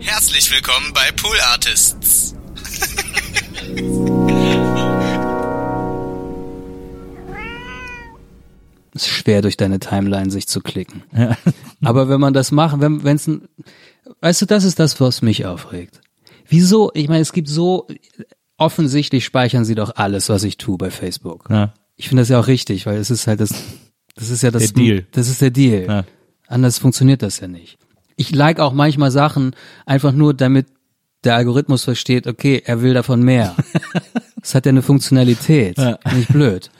Herzlich willkommen bei Pool Artists. Es ist schwer durch deine Timeline sich zu klicken. Aber wenn man das macht, wenn wenn's ein, weißt du, das ist das, was mich aufregt. Wieso? Ich meine, es gibt so offensichtlich speichern sie doch alles, was ich tue bei Facebook. Ja. Ich finde das ja auch richtig, weil es ist halt das, das ist ja das Der Deal. Das ist der Deal. Ja. Anders funktioniert das ja nicht. Ich like auch manchmal Sachen einfach nur, damit der Algorithmus versteht, okay, er will davon mehr. Das hat ja eine Funktionalität. Nicht blöd.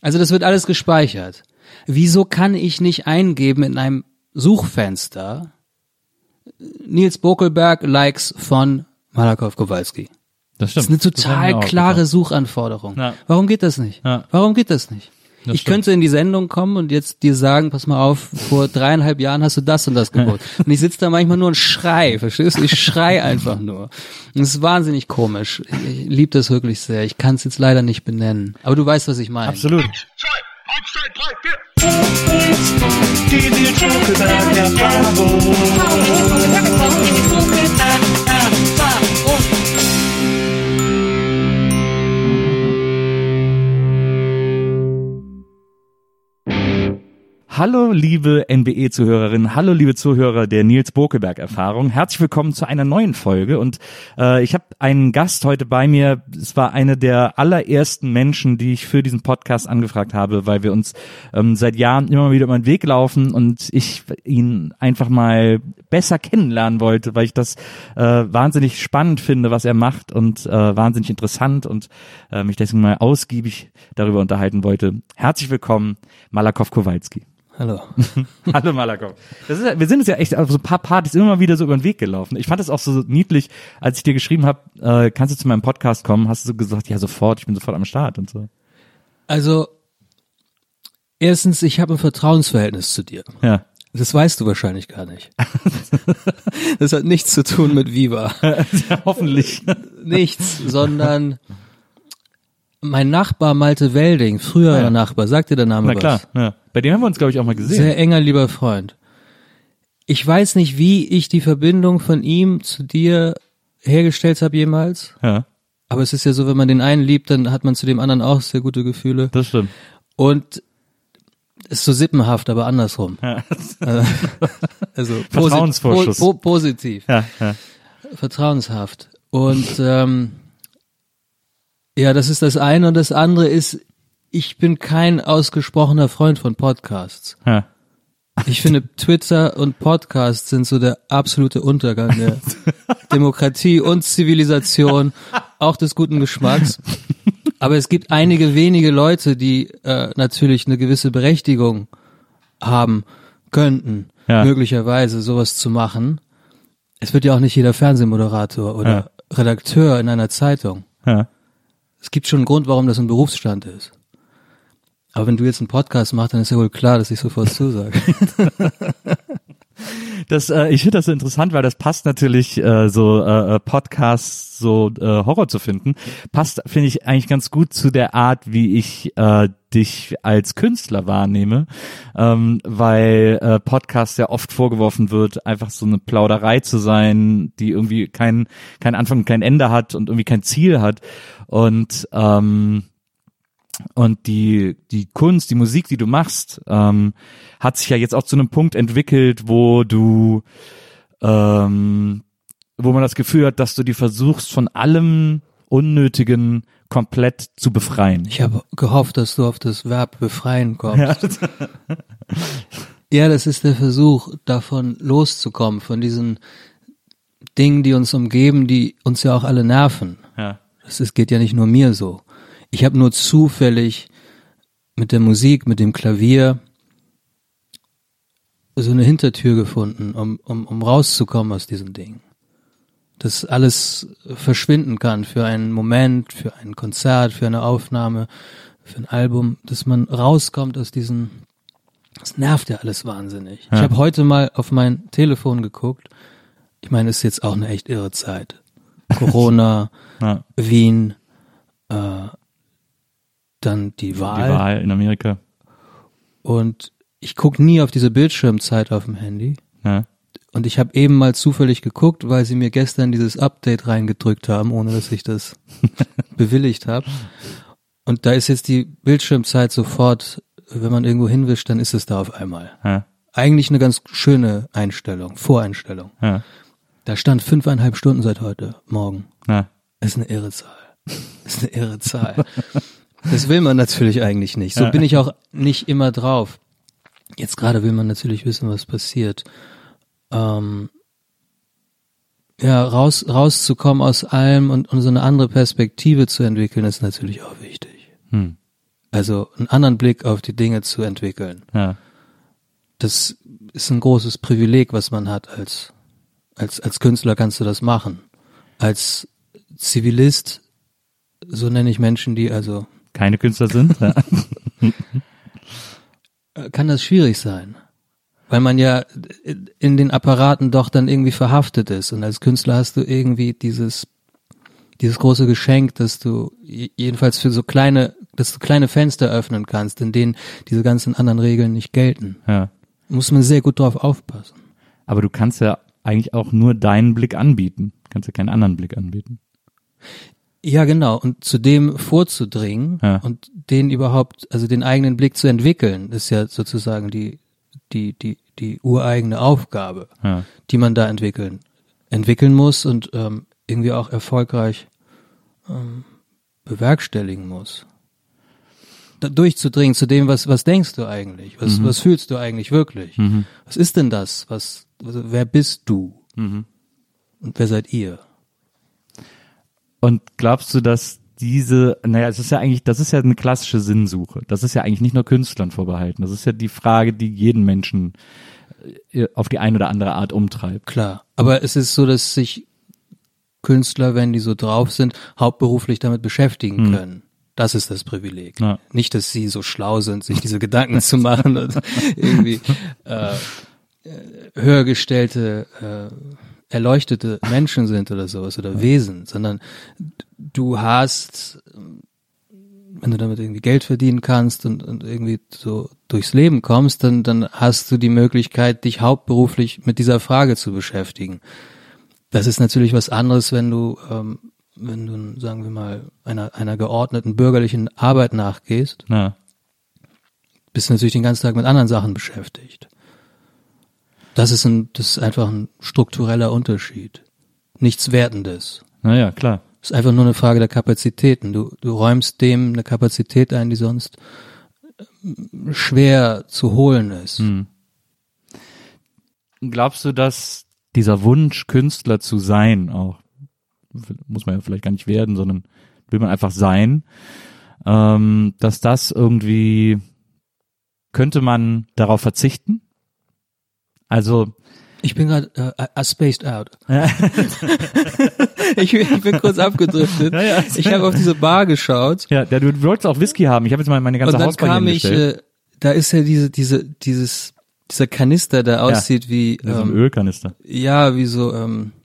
Also das wird alles gespeichert. Wieso kann ich nicht eingeben in einem Suchfenster Nils Bokelberg Likes von Malakow Kowalski? Das Das stimmt. ist eine Das haben wir total klare. Suchanforderung. Ja. Warum geht das nicht? Ja. Warum geht das nicht? Das ich stimmt. könnte in die Sendung kommen und jetzt dir sagen, pass mal auf, vor dreieinhalb Jahren hast du das und das geboten. und ich sitze da manchmal nur und schrei, verstehst du? Ich schrei einfach nur. Und es ist wahnsinnig komisch. Ich liebe das wirklich sehr. Ich kann es jetzt leider nicht benennen. Aber du weißt, was ich meine. Absolut. Hallo liebe NBE-Zuhörerinnen, hallo liebe Zuhörer der Nils Bokelberg-Erfahrung. Herzlich willkommen zu einer neuen Folge und äh, ich habe einen Gast heute bei mir. Es war eine der allerersten Menschen, die ich für diesen Podcast angefragt habe, weil wir uns ähm, seit Jahren immer wieder über den Weg laufen und ich ihn einfach mal besser kennenlernen wollte, weil ich das äh, wahnsinnig spannend finde, was er macht und äh, wahnsinnig interessant und äh, mich deswegen mal ausgiebig darüber unterhalten wollte. Herzlich willkommen, Malakow Kowalski. Hallo. Hallo Malakow. Das ist, wir sind uns ja echt auf so ein paar Partys immer mal wieder so über den Weg gelaufen. Ich fand das auch so niedlich, als ich dir geschrieben habe, äh, kannst du zu meinem Podcast kommen, hast du so gesagt, ja sofort, ich bin sofort am Start und so. Also, erstens, ich habe ein Vertrauensverhältnis zu dir. Ja. Das weißt du wahrscheinlich gar nicht. Das hat nichts zu tun mit Viva. ja hoffentlich. Nichts, sondern mein Nachbar Malte Welding, früherer Ah, ja. Nachbar, sagt dir der Name Na was? klar. Ja. Bei dem haben wir uns, glaube ich, auch mal gesehen. Sehr enger lieber Freund. Ich weiß nicht, wie ich die Verbindung von ihm zu dir hergestellt habe jemals, ja, aber es ist ja so, wenn man den einen liebt, dann hat man zu dem anderen auch sehr gute Gefühle. das stimmt. Und ist so sippenhaft, aber andersrum. Ja. Also Vertrauensvorschuss. Po, po, positiv. Ja, ja. vertrauenshaft. Und ähm, ja, das ist das eine. Und das andere ist, ich bin kein ausgesprochener Freund von Podcasts. ja. Ich finde, Twitter und Podcasts sind so der absolute Untergang der Demokratie und Zivilisation, auch des guten Geschmacks. Aber es gibt einige wenige Leute, die äh, natürlich eine gewisse Berechtigung haben könnten, Ja. möglicherweise sowas zu machen. Es wird ja auch nicht jeder Fernsehmoderator oder Redakteur in einer Zeitung. ja. Es gibt schon einen Grund, warum das ein Berufsstand ist. Aber wenn du jetzt einen Podcast machst, dann ist ja wohl klar, dass ich sofort zusage. Das, äh, ich finde das so interessant, weil das passt natürlich äh, so äh, äh, Podcasts so äh, Horror zu finden. Passt, finde ich, eigentlich ganz gut zu der Art, wie ich äh, dich als Künstler wahrnehme, ähm, weil äh, Podcast ja oft vorgeworfen wird, einfach so eine Plauderei zu sein, die irgendwie kein kein Anfang, kein Ende hat und irgendwie kein Ziel hat und ähm, Und die, die Kunst, die Musik, die du machst, ähm, hat sich ja jetzt auch zu einem Punkt entwickelt, wo du, ähm, wo man das Gefühl hat, dass du die versuchst, von allem Unnötigen komplett zu befreien. Ich habe gehofft, dass du auf das Verb befreien kommst. Ja. das ist der Versuch, davon loszukommen, von diesen Dingen, die uns umgeben, die uns ja auch alle nerven. Ja. Das ist, geht ja nicht nur mir so. Ich habe nur zufällig mit der Musik, mit dem Klavier so eine Hintertür gefunden, um, um, um rauszukommen aus diesen Dingen. Dass alles verschwinden kann für einen Moment, für ein Konzert, für eine Aufnahme, für ein Album, dass man rauskommt aus diesen, das nervt ja alles wahnsinnig. Ja. Ich habe heute mal auf mein Telefon geguckt. Ich meine, es ist jetzt auch eine echt irre Zeit. Corona, Ja. Wien, äh, dann die Wahl. Die Wahl in Amerika. Und ich gucke nie auf diese Bildschirmzeit auf dem Handy. Ja. Und ich habe eben mal zufällig geguckt, weil sie mir gestern dieses Update reingedrückt haben, ohne dass ich das bewilligt habe. Und da ist jetzt die Bildschirmzeit sofort, wenn man irgendwo hinwischt, dann ist es da auf einmal. Ja. Eigentlich eine ganz schöne Einstellung, Voreinstellung. Ja. Da stand fünfeinhalb Stunden seit heute Morgen. Ja. ist eine irre Zahl. ist eine irre Zahl. Das will man natürlich eigentlich nicht. So bin ich auch nicht immer drauf. Jetzt gerade will man natürlich wissen, was passiert. Ähm, ja, raus, rauszukommen aus allem und, und so eine andere Perspektive zu entwickeln, ist natürlich auch wichtig. Hm. Also einen anderen Blick auf die Dinge zu entwickeln. Ja. Das ist ein großes Privileg, was man hat als, als, als Künstler kannst du das machen. Als Zivilist, so nenne ich Menschen, die also, Keine Künstler sind. Ja. äh, kann das schwierig sein. Weil man ja in den Apparaten doch dann irgendwie verhaftet ist. Und als Künstler hast du irgendwie dieses, dieses große Geschenk, dass du je- jedenfalls für so kleine, dass du kleine Fenster öffnen kannst, in denen diese ganzen anderen Regeln nicht gelten. ja. Muss man sehr gut drauf aufpassen. Aber du kannst ja eigentlich auch nur deinen Blick anbieten. Du kannst ja keinen anderen Blick anbieten. Ja, genau. Und zu dem vorzudringen Ja. und den überhaupt, also den eigenen Blick zu entwickeln, ist ja sozusagen die, die, die, die ureigene Aufgabe, Ja. die man da entwickeln, entwickeln muss und ähm, irgendwie auch erfolgreich ähm, bewerkstelligen muss. Da durchzudringen zu dem, was, was denkst du eigentlich? Was, was fühlst du eigentlich wirklich? Was ist denn das? Was, also, wer bist du? Und wer seid ihr? Und glaubst du, dass diese, naja, es ist ja eigentlich, das ist ja eine klassische Sinnsuche. Das ist ja eigentlich nicht nur Künstlern vorbehalten. Das ist ja die Frage, die jeden Menschen äh, auf die eine oder andere Art umtreibt. Klar, aber es ist so, dass sich Künstler, wenn die so drauf sind, hauptberuflich damit beschäftigen können. Das ist das Privileg. Ja. Nicht, dass sie so schlau sind, sich diese Gedanken zu machen und irgendwie äh, äh, höher gestellte, äh, erleuchtete Menschen sind oder sowas oder Wesen, sondern du hast, wenn du damit irgendwie Geld verdienen kannst und, und irgendwie so durchs Leben kommst, dann, dann hast du die Möglichkeit, dich hauptberuflich mit dieser Frage zu beschäftigen. Das ist natürlich was anderes, wenn du, ähm, wenn du, sagen wir mal, einer, einer geordneten bürgerlichen Arbeit nachgehst, Ja. bist du natürlich den ganzen Tag mit anderen Sachen beschäftigt. Das ist ein, das ist einfach ein struktureller Unterschied. Nichts Wertendes. Naja, klar. Es ist einfach nur eine Frage der Kapazitäten. Du, du räumst dem eine Kapazität ein, die sonst ähm, schwer zu holen ist. Hm. Glaubst du, dass dieser Wunsch, Künstler zu sein, auch, muss man ja vielleicht gar nicht werden, sondern will man einfach sein, ähm, dass das irgendwie, könnte man darauf verzichten? Also, Ich bin gerade äh, äh, spaced out. ich, ich bin kurz abgedriftet. Ja, ja. Ich habe auf diese Bar geschaut ja, der, du wolltest auch Whisky haben. Ich habe jetzt mal meine ganze und dann Hausbar kam ich, äh, da ist ja diese, diese, dieses, dieser Kanister, der aussieht wie, ist ein ähm, Ölkanister. ja, wie so ähm, äh,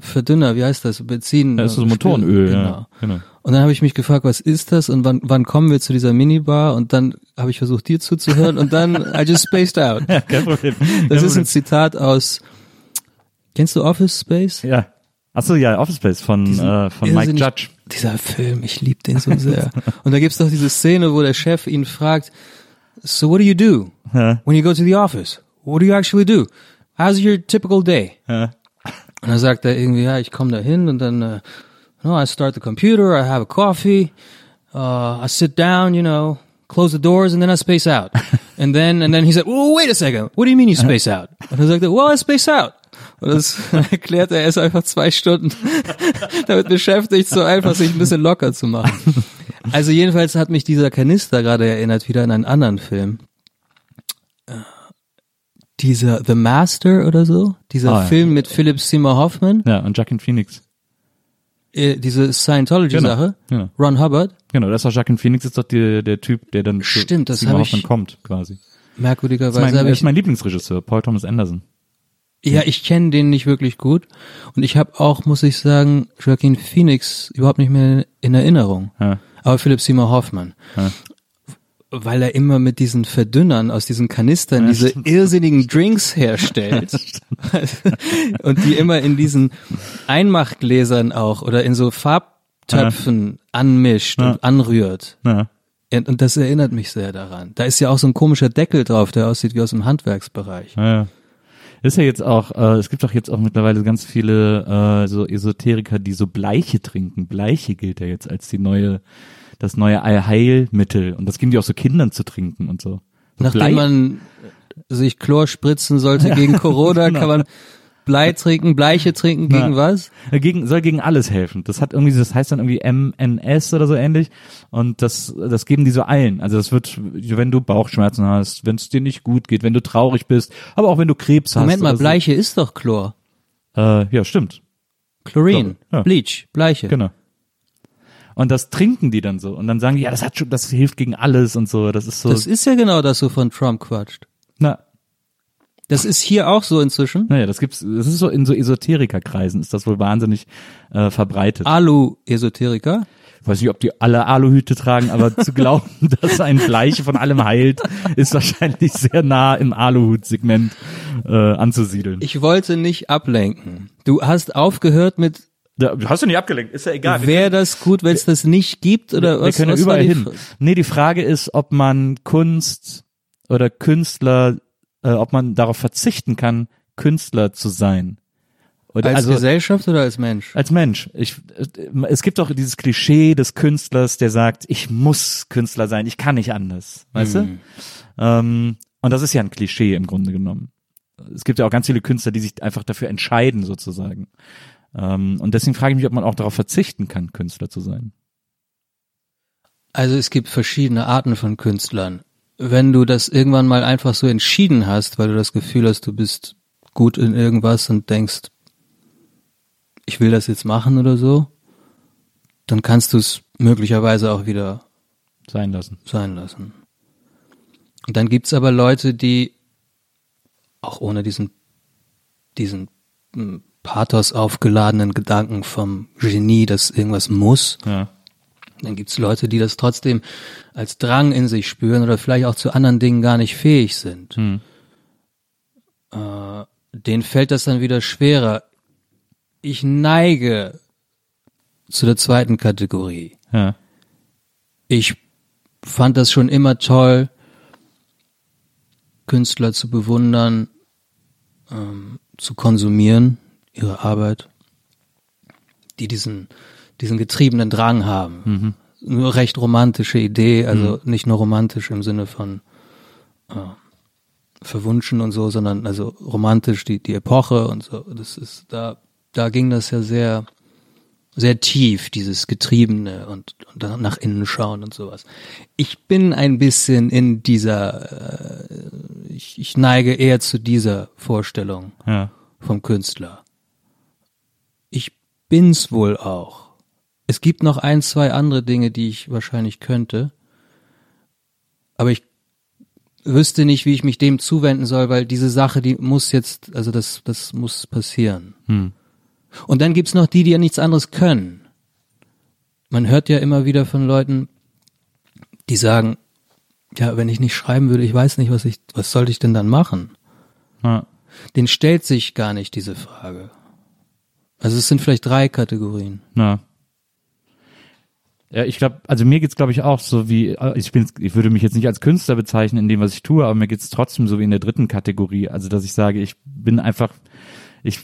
Verdünner, wie heißt das? Benzin. Das ist so äh, Motorenöl, Genau. ja. Genau. Und dann habe ich mich gefragt, was ist das und wann, wann kommen wir zu dieser Minibar? Und dann habe ich versucht, dir zuzuhören und dann I just spaced out. Ja, kein Problem. Das kein ist Problem. ein Zitat aus, kennst du Office Space? Ja. Ach so, ja, Office Space von, Diesen äh, von Mike Judge. dieser Film, ich liebe den so sehr. Und da gibt's doch diese Szene, wo der Chef ihn fragt, so what do you do when you go to the office? What do you actually do? How's your typical day? Und dann sagt er irgendwie, ja, ich komme da hin und dann, uh, no, I start the computer, I have a coffee, uh, I sit down, you know, close the doors and then I space out. And then, and then he said, well, wait a second, what do you mean you space out? Und dann sagt er, well, I space out. Und das erklärt er, er ist einfach zwei Stunden damit beschäftigt, so einfach sich ein bisschen locker zu machen. Also jedenfalls hat mich dieser Kanister gerade erinnert, wieder an einen anderen Film. Dieser The Master oder so, dieser Ah, ja. Film mit Philip Seymour Hoffman, Ja, und Jacqueline Phoenix. äh, diese Scientology-Sache, Genau. Ron Hubbard, Genau, das ist doch Jacqueline Phoenix, ist doch der, der Typ, der dann Stimmt, das Seymour Hoffman kommt, quasi. Das ist merkwürdigerweise mein, habe ist mein Lieblingsregisseur, Paul Thomas Anderson. ja, ich kenne den nicht wirklich gut und ich habe auch, muss ich sagen, Joaquin Phoenix überhaupt nicht mehr in Erinnerung. Ja. Aber Philip Seymour Hoffman. Ja. Weil er immer mit diesen Verdünnern aus diesen Kanistern diese irrsinnigen Drinks herstellt. und die immer in diesen Einmachgläsern auch oder in so Farbtöpfen anmischt Ja. und anrührt. Ja. Und, und das erinnert mich sehr daran. Da ist ja auch so ein komischer Deckel drauf, der aussieht wie aus dem Handwerksbereich. Ja, ja. Ist ja jetzt auch, äh, es gibt auch jetzt auch mittlerweile ganz viele äh, so Esoteriker, die so Bleiche trinken. Bleiche gilt ja jetzt als die neue, das neue Allheilmittel. Und das geben die auch so Kindern zu trinken und so. so Nachdem Blei- man sich Chlor spritzen sollte gegen Corona, genau. kann man Blei trinken, Bleiche trinken gegen was? Äh, gegen, soll gegen alles helfen. Das hat irgendwie, das heißt dann irgendwie MNS oder so ähnlich. Und das, das geben die so allen. Also das wird, wenn du Bauchschmerzen hast, wenn es dir nicht gut geht, wenn du traurig bist, aber auch wenn du Krebs hast. Moment mal, oder so. Bleiche ist doch Chlor. Äh, ja, stimmt. Chlorin, Ja. Bleach, Bleiche. Genau. Und das trinken die dann so. Und dann sagen die, ja, das hat schon, das hilft gegen alles und so. Das ist so. Das ist ja genau das, so von Trump quatscht. na, Das ist hier auch so inzwischen. naja, das gibt's, das ist so in so Esoterikerkreisen ist das wohl wahnsinnig äh, verbreitet. Alu-Esoteriker. Ich weiß nicht, ob die alle Aluhüte tragen, aber zu glauben, dass ein Bleiche von allem heilt, ist wahrscheinlich sehr nah im Aluhut-Segment äh, anzusiedeln. Ich wollte nicht ablenken. Du hast aufgehört mit, Da, hast du nicht abgelenkt, ist ja egal. wäre das gut, wenn es das nicht gibt oder wir was? können ja was überall hin. Fra- Nee, die Frage ist, ob man Kunst oder Künstler, äh, ob man darauf verzichten kann, Künstler zu sein. Oder, Als also Gesellschaft oder als Mensch? als Mensch. Ich, äh, es gibt doch dieses Klischee des Künstlers, der sagt, ich muss Künstler sein, ich kann nicht anders. Weißt du? Ähm, und das ist ja ein Klischee im Grunde genommen. Es gibt ja auch ganz viele Künstler, die sich einfach dafür entscheiden, sozusagen. Ähm, und deswegen frage ich mich, ob man auch darauf verzichten kann, Künstler zu sein. Also es gibt verschiedene Arten von Künstlern. Wenn du das irgendwann mal einfach so entschieden hast, weil du das Gefühl hast, du bist gut in irgendwas und denkst, ich will das jetzt machen oder so, dann kannst du es möglicherweise auch wieder Sein lassen. sein lassen. Und dann gibt's aber Leute, die auch ohne diesen, diesen hm, Pathos aufgeladenen Gedanken vom Genie, dass irgendwas muss, Ja. dann gibt's Leute, die das trotzdem als Drang in sich spüren oder vielleicht auch zu anderen Dingen gar nicht fähig sind. Hm. Äh, denen fällt das dann wieder schwerer. Ich neige zu der zweiten Kategorie. Ja. Ich fand das schon immer toll, Künstler zu bewundern, ähm, zu konsumieren, ihre Arbeit, die diesen, diesen getriebenen Drang haben. Nur recht romantische Idee, also nicht nur romantisch im Sinne von äh, verwunschen und so, sondern also romantisch die, die Epoche und so. Das ist, da, da ging das ja sehr, sehr tief, dieses Getriebene und, und dann nach innen schauen und sowas. Ich bin ein bisschen in dieser, äh, ich, ich neige eher zu dieser Vorstellung Ja. vom Künstler. Ich bin's wohl auch. Es gibt noch ein, zwei andere Dinge, die ich wahrscheinlich könnte, aber ich wüsste nicht, wie ich mich dem zuwenden soll, weil diese Sache, die muss jetzt, also das, das muss passieren. Hm. Und dann gibt's noch die, die ja nichts anderes können. Man hört ja immer wieder von Leuten, die sagen, ja, wenn ich nicht schreiben würde, ich weiß nicht, was ich, was sollte ich denn dann machen? Ja. Den stellt sich gar nicht diese Frage. Also es sind vielleicht drei Kategorien. Na. Ja, ich glaube, also mir geht's glaube ich auch so wie ich bin ich würde mich jetzt nicht als Künstler bezeichnen in dem was ich tue, aber mir geht's trotzdem so wie in der dritten Kategorie, also dass ich sage, ich bin einfach ich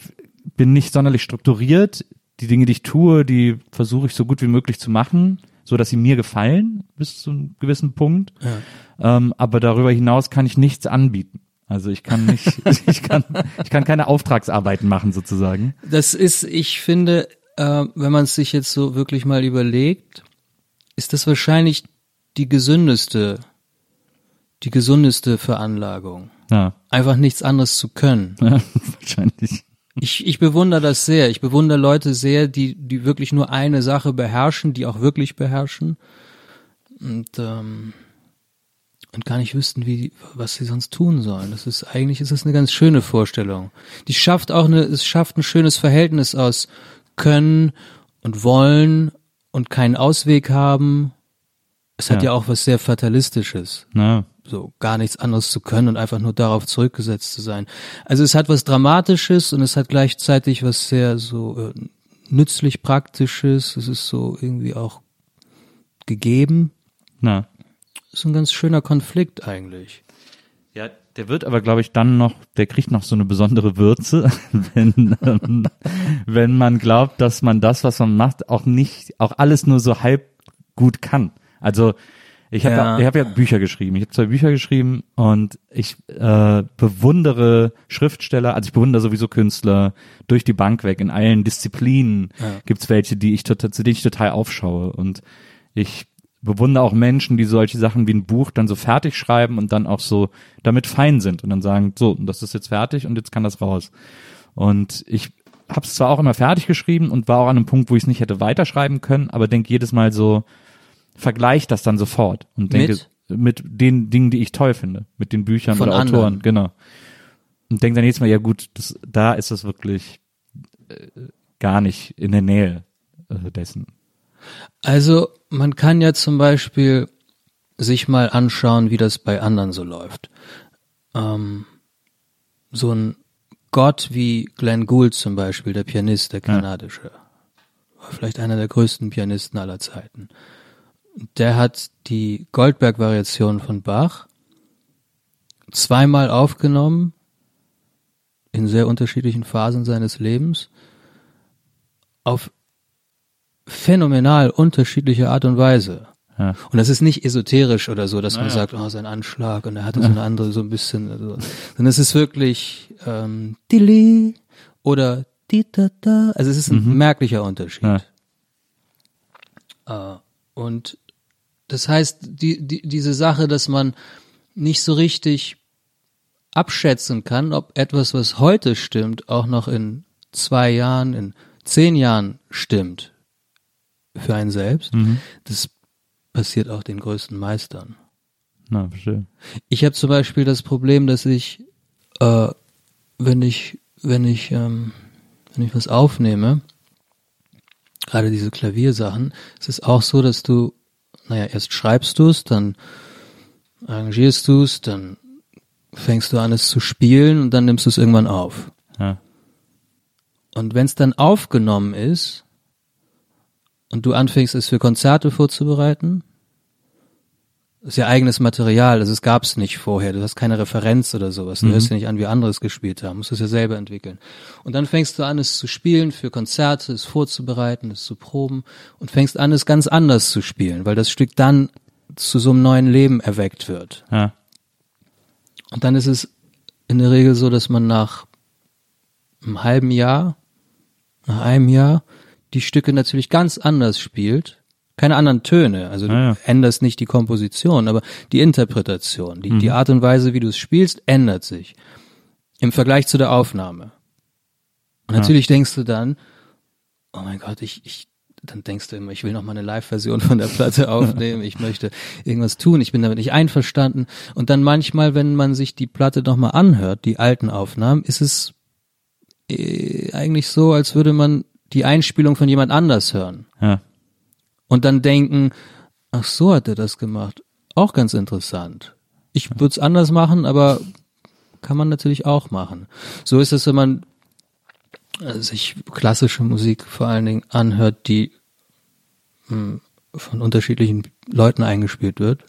bin nicht sonderlich strukturiert, die Dinge, die ich tue, die versuche ich so gut wie möglich zu machen, so dass sie mir gefallen bis zu einem gewissen Punkt. Ja. Ähm, aber darüber hinaus kann ich nichts anbieten. Also ich kann nicht, ich kann, ich kann keine Auftragsarbeiten machen sozusagen. Das ist, ich finde, äh, wenn man es sich jetzt so wirklich mal überlegt, ist das wahrscheinlich die gesündeste, die gesundeste Veranlagung. Ja. Einfach nichts anderes zu können. Ja, wahrscheinlich. Ich, ich bewundere das sehr. Ich bewundere Leute sehr, die, die wirklich nur eine Sache beherrschen, die auch wirklich beherrschen. Und, ähm, und gar nicht wüssten, wie, was sie sonst tun sollen. Das ist, eigentlich ist das eine ganz schöne Vorstellung. Die schafft auch eine, es schafft ein schönes Verhältnis aus Können und Wollen und keinen Ausweg haben. Es hat ja, ja auch was sehr Fatalistisches. Ja. So gar nichts anderes zu können und einfach nur darauf zurückgesetzt zu sein. Also es hat was Dramatisches und es hat gleichzeitig was sehr so äh, nützlich Praktisches. Es ist so irgendwie auch gegeben. Na. Ist ein ganz schöner Konflikt eigentlich. Ja, der wird aber, glaube ich, dann noch, der kriegt noch so eine besondere Würze, wenn, ähm, wenn man glaubt, dass man das, was man macht, auch nicht, auch alles nur so halb gut kann. Also ich habe ja. ich hab ja Bücher geschrieben. Ich habe zwei Bücher geschrieben und ich äh, bewundere Schriftsteller, also ich bewundere sowieso Künstler durch die Bank weg. In allen Disziplinen ja. gibt's welche, die ich total, zu denen ich total aufschaue. Und ich bewundere auch Menschen, die solche Sachen wie ein Buch dann so fertig schreiben und dann auch so damit fein sind und dann sagen, so, das ist jetzt fertig und jetzt kann das raus. Und ich habe es zwar auch immer fertig geschrieben und war auch an einem Punkt, wo ich es nicht hätte weiterschreiben können, aber denke jedes Mal so, vergleich das dann sofort und denke mit, mit den Dingen, die ich toll finde, mit den Büchern Von oder anderen. Autoren, genau. Und denke dann jedes Mal, ja gut, das, da ist das wirklich äh, gar nicht in der Nähe äh, dessen. Also man kann ja zum Beispiel sich mal anschauen, wie das bei anderen so läuft. Ähm, so ein Gott wie Glenn Gould zum Beispiel, der Pianist, der kanadische, war vielleicht einer der größten Pianisten aller Zeiten. Der hat die Goldberg-Variation von Bach zweimal aufgenommen in sehr unterschiedlichen Phasen seines Lebens auf phänomenal unterschiedliche Art und Weise. Ja. Und das ist nicht esoterisch oder so, dass man Naja. sagt, oh, sein Anschlag und er hatte so eine andere, so ein bisschen, also, sondern es ist wirklich ähm, Dili oder di da da. Also es ist ein merklicher Unterschied. Ja. Äh, und das heißt, die, die, diese Sache, dass man nicht so richtig abschätzen kann, ob etwas, was heute stimmt, auch noch in zwei Jahren, in zehn Jahren stimmt für einen selbst, das passiert auch den größten Meistern. Na, verstehe. Ich habe zum Beispiel das Problem, dass ich, äh, wenn ich, wenn ich, ähm, wenn ich was aufnehme, gerade diese Klaviersachen, es ist auch so, dass du, naja, erst schreibst du es, dann arrangierst du es, dann fängst du an es zu spielen und dann nimmst du es irgendwann auf. Ja. Und wenn es dann aufgenommen ist und du anfängst es für Konzerte vorzubereiten, ist ja eigenes Material, also es gab es nicht vorher, du hast keine Referenz oder sowas, du hörst ja nicht an, wie andere es gespielt haben, musst es ja selber entwickeln. Und dann fängst du an, es zu spielen für Konzerte, es vorzubereiten, es zu proben und fängst an, es ganz anders zu spielen, weil das Stück dann zu so einem neuen Leben erweckt wird. Ja. Und dann ist es in der Regel so, dass man nach einem halben Jahr, nach einem Jahr, die Stücke natürlich ganz anders spielt. Keine anderen Töne, also du Ja, ja. änderst nicht die Komposition, aber die Interpretation, die, die Art und Weise, wie du es spielst, ändert sich im Vergleich zu der Aufnahme. Und natürlich denkst du dann, oh mein Gott, ich, ich, dann denkst du immer, ich will noch mal eine Live-Version von der Platte aufnehmen, ich möchte irgendwas tun, ich bin damit nicht einverstanden. Und dann manchmal, wenn man sich die Platte noch mal anhört, die alten Aufnahmen, ist es äh, eigentlich so, als würde man die Einspielung von jemand anders hören Ja. und dann denken, ach so hat er das gemacht. Auch ganz interessant. Ich würde es anders machen, aber kann man natürlich auch machen. So ist es, wenn man äh, sich klassische Musik vor allen Dingen anhört, die mh, von unterschiedlichen Leuten eingespielt wird.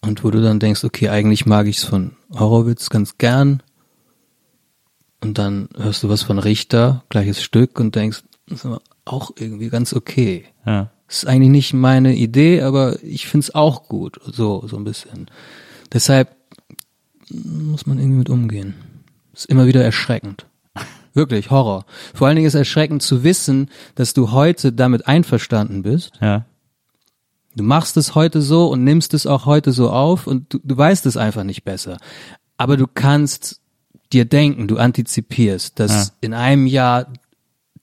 Und wo du dann denkst, okay, eigentlich mag ich es von Horowitz ganz gern. Und dann hörst du was von Richter, gleiches Stück und denkst, das ist auch irgendwie ganz okay. Ja. Das ist eigentlich nicht meine Idee, aber ich find's auch gut. So, so ein bisschen. Deshalb muss man irgendwie mit umgehen. Ist immer wieder erschreckend. Wirklich, Horror. Vor allen Dingen ist erschreckend zu wissen, dass du heute damit einverstanden bist. Ja. Du machst es heute so und nimmst es auch heute so auf und du, du weißt es einfach nicht besser. Aber du kannst dir denken, du antizipierst, dass Ja. in einem Jahr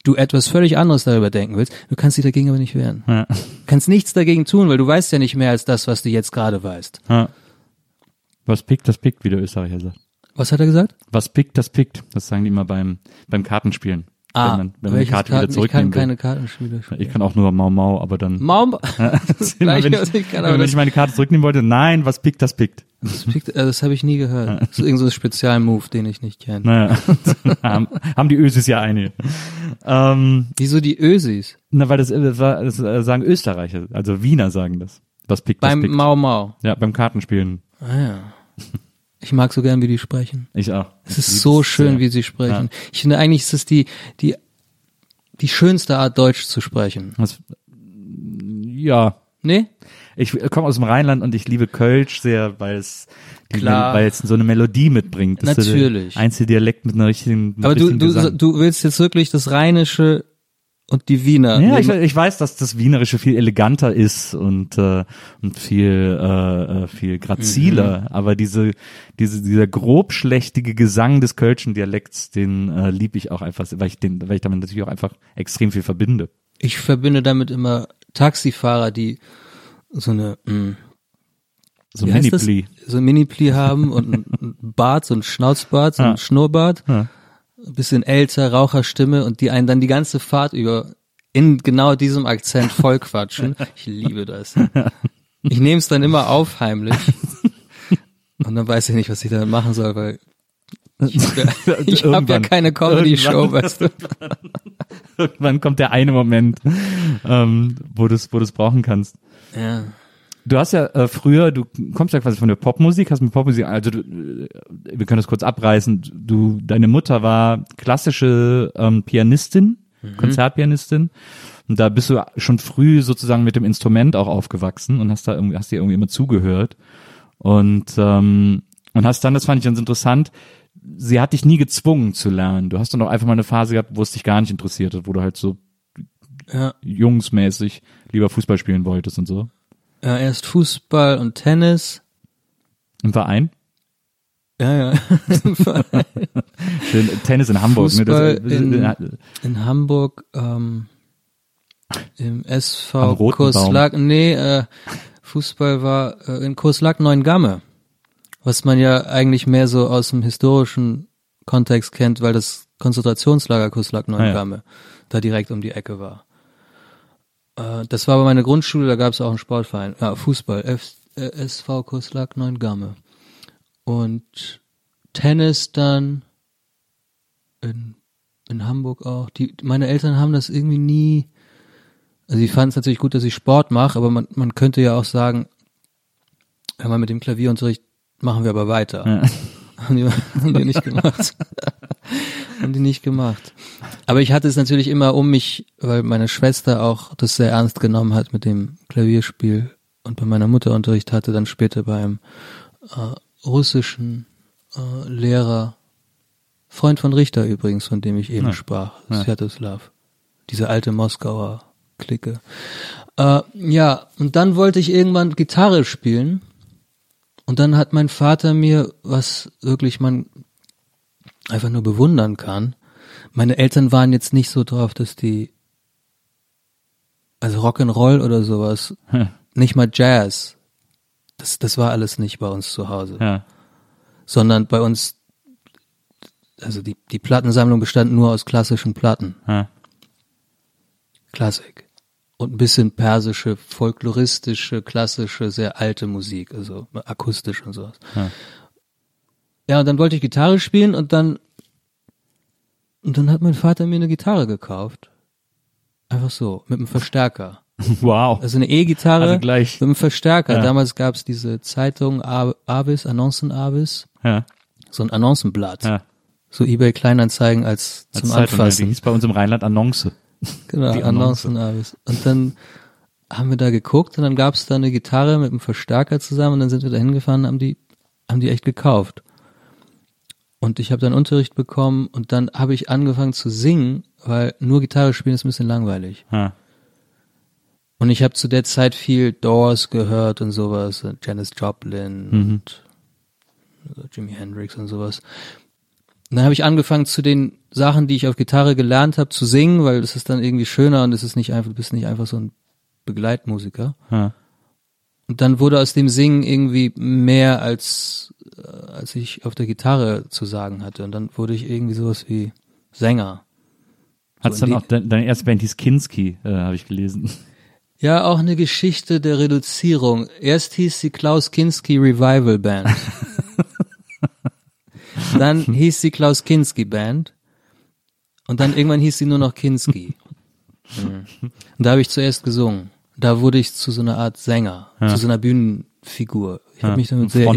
du etwas völlig anderes darüber denken willst. Du kannst dich dagegen aber nicht wehren. Ja. Du kannst nichts dagegen tun, weil du weißt ja nicht mehr als das, was du jetzt gerade weißt. ja. Was pickt, das pickt, wie der Österreicher sagt. Was hat er gesagt? Was pickt, das pickt. Das sagen die immer beim, beim Kartenspielen. Wenn man, wenn man die Ah, Karte Karten? wieder ich zurücknehmen kann keine. Kartenspiele spielen. Ich kann auch nur Mau Mau, aber dann. Maum. Ja, das immer, wenn ich, ich kann, wenn das, ich meine Karte zurücknehmen wollte, nein, was pickt, das pickt. das, piekt- äh, das habe ich nie gehört. Das ist irgend so ein Spezialmove, den ich nicht kenne. Naja, haben, haben die Ösis ja eine. Ähm, Wieso die Ösis? na, weil das, das, war- das äh, sagen Österreicher, also Wiener sagen das. Was pickt, das Beim pickt. Mau Mau. Ja, beim Kartenspielen. Ah ja. Ich mag so gern, wie die sprechen. Ich auch. Es ist so schön, wie sie sprechen. Ich finde eigentlich ist es die, die, die schönste Art, Deutsch zu sprechen. Was, ja, Nee? ich komme aus dem Rheinland und ich liebe Kölsch sehr, weil es, Klar. weil es so eine Melodie mitbringt. Das Natürlich. Einzige Dialekt mit einer richtigen, mit Aber du, du, Gesang. du willst jetzt wirklich das Rheinische und die Wiener. Ja, ich, ich weiß, dass das Wienerische viel eleganter ist und äh, und viel äh, äh, viel graziler, Mhm. aber diese diese dieser grobschlächtige Gesang des kölschen Dialekts, den äh, liebe ich auch einfach, weil ich den, weil ich damit natürlich auch einfach extrem viel verbinde. ich verbinde damit immer Taxifahrer, die so eine, mh, So wie heißt das? Mini-Pli. so ein Mini-Pli haben und ein ein Bart, so ein Schnauzbart, so ein Ja. Schnurrbart, Ja. Ein bisschen älter, Raucherstimme und die einen dann die ganze Fahrt über in genau diesem Akzent voll quatschen. Ich liebe das. Ich nehme es dann immer auf heimlich und dann weiß ich nicht, was ich damit machen soll, weil ich habe ja, keine Comedy-Show, weißt du. Irgendwann kommt der eine Moment, ähm, wo du es wo du's brauchen kannst. Ja. Du hast ja äh, früher, du kommst ja quasi von der Popmusik, hast mit Popmusik, also du, äh, wir können das kurz abreißen. Du, deine Mutter war klassische ähm, Pianistin, Konzertpianistin. Und da bist du schon früh sozusagen mit dem Instrument auch aufgewachsen und hast da irgendwie, hast dir irgendwie immer zugehört. Und, ähm, und hast dann, das fand ich ganz interessant, sie hat dich nie gezwungen zu lernen. Du hast dann auch einfach mal eine Phase gehabt, wo es dich gar nicht interessiert hat, wo du halt so Ja. jungsmäßig lieber Fußball spielen wolltest und so. Ja, erst Fußball und Tennis. Im Verein? Ja, ja. Tennis in Hamburg. Fußball ne? in- In Hamburg ähm, im SV Kurslack, nee, äh, Fußball war äh, in Kurslack Neuengamme, was man ja eigentlich mehr so aus dem historischen Kontext kennt, weil das Konzentrationslager Kurslack Neuengamme da direkt um die Ecke war. Äh, das war aber meine Grundschule, da gab es auch einen Sportverein, ja, Fußball, F, äh, SV Kurslack Neuengamme. Und Tennis dann in, in Hamburg auch. Die, meine Eltern haben das irgendwie nie, also die fanden es natürlich gut, dass ich Sport mache, aber man, man könnte ja auch sagen, hör mal, mit dem Klavierunterricht machen wir aber weiter. Ja. Haben, die, haben die nicht gemacht. haben die nicht gemacht. Aber ich hatte es natürlich immer um mich, weil meine Schwester auch das sehr ernst genommen hat mit dem Klavierspiel und bei meiner Mutter Unterricht hatte, dann später beim äh, russischen äh, Lehrer, Freund von Richter übrigens, von dem ich eben Ja. sprach, Ja. Sviatoslav. Diese alte Moskauer Clique. Äh, ja, und dann wollte ich irgendwann Gitarre spielen. Und dann hat mein Vater mir, was wirklich man einfach nur bewundern kann, meine Eltern waren jetzt nicht so drauf, dass die, also Rock'n'Roll oder sowas, Hm. nicht mal Jazz, das, das war alles nicht bei uns zu Hause, ja. sondern bei uns, also die, die Plattensammlung bestand nur aus klassischen Platten. Ja. Klassik. Und ein bisschen persische, folkloristische, klassische, sehr alte Musik, also akustisch und sowas. Ja. Ja, und dann wollte ich Gitarre spielen und dann, und dann hat mein Vater mir eine Gitarre gekauft. Einfach so, mit einem Verstärker. Wow. Also eine E-Gitarre Also gleich. mit einem Verstärker. Ja. Damals gab's diese Zeitung Avis, Annoncen Avis, Ja, so ein Annoncenblatt. ja. So eBay Kleinanzeigen als, Als zum Zeitung, ja, Die Anfassen. hieß bei uns im Rheinland Annonce. Genau, Die Annonce. Annoncen Avis. Und dann haben wir da geguckt und dann gab's da eine Gitarre mit einem Verstärker zusammen und dann sind wir da hingefahren und haben die, haben die echt gekauft. Und ich habe dann Unterricht bekommen und dann habe ich angefangen zu singen, weil nur Gitarre spielen ist ein bisschen langweilig. Ja. Und ich habe zu der Zeit viel Doors gehört und sowas, und Janis Joplin und äh, Jimi Hendrix und sowas. Und dann habe ich angefangen zu den Sachen, die ich auf Gitarre gelernt habe, zu singen, weil das ist dann irgendwie schöner und es ist nicht einfach, du bist nicht einfach so ein Begleitmusiker. Ja. Und dann wurde aus dem Singen irgendwie mehr als äh, als ich auf der Gitarre zu sagen hatte. Und dann wurde ich irgendwie sowas wie Sänger. Hat's So dann auch, de- deine erste Band hieß Kinski, äh, habe ich gelesen. Ja, auch eine Geschichte der Reduzierung. Erst hieß sie Klaus Kinski Revival Band. dann hieß sie Klaus Kinski Band. Und dann irgendwann hieß sie nur noch Kinski. Mhm. Und da habe ich zuerst gesungen. Da wurde ich zu so einer Art Sänger, zu so einer Bühnenfigur. Ich habe mich damit sehr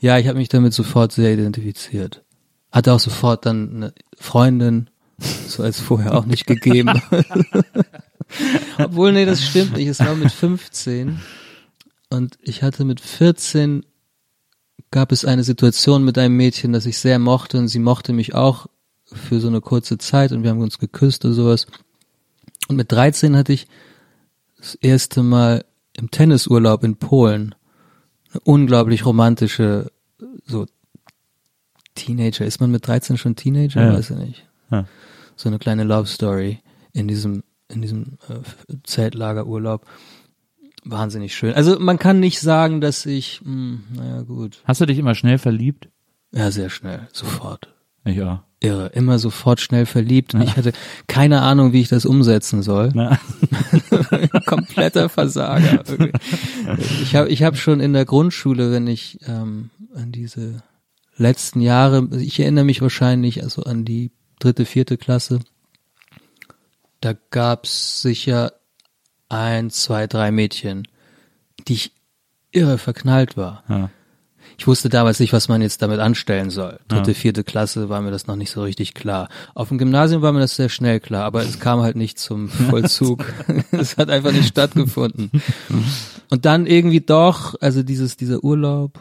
ja, ich habe mich damit sofort sehr identifiziert. Hatte auch sofort dann eine Freundin, so als vorher auch nicht gegeben. Obwohl, nee, das stimmt nicht. Es war mit 15 und ich hatte mit 14 gab es eine Situation mit einem Mädchen, das ich sehr mochte und sie mochte mich auch für so eine kurze Zeit und wir haben uns geküsst oder sowas. Und mit 13 hatte ich das erste Mal im Tennisurlaub in Polen eine unglaublich romantische, so Teenager. Ist man mit 13 schon Teenager? Ja. Weiß ich nicht. Ja. So eine kleine Love Story in diesem, in diesem äh, Zeltlagerurlaub. Wahnsinnig schön. Also man kann nicht sagen, dass ich, mh, naja gut. Hast du dich immer schnell verliebt? Ja, sehr schnell, sofort. Ich auch. Irre, immer sofort schnell verliebt. Und ich hatte keine Ahnung, wie ich das umsetzen soll. Na, kompletter Versager. Ich habe ich hab schon in der Grundschule, wenn ich ähm, an diese letzten Jahre, ich erinnere mich wahrscheinlich also an die dritte, vierte Klasse, da gab's sicher ein, zwei, drei Mädchen, die ich irre verknallt war. ja. Ich wusste damals nicht, was man jetzt damit anstellen soll. Dritte, vierte Klasse war mir das noch nicht so richtig klar. Auf dem Gymnasium war mir das sehr schnell klar, aber es kam halt nicht zum Vollzug. es hat einfach nicht stattgefunden. Und dann irgendwie doch, also dieses, dieser Urlaub,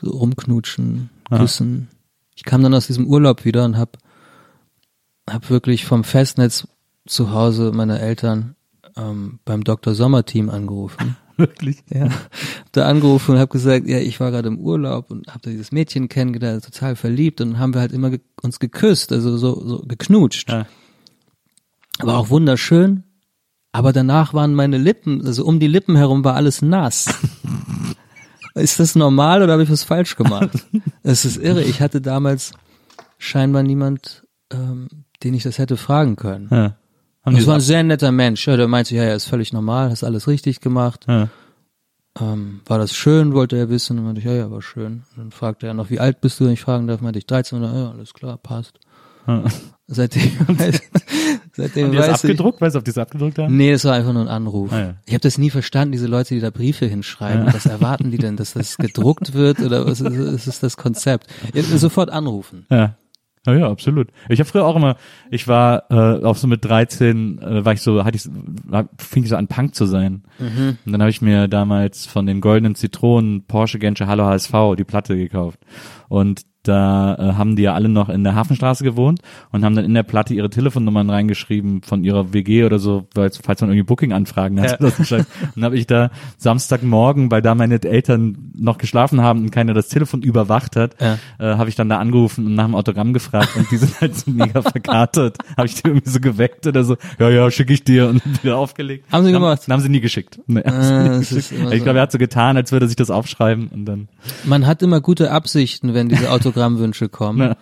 so rumknutschen, küssen. Ich kam dann aus diesem Urlaub wieder und hab, hab wirklich vom Festnetz zu Hause meiner Eltern ähm, beim Dr. Sommer Team angerufen. Wirklich? Ja. Hab da angerufen und habe gesagt, ja, ich war gerade im Urlaub und habe da dieses Mädchen kennengelernt, total verliebt und haben wir halt immer ge uns geküsst, also so, so geknutscht. Ja. War auch wunderschön, aber danach waren meine Lippen, also um die Lippen herum war alles nass. ist das normal oder habe ich was falsch gemacht? Es ist irre. Ich hatte damals scheinbar niemand, ähm, den ich das hätte fragen können. Ja. Haben Das war ein sehr netter Mensch. Ja, der meinte, ja, ja, ist völlig normal, hast alles richtig gemacht. ja. Ähm, war das schön, wollte er wissen. Und meinte ich, ja, ja, war schön. Und dann fragte er noch, wie alt bist du, wenn ich fragen darf? Meinte ich 13 oder, ja, alles klar, passt. Ja. Seitdem, seitdem Haben die das weiß ich, abgedruckt? Weißt du, ob die das abgedruckt haben? Nee, das war einfach nur ein Anruf. Ah, ja. Ich habe das nie verstanden, diese Leute, die da Briefe hinschreiben. Was erwarten die denn, dass das gedruckt wird oder was ist, ist das Konzept? Ja, sofort anrufen. Ja. Ja, ja, absolut. Ich habe früher auch immer, ich war äh, auch so mit 13, äh, war ich so, hatte ich, fing ich so an Punk zu sein. Und dann habe ich mir damals von den goldenen Zitronen Porsche Genscher Hallo HSV die Platte gekauft. Und da äh, haben die ja alle noch in der Hafenstraße gewohnt und haben dann in der Platte ihre Telefonnummern reingeschrieben von ihrer WG oder so, weil falls man irgendwie Booking-Anfragen hat. Ja. dann habe ich da Samstagmorgen, weil da meine Eltern noch geschlafen haben und keiner das Telefon überwacht hat, Ja. äh, habe ich dann da angerufen und nach dem Autogramm gefragt und die sind halt so mega verkartet. Habe ich die irgendwie so geweckt oder so, ja, ja, schicke ich dir und wieder aufgelegt. Haben sie gemacht? Dann haben sie nie geschickt. Nee, Ah, sie nie geschickt. ich glaube, er hat so getan, als würde er sich das aufschreiben und dann. Man hat immer gute Absichten, wenn diese Autogrammwünsche kommen. Ja.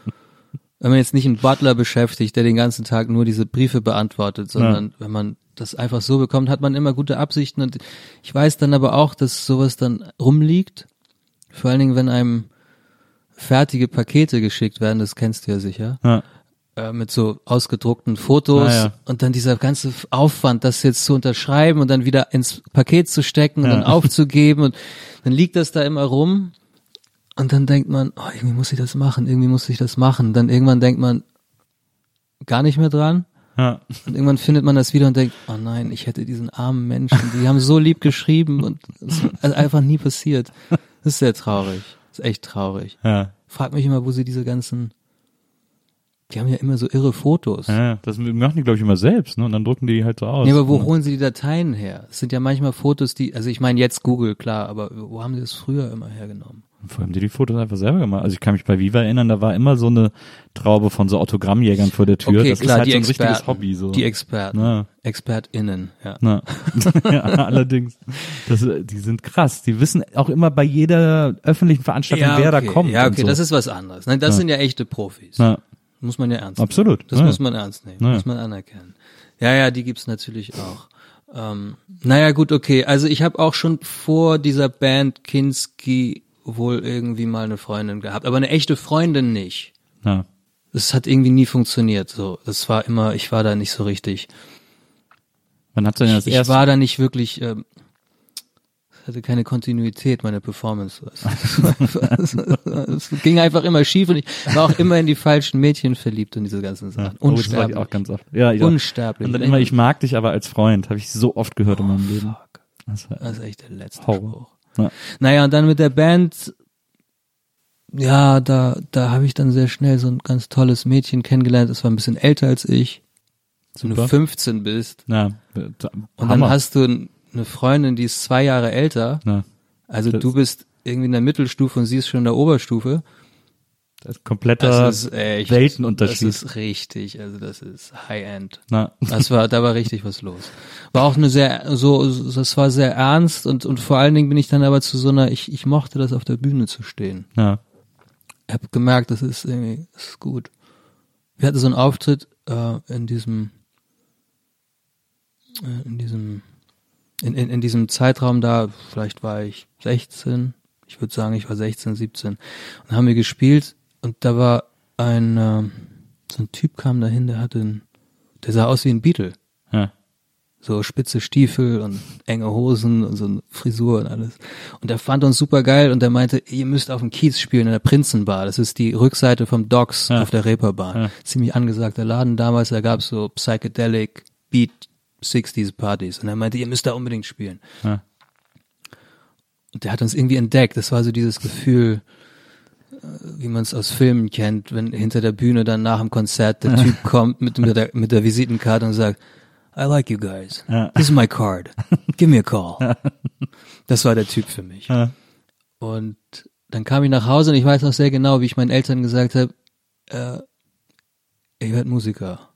Wenn man jetzt nicht einen Butler beschäftigt, der den ganzen Tag nur diese Briefe beantwortet, sondern wenn man das einfach so bekommt, hat man immer gute Absichten. Und ich weiß dann aber auch, dass sowas dann rumliegt. Vor allen Dingen, wenn einem fertige Pakete geschickt werden, das kennst du ja sicher. Ja. äh, mit so ausgedruckten Fotos Naja. und dann dieser ganze Aufwand, das jetzt zu unterschreiben und dann wieder ins Paket zu stecken und Ja. dann aufzugeben und dann liegt das da immer rum und dann denkt man, oh, irgendwie muss ich das machen, irgendwie muss ich das machen. Dann irgendwann denkt man gar nicht mehr dran Ja. und irgendwann findet man das wieder und denkt, oh nein, ich hätte diesen armen Menschen, die haben so lieb geschrieben und es ist einfach nie passiert. Das ist sehr traurig. Das ist echt traurig. Ja. Frag mich immer, wo sie diese ganzen, die haben ja immer so irre Fotos. Ja, das machen die, glaube ich, immer selbst, ne? Und dann drucken die halt so aus. Nee, aber wo Ja. holen sie die Dateien her? Es sind ja manchmal Fotos, die, also ich meine jetzt Google, klar, aber wo haben sie das früher immer hergenommen? Vor allem die die Fotos einfach selber gemacht. Also ich kann mich bei Viva erinnern, da war immer so eine Traube von so Autogrammjägern vor der Tür. das ist halt so ein richtiges Hobby. So. Die Experten. Na. ExpertInnen, ja. Na. ja, allerdings. Das, die sind krass. Die wissen auch immer bei jeder öffentlichen Veranstaltung, wer da kommt. Ja, okay, so. das ist was anderes. Nein, das Ja. sind ja echte Profis. Na, Muss man ja ernst nehmen. absolut. Das ja. muss man ernst nehmen, Ja. muss man anerkennen. Ja, ja, die gibt's natürlich auch. Ähm, naja, gut, okay. Also ich habe auch schon vor dieser Band Kinski wohl irgendwie mal eine Freundin gehabt, aber eine echte Freundin nicht. Ja. Das hat irgendwie nie funktioniert. So, das war immer, ich war da nicht so richtig. Wann hat denn das Ich, ich erste? war da nicht wirklich. Ähm, hatte keine Kontinuität, meine Performance. Es, es ging einfach immer schief und ich war auch immer in die falschen Mädchen verliebt und diese ganzen Sachen. Oh, das war ich Unsterblich. auch ganz oft. Ja, ja. Unsterblich. Und dann immer, ich mag dich aber als Freund, habe ich so oft gehört in meinem Leben. Fuck. Das war, Das ist echt der letzte Horror. Spruch. Ja. Naja, und dann mit der Band, ja, da, da habe ich dann sehr schnell so ein ganz tolles Mädchen kennengelernt. Das war ein bisschen älter als ich. Wenn du Super. 15 bist. na, Und dann hast du eine Freundin, die ist zwei Jahre älter. na, Also Das- du bist irgendwie in der Mittelstufe und sie ist schon in der Oberstufe. das ist kompletter Das ist echt, Weltenunterschied. Das ist richtig, also das ist High-End. Das war, da war richtig was los. War auch eine sehr, so, das war sehr ernst und, und vor allen Dingen bin ich dann aber zu so einer, ich, ich mochte das auf der Bühne zu stehen. na, Ich habe gemerkt, das ist irgendwie, das ist gut. Wir hatten so einen Auftritt äh, in diesem, äh, in diesem, in, in, in diesem Zeitraum da, vielleicht war ich 16, ich würde sagen, ich war 16, 17. Und haben wir gespielt und da war ein, äh, so ein Typ kam dahin, der hatte ein, der sah aus wie ein Beatle. ja, So spitze Stiefel und enge Hosen und so eine Frisur und alles. Und der fand uns super geil und der meinte, ihr müsst auf dem Kiez spielen in der Prinzenbar. Das ist die Rückseite vom Docks Ja. auf der Reeperbahn. Ja. Ziemlich angesagter Laden damals, da gab's so Psychedelic Beat 60s Partys. Und er meinte, ihr müsst da unbedingt spielen. ja, Und der hat uns irgendwie entdeckt. Das war so dieses Gefühl, äh, wie man es aus Filmen kennt, wenn hinter der Bühne dann nach dem Konzert der Typ kommt mit, mit, der, mit der Visitenkarte und sagt, I like you guys. This is my card. Give me a call. Das war der Typ für mich. Und dann kam ich nach Hause und ich weiß noch sehr genau, wie ich meinen Eltern gesagt habe, äh, ich werde Musiker.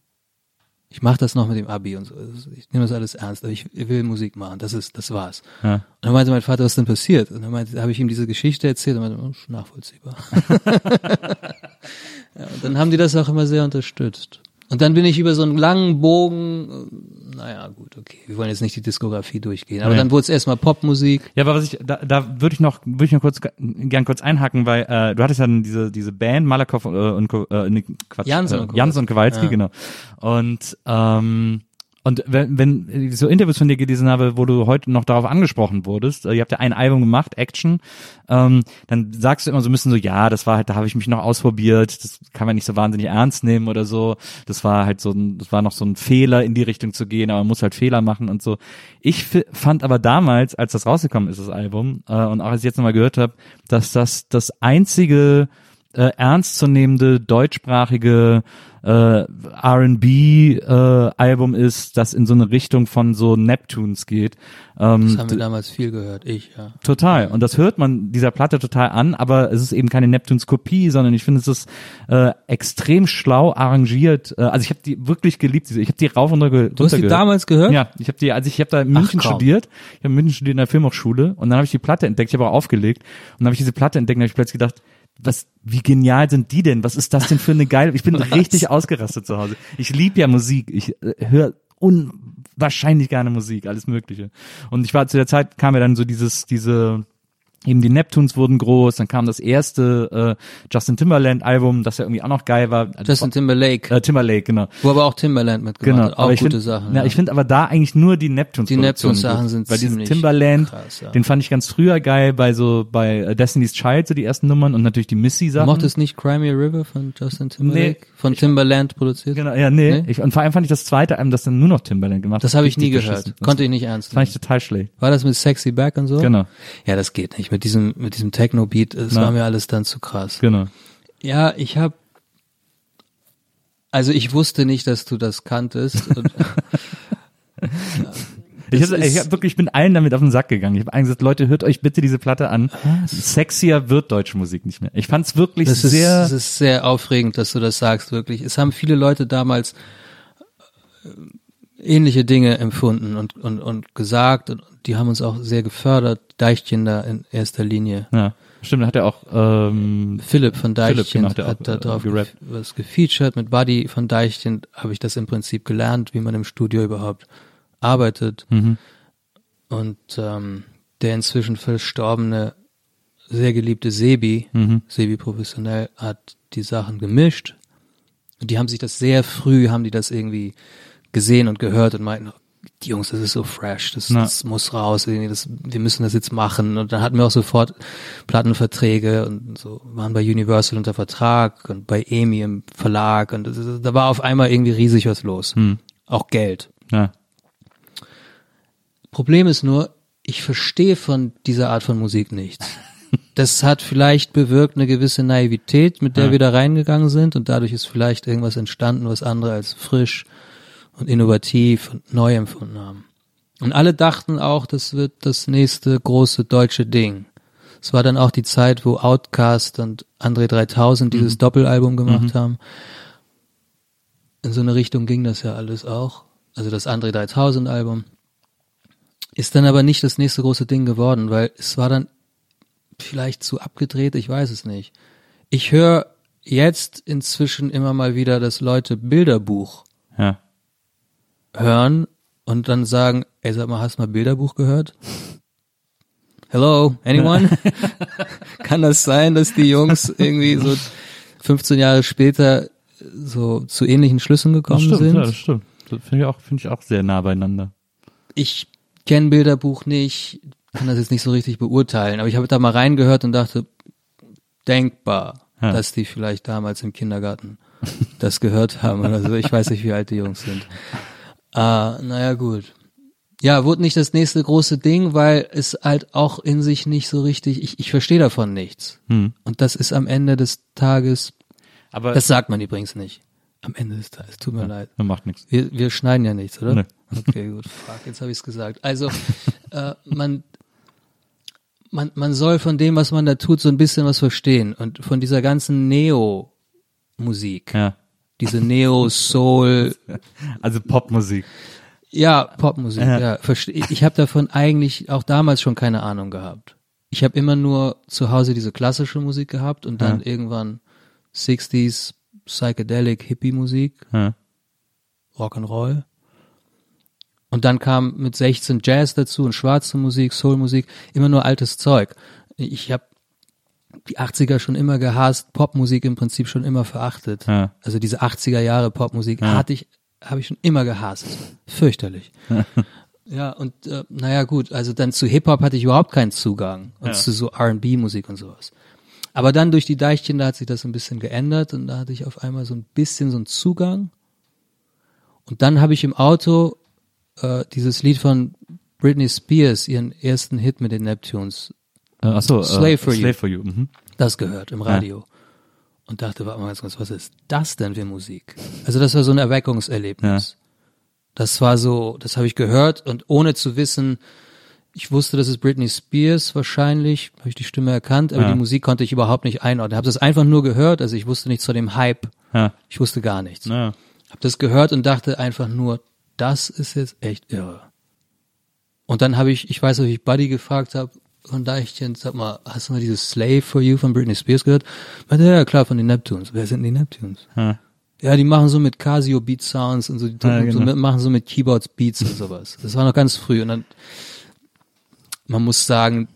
Ich mache das noch mit dem Abi und so. Ich nehme das alles ernst, aber ich, will Musik machen. Das ist, das war's. ja. Und dann meinte mein Vater, was ist denn passiert? Und dann meinte, habe ich ihm diese Geschichte erzählt und meinte, oh, nachvollziehbar. ja, und dann haben die das auch immer sehr unterstützt. Und dann bin ich über so einen langen Bogen, naja, gut, okay, wir wollen jetzt nicht die Diskografie durchgehen, aber Nee. dann wurde es erstmal Popmusik. Ja, aber was ich, da, da würde ich noch, würde ich noch kurz, gern kurz einhaken, weil äh, du hattest ja diese diese Band Malakoff äh, und äh, nee, Quatsch, Jansen und äh, Kowalski. Jansen und Kowalski, Ja. genau. Und ähm, und wenn, wenn ich so Interviews von dir gelesen habe, wo du heute noch darauf angesprochen wurdest, äh, ihr habt ja ein Album gemacht, Action, ähm, dann sagst du immer so ein bisschen so, ja, das war halt, da habe ich mich noch ausprobiert, das kann man nicht so wahnsinnig ernst nehmen oder so. Das war halt so ein, das war noch so ein Fehler, in die Richtung zu gehen, aber man muss halt Fehler machen und so. Ich fand aber damals, als das rausgekommen ist, das Album, äh, und auch als ich jetzt nochmal gehört habe, dass das das einzige äh, ernstzunehmende deutschsprachige äh, R&B-Album ist, das in so eine Richtung von so Neptunes geht. Ähm, Das haben wir damals viel gehört, ich, ja. Total. Und das hört man dieser Platte total an, aber es ist eben keine Neptunes-Kopie, sondern ich finde, es ist äh, extrem schlau arrangiert. Äh, also ich habe die wirklich geliebt. diese- Ich habe die rauf und runter, ge- Du hast die damals gehört? Ja, ich habe die, also ich habe da in München kaum. studiert. Ich habe in München studiert in der Filmhochschule und dann habe ich die Platte entdeckt. Ich habe auch aufgelegt und dann habe ich diese Platte entdeckt und habe ich plötzlich gedacht, was, wie genial sind die denn? Was ist das denn für eine geile? Ich bin richtig ausgerastet zu Hause. Ich lieb ja Musik. Ich äh, höre unwahrscheinlich gerne Musik, alles Mögliche. Und ich war zu der Zeit kam ja dann so dieses, diese eben die Neptunes wurden groß, dann kam das erste äh, Justin Timberland Album, das ja irgendwie auch noch geil war. Justin Timberlake, äh, Timberlake, genau. wo aber auch Timberland mitgemacht Genau, hat. Auch aber ich gute find, Sachen. Ja, ich finde aber da eigentlich nur die Neptunes Die Neptunes-Sachen gut. sind Weil diesen Timberland, krass, ja. den fand ich ganz früher geil bei so bei äh, Destiny's Child so die ersten Nummern und natürlich die Missy Sachen. mochtest nicht Crimea River von Justin Timberlake? Nee, von Timberland produziert? Genau, ja, nee. Nee? Ich, und vor allem fand ich das zweite Album, das dann nur noch Timberland gemacht hat. Das habe ich nie gehört. Konnte ich nicht ernst Das fand nehmen. ich total schlecht. War das mit Sexy Back und so? Genau, Ja, das geht nicht. Mit diesem, mit diesem Techno-Beat, es war mir alles dann zu krass. genau. Ja, ich habe, also ich wusste nicht, dass du das kanntest. Und Ich, hab, ich, hab wirklich, ich bin allen damit auf den Sack gegangen. Ich habe eigentlich gesagt, Leute, hört euch bitte diese Platte an. Sexier wird deutsche Musik nicht mehr. Ich fand's wirklich das sehr. das ist sehr aufregend, dass du das sagst, wirklich. Es haben viele Leute damals äh, ähnliche Dinge empfunden und, und, und gesagt und die haben uns auch sehr gefördert, Deichchen da in erster Linie. ja, stimmt, da hat er auch ähm, Philipp von Philipp, Deichchen genau, hat hat da äh, drauf gef- was gefeatured. Mit Buddy von Deichchen habe ich das im Prinzip gelernt, wie man im Studio überhaupt arbeitet. Mhm. Und ähm, der inzwischen verstorbene, sehr geliebte Sebi, Mhm. Sebi professionell, hat die Sachen gemischt. Und die haben sich das sehr früh, haben die das irgendwie gesehen und gehört und meinten, die Jungs, das ist so fresh, das, das muss raus, das, wir müssen das jetzt machen. Und dann hatten wir auch sofort Plattenverträge und so, waren bei Universal unter Vertrag und bei EMI im Verlag und das, da war auf einmal irgendwie riesig was los. Hm. Auch Geld. ja, Problem ist nur, ich verstehe von dieser Art von Musik nichts. Das hat vielleicht bewirkt eine gewisse Naivität, mit der Ja. wir da reingegangen sind und dadurch ist vielleicht irgendwas entstanden, was andere als frisch und innovativ und neu empfunden haben. Und alle dachten auch, das wird das nächste große deutsche Ding. Es war dann auch die Zeit, wo Outcast und André 3000 dieses Doppelalbum gemacht haben. In so eine Richtung ging das ja alles auch. Also das André 3000 Album. Ist dann aber nicht das nächste große Ding geworden, weil es war dann vielleicht zu abgedreht, ich weiß es nicht. Ich höre jetzt inzwischen immer mal wieder, dass Leute Bilderbuch ja. Hören und dann sagen, ey, sag mal, hast du mal Bilderbuch gehört? Hello, anyone? Kann das sein, dass die Jungs irgendwie so 15 Jahre später so zu ähnlichen Schlüssen Das gekommen stimmt, sind? ja, das stimmt. Das finde ich auch, finde ich auch sehr nah beieinander. ich kenne Bilderbuch nicht, kann das jetzt nicht so richtig beurteilen, aber ich habe da mal reingehört und dachte, denkbar, Ja. dass die vielleicht damals im Kindergarten das gehört haben oder so. Ich weiß nicht, wie alt die Jungs sind. Ah, naja, gut. Ja, wurde nicht das nächste große Ding, weil es halt auch in sich nicht so richtig, ich, ich verstehe davon nichts. Hm. Und das ist am Ende des Tages, Aber das sagt man übrigens nicht. Am Ende des Tages, tut mir leid. das macht nichts. Wir, wir schneiden ja nichts, oder? Nee. Okay, gut. Fuck, jetzt habe ich es gesagt. Also, äh, man, man, man soll von dem, was man da tut, so ein bisschen was verstehen. Und von dieser ganzen Neo-Musik, Ja. Diese Neo-Soul, Also Popmusik. ja, Popmusik, Ja. ja. ich habe davon eigentlich auch damals schon keine Ahnung gehabt. Ich habe immer nur zu Hause diese klassische Musik gehabt und dann Ja. irgendwann 60s Psychedelic Hippie-Musik. Ja. Rock'n'Roll. Und dann kam mit 16 Jazz dazu und schwarze Musik, Soulmusik, immer nur altes Zeug. Ich habe die 80er schon immer gehasst, Popmusik im Prinzip schon immer verachtet. Ja. Also diese 80er Jahre Popmusik Ja. hatte ich, habe ich schon immer gehasst. Fürchterlich. ja, und äh, naja gut, also dann zu Hip-Hop hatte ich überhaupt keinen Zugang und Ja. zu so R&B-Musik und sowas. Aber dann durch die Deichchen, da hat sich das ein bisschen geändert und da hatte ich auf einmal so ein bisschen so einen Zugang. Und dann habe ich im Auto äh, dieses Lied von Britney Spears, ihren ersten Hit mit den Neptunes, Äh, achso, Slave äh, for You. Slave for You. Mhm. das gehört im Radio. Und dachte, warte mal ganz kurz, was ist das denn für Musik? Also das war so ein Erweckungserlebnis. Das war so, das habe ich gehört und ohne zu wissen, ich wusste, das ist Britney Spears wahrscheinlich, habe ich die Stimme erkannt, aber Ja. die Musik konnte ich überhaupt nicht einordnen. Habe das einfach nur gehört, also ich wusste nichts von dem Hype, Ja. ich wusste gar nichts. Ja. Hab das gehört und dachte einfach nur, das ist jetzt echt irre. Und dann habe ich, ich weiß, ob ich Buddy gefragt habe, von Deichchen, sag mal, hast du mal dieses Slave for You von Britney Spears gehört? Meinte, ja, klar, von den Neptunes. Wer sind die Neptunes? Ja. Ja, die machen so mit Casio Beat Sounds und so, die Ja, drücken so genau. mit, machen so mit Keyboards Beats und sowas. Das war noch ganz früh und dann, man muss sagen,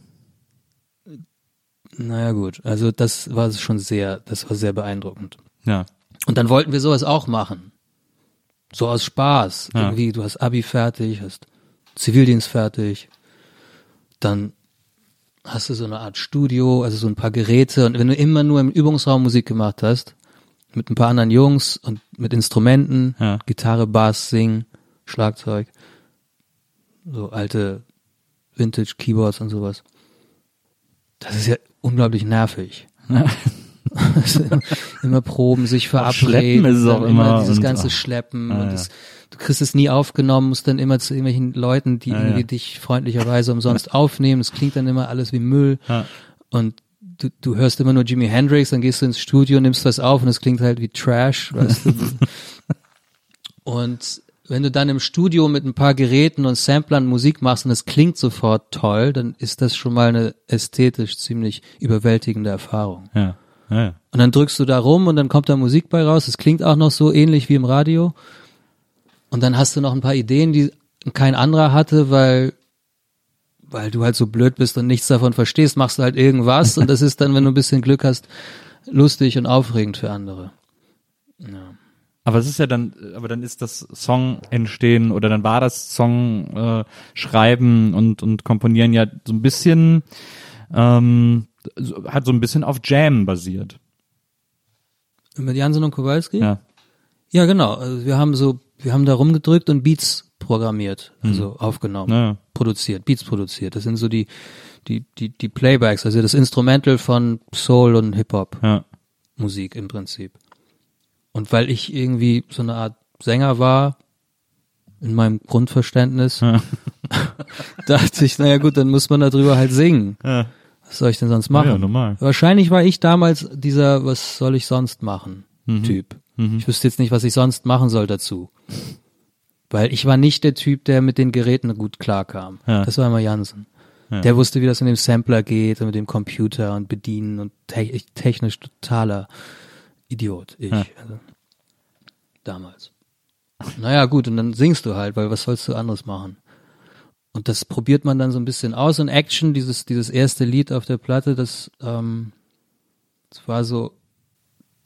Naja gut, also das war schon sehr, das war sehr beeindruckend. Ja. Und dann wollten wir sowas auch machen. So aus Spaß. Ja. Irgendwie, du hast Abi fertig, hast Zivildienst fertig, dann hast du so eine Art Studio, also so ein paar Geräte und wenn du immer nur im Übungsraum Musik gemacht hast, mit ein paar anderen Jungs und mit Instrumenten, Ja. Gitarre, Bass, Sing, Schlagzeug, so alte Vintage Keyboards und sowas. Das ist ja unglaublich nervig. Immer, immer proben, sich verabreden, dann immer dieses ganze. Schleppen Ah, und ja. das, du kriegst es nie aufgenommen, musst dann immer zu irgendwelchen Leuten, die Ah, irgendwie ja. dich freundlicherweise umsonst aufnehmen. Es klingt dann immer alles wie Müll Ja. und du, du hörst immer nur Jimi Hendrix, dann gehst du ins Studio, nimmst was auf und es klingt halt wie Trash, weißt du. und wenn du dann im Studio mit ein paar Geräten und Samplern Musik machst und es klingt sofort toll, dann ist das schon mal eine ästhetisch ziemlich überwältigende Erfahrung. Ja. Ja. ja. Und dann drückst du da rum und dann kommt da Musik bei raus. Es klingt auch noch so ähnlich wie im Radio. Und dann hast du noch ein paar Ideen, die kein anderer hatte, weil, weil du halt so blöd bist und nichts davon verstehst, machst du halt irgendwas und das ist dann, wenn du ein bisschen Glück hast, lustig und aufregend für andere. Ja. Aber es ist ja dann, aber dann ist das Song entstehen oder dann war das Song äh, schreiben und und komponieren ja so ein bisschen ähm, so- hat so ein bisschen auf Jam basiert. Mit Jansen und Kowalski? Ja. Ja, genau. Also wir haben so, wir haben da rumgedrückt und Beats programmiert, also aufgenommen, Ja. produziert, Beats produziert. Das sind so die, die, die, die Playbacks, also das Instrumental von Soul und Hip-Hop. Ja. Musik im Prinzip. Und weil ich irgendwie so eine Art Sänger war, in meinem Grundverständnis, dachte ich, naja gut, dann muss man darüber halt singen. Ja. Was soll ich denn sonst machen? Ja, normal. Wahrscheinlich war ich damals dieser, was soll ich sonst machen, Mhm. Typ. Ich wüsste jetzt nicht, was ich sonst machen soll dazu. Weil ich war nicht der Typ, der mit den Geräten gut klarkam. Ja. Das war immer Jansen. Der wusste, wie das mit dem Sampler geht und mit dem Computer und bedienen und te technisch totaler Idiot. Ich. Ja. Also, damals. Naja, gut, und dann singst du halt, weil was sollst du anderes machen? Und das probiert man dann so ein bisschen aus. Und Action, dieses, dieses erste Lied auf der Platte, das, ähm, das war so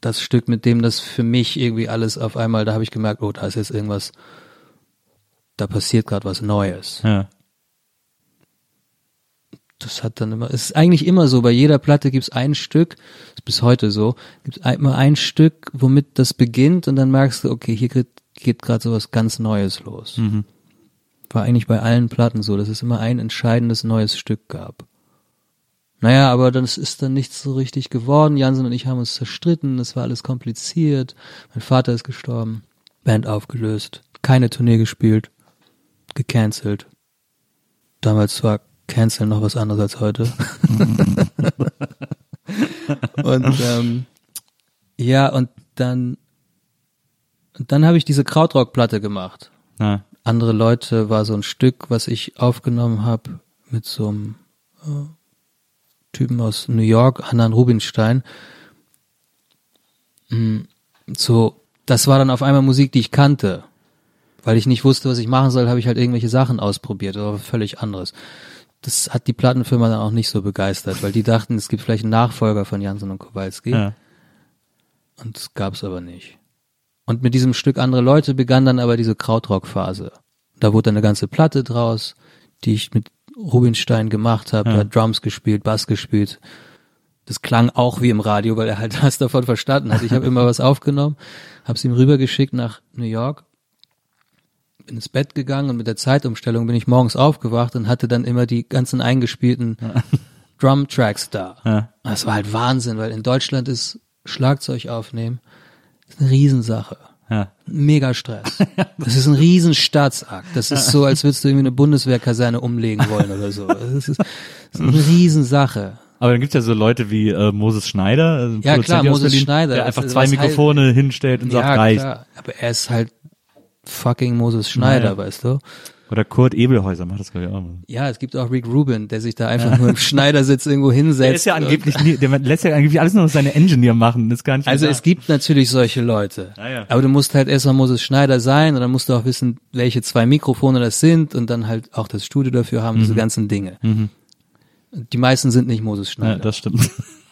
das Stück, mit dem das für mich irgendwie alles auf einmal, da habe ich gemerkt, oh, da ist jetzt irgendwas, da passiert gerade was Neues. Ja. Das hat dann immer, es ist eigentlich immer so, bei jeder Platte gibt es ein Stück, ist bis heute so, gibt es immer ein Stück, womit das beginnt und dann merkst du, okay, hier geht, geht gerade so was ganz Neues los. War eigentlich bei allen Platten so, dass es immer ein entscheidendes neues Stück gab. Naja, aber das ist dann nichts so richtig geworden. Jansen und ich haben uns zerstritten, es war alles kompliziert. Mein Vater ist gestorben, Band aufgelöst, keine Tournee gespielt, gecancelt. Damals war Cancel noch was anderes als heute. und ähm, ja, und dann und dann habe ich diese Krautrock-Platte gemacht. Ja. Andere Leute war so ein Stück, was ich aufgenommen habe mit so einem äh, Typen aus New York, Hanan Rubinstein. Mm, So, das war dann auf einmal Musik, die ich kannte. Weil ich nicht wusste, was ich machen soll, habe ich halt irgendwelche Sachen ausprobiert, aber völlig anderes. Das hat die Plattenfirma dann auch nicht so begeistert, weil die dachten, es gibt vielleicht einen Nachfolger von Jansen und Kowalski. Ja. Und das gab's aber nicht. Und mit diesem Stück andere Leute begann dann aber diese Krautrock-Phase. Da wurde dann eine ganze Platte draus, die ich mit Rubinstein gemacht habe, Ja. Er hat Drums gespielt, Bass gespielt. Das klang auch wie im Radio, weil er halt was davon verstanden hat. Ich habe immer was aufgenommen, habe es ihm rübergeschickt nach New York, bin ins Bett gegangen und mit der Zeitumstellung bin ich morgens aufgewacht und hatte dann immer die ganzen eingespielten Drum-Tracks da. Ja. Das war halt Wahnsinn, weil in Deutschland ist Schlagzeug aufnehmen ist eine Riesensache. Ja. Mega Stress. Das ist ein riesen Staatsakt. Das ist so, als würdest du irgendwie eine Bundeswehrkaserne umlegen wollen oder so. Das ist, das ist eine Riesensache. Aber dann gibt's ja so Leute wie äh, Moses Schneider, äh, Ja, Produzent klar, Moses Berlin, Schneider. der einfach zwei Mikrofone hinstellt und sagt, ja, reicht. klar. Aber er ist halt fucking Moses Schneider, Naja. weißt du? Oder Kurt Ebelhäuser macht das glaube ich auch mal. Ja, es gibt auch Rick Rubin, der sich da einfach nur im Schneidersitz irgendwo hinsetzt. Der ist ja angeblich, nie, der lässt ja angeblich alles nur seine Engineer machen, das ist gar nicht Also es gibt natürlich solche Leute. Ah, ja. Aber du musst halt erstmal Moses Schneider sein und dann musst du auch wissen, welche zwei Mikrofone das sind und dann halt auch das Studio dafür haben, Mhm. diese ganzen Dinge. Die meisten sind nicht Moses Ja, Schneider. das stimmt.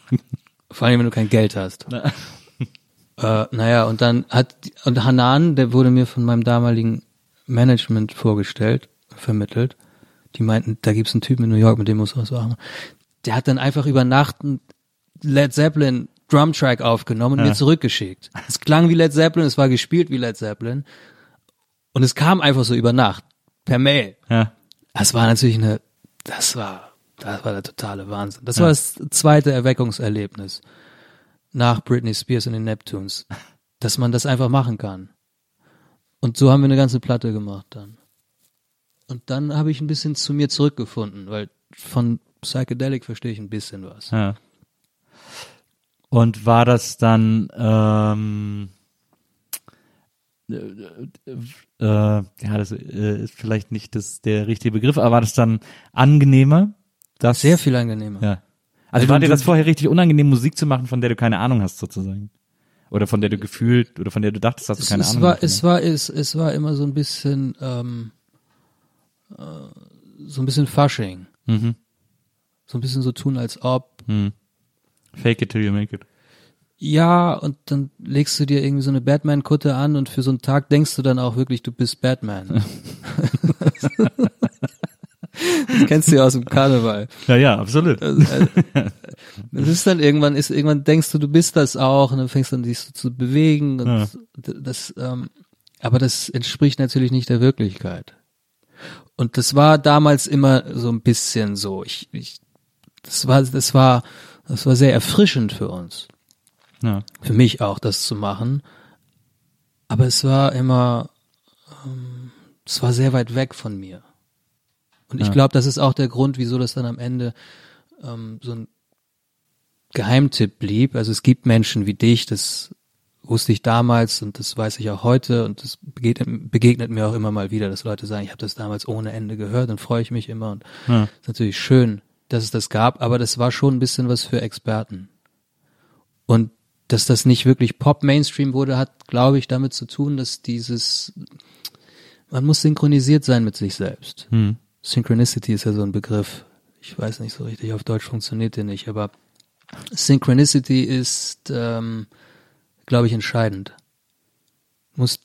Vor allem, wenn du kein Geld hast. Äh, naja, und dann hat, und Hanan, der wurde mir von meinem damaligen Management vorgestellt, vermittelt. Die meinten, da gibt's einen Typen in New York, mit dem muss was machen. Der hat dann einfach über Nacht einen Led Zeppelin Drumtrack aufgenommen und Ja. mir zurückgeschickt. Es klang wie Led Zeppelin, es war gespielt wie Led Zeppelin. Und es kam einfach so über Nacht. Per Mail. Ja. Das war natürlich eine, das war, das war der totale Wahnsinn. Das war das zweite Erweckungserlebnis nach Britney Spears und den Neptunes, dass man das einfach machen kann. Und so haben wir eine ganze Platte gemacht dann. Und dann habe ich ein bisschen zu mir zurückgefunden, weil von Psychedelic verstehe ich ein bisschen was. Ja. Und war das dann ähm, äh, äh, ja, das äh, ist vielleicht nicht das, der richtige Begriff, aber war das dann angenehmer? Das, Sehr viel angenehmer. Ja. Also Weil war dir das vorher richtig unangenehm, Musik zu machen, von der du keine Ahnung hast, sozusagen? Oder von der du gefühlt, oder von der du dachtest, dass du keine es Ahnung war, hast? es war, es, es war immer so ein bisschen, ähm, äh, so ein bisschen Fasching. Mhm. So ein bisschen so tun, als ob. Hm. Fake it till you make it. Ja, und dann legst du dir irgendwie so eine Batman-Kutte an und für so einen Tag denkst du dann auch wirklich, du bist Batman. das kennst du ja aus dem Karneval. Ja, ja, absolut. Das ist dann irgendwann, ist irgendwann denkst du, du bist das auch und dann fängst du an, dich so zu bewegen und Ja. das, ähm, aber das entspricht natürlich nicht der Wirklichkeit. Und das war damals immer so ein bisschen so. Ich, ich, das war, das war, das war sehr erfrischend für uns. Ja. Für mich auch, das zu machen. Aber es war immer, ähm, es war sehr weit weg von mir. Und ich Ja. glaube, das ist auch der Grund, wieso das dann am Ende ähm, so ein Geheimtipp blieb. Also es gibt Menschen wie dich, das wusste ich damals und das weiß ich auch heute und das begegnet, begegnet mir auch immer mal wieder, dass Leute sagen, ich habe das damals ohne Ende gehört, dann freue ich mich immer und Ja. ist natürlich schön, dass es das gab, aber das war schon ein bisschen was für Experten. Und dass das nicht wirklich Pop-Mainstream wurde, hat, glaube ich, damit zu tun, dass dieses, man muss synchronisiert sein mit sich selbst. Hm. Synchronicity ist ja so ein Begriff. Ich weiß nicht so richtig, auf Deutsch funktioniert der nicht, aber Synchronicity ist, ähm, glaube ich, entscheidend. Muss,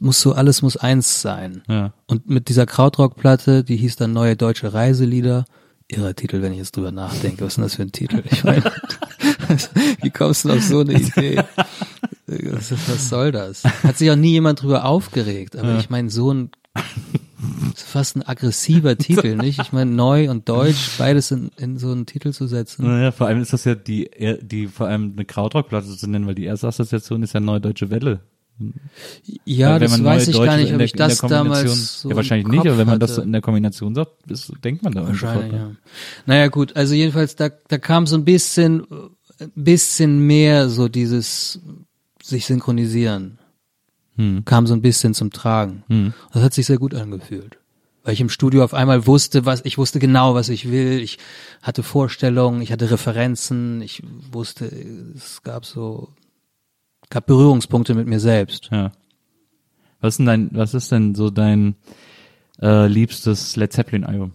muss so, alles muss eins sein. Ja. Und mit dieser Krautrock-Platte, die hieß dann Neue Deutsche Reiselieder. Irrer Titel, wenn ich jetzt drüber nachdenke. Was ist denn das für ein Titel? Ich meine, wie kommst du auf so eine Idee? Was, soll das? Hat sich auch nie jemand drüber aufgeregt. Aber ich meine, so ein fast ein aggressiver Titel, nicht? Ich meine, neu und deutsch, beides in, in so einen Titel zu setzen. Naja, vor allem ist das ja die, die vor allem eine Krautrockplatte zu nennen, weil die erste Assoziation ist ja Neue Deutsche Welle. Ja, das man weiß ich Deutsche gar nicht, ob der- ich das damals so Ja, wahrscheinlich nicht, aber wenn man das in der Kombination sagt, ist, denkt man da Wahrscheinlich, sofort. ja. Naja, gut, also jedenfalls, da, da kam so ein bisschen, bisschen mehr so dieses sich synchronisieren. Hm. Kam so ein bisschen zum Tragen. Hm. Das hat sich sehr gut angefühlt. Weil ich im Studio auf einmal wusste, was, ich wusste genau, was ich will. Ich hatte Vorstellungen, ich hatte Referenzen, ich wusste, es gab so, gab Berührungspunkte mit mir selbst. Ja. Was ist denn dein, was ist denn so dein äh, liebstes Led Zeppelin Album?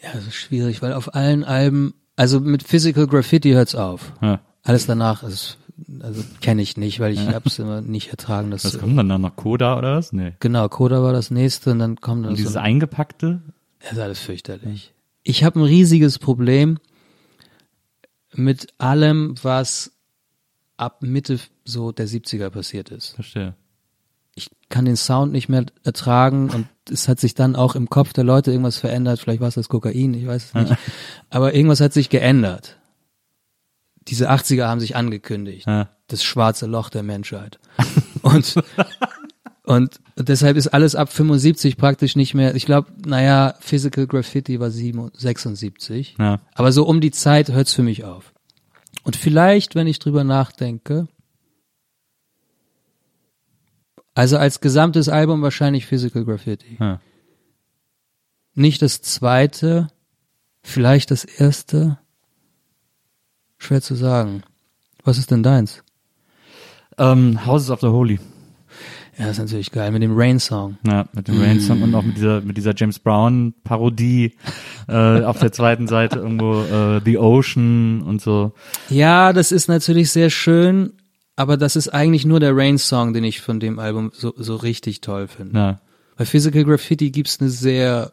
Ja, das ist schwierig, weil auf allen Alben, also mit Physical Graffiti hört's auf. Ja. Alles danach ist, also kenne ich nicht, weil ich hab's immer nicht ertragen. Das Was kommt dann da noch? Coda oder was? Nee. genau, Coda war das nächste und dann kommt dann Und dieses so, eingepackte? das ist alles fürchterlich. Ich habe ein riesiges Problem mit allem, was ab Mitte so der 70er passiert ist. Verstehe. Ich kann den Sound nicht mehr ertragen und es hat sich dann auch im Kopf der Leute irgendwas verändert. Vielleicht war es das Kokain, ich weiß es nicht. Aber irgendwas hat sich geändert. Diese 80er haben sich angekündigt. Ja. Das schwarze Loch der Menschheit. Und, und deshalb ist alles ab 75 praktisch nicht mehr, ich glaube, naja, Physical Graffiti war 7 76. Ja. Aber so um die Zeit hört's für mich auf. Und vielleicht, wenn ich drüber nachdenke, also als gesamtes Album wahrscheinlich Physical Graffiti. Ja. Nicht das zweite, vielleicht das erste. Schwer zu sagen. Was ist denn deins? Ähm, Houses of the Holy. Ja, ist natürlich geil. Mit dem Rain-Song. Ja, mit dem Rain Song und auch mit dieser mit dieser James Brown Parodie äh, auf der zweiten Seite irgendwo äh, The Ocean und so. Ja, das ist natürlich sehr schön, aber das ist eigentlich nur der Rain-Song, den ich von dem Album so, so richtig toll finde. Ja. Bei Physical Graffiti gibt's eine sehr,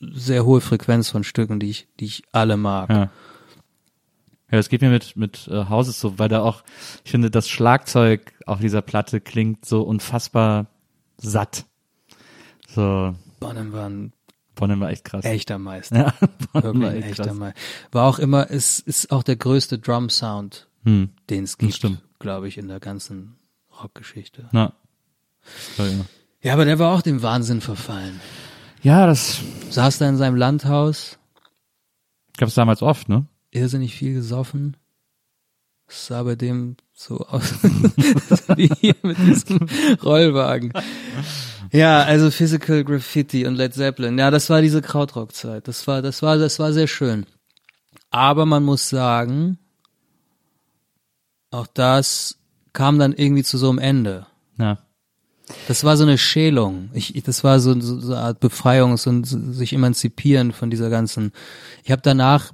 sehr hohe Frequenz von Stücken, die ich, die ich alle mag. Ja. Ja, es geht mir mit mit äh, Houses so, weil da auch ich finde das Schlagzeug auf dieser Platte klingt so unfassbar satt. So Bonham war ein Bonham war echt krass. echter Meister. Ja, Bonham Wirklich war echt echter krass. Meister. War auch immer, es ist auch der größte Drum-Sound, Hm. den es gibt, glaube ich, in der ganzen Rockgeschichte. Na. Ja, ja. Ja, aber der war auch dem Wahnsinn verfallen. ja, das Saß da in seinem Landhaus, gab es damals oft, ne? Irrsinnig viel gesoffen. Es sah bei dem so aus wie hier mit diesem Rollwagen. Ja, also Physical Graffiti und Led Zeppelin. Ja, das war diese Krautrock-Zeit. Das war, das war, das war sehr schön. Aber man muss sagen, auch das kam dann irgendwie zu so einem Ende. Ja. Das war so eine Schälung. Ich, ich das war so, so, eine Art Befreiung, so ein so sich emanzipieren von dieser ganzen. Ich habe danach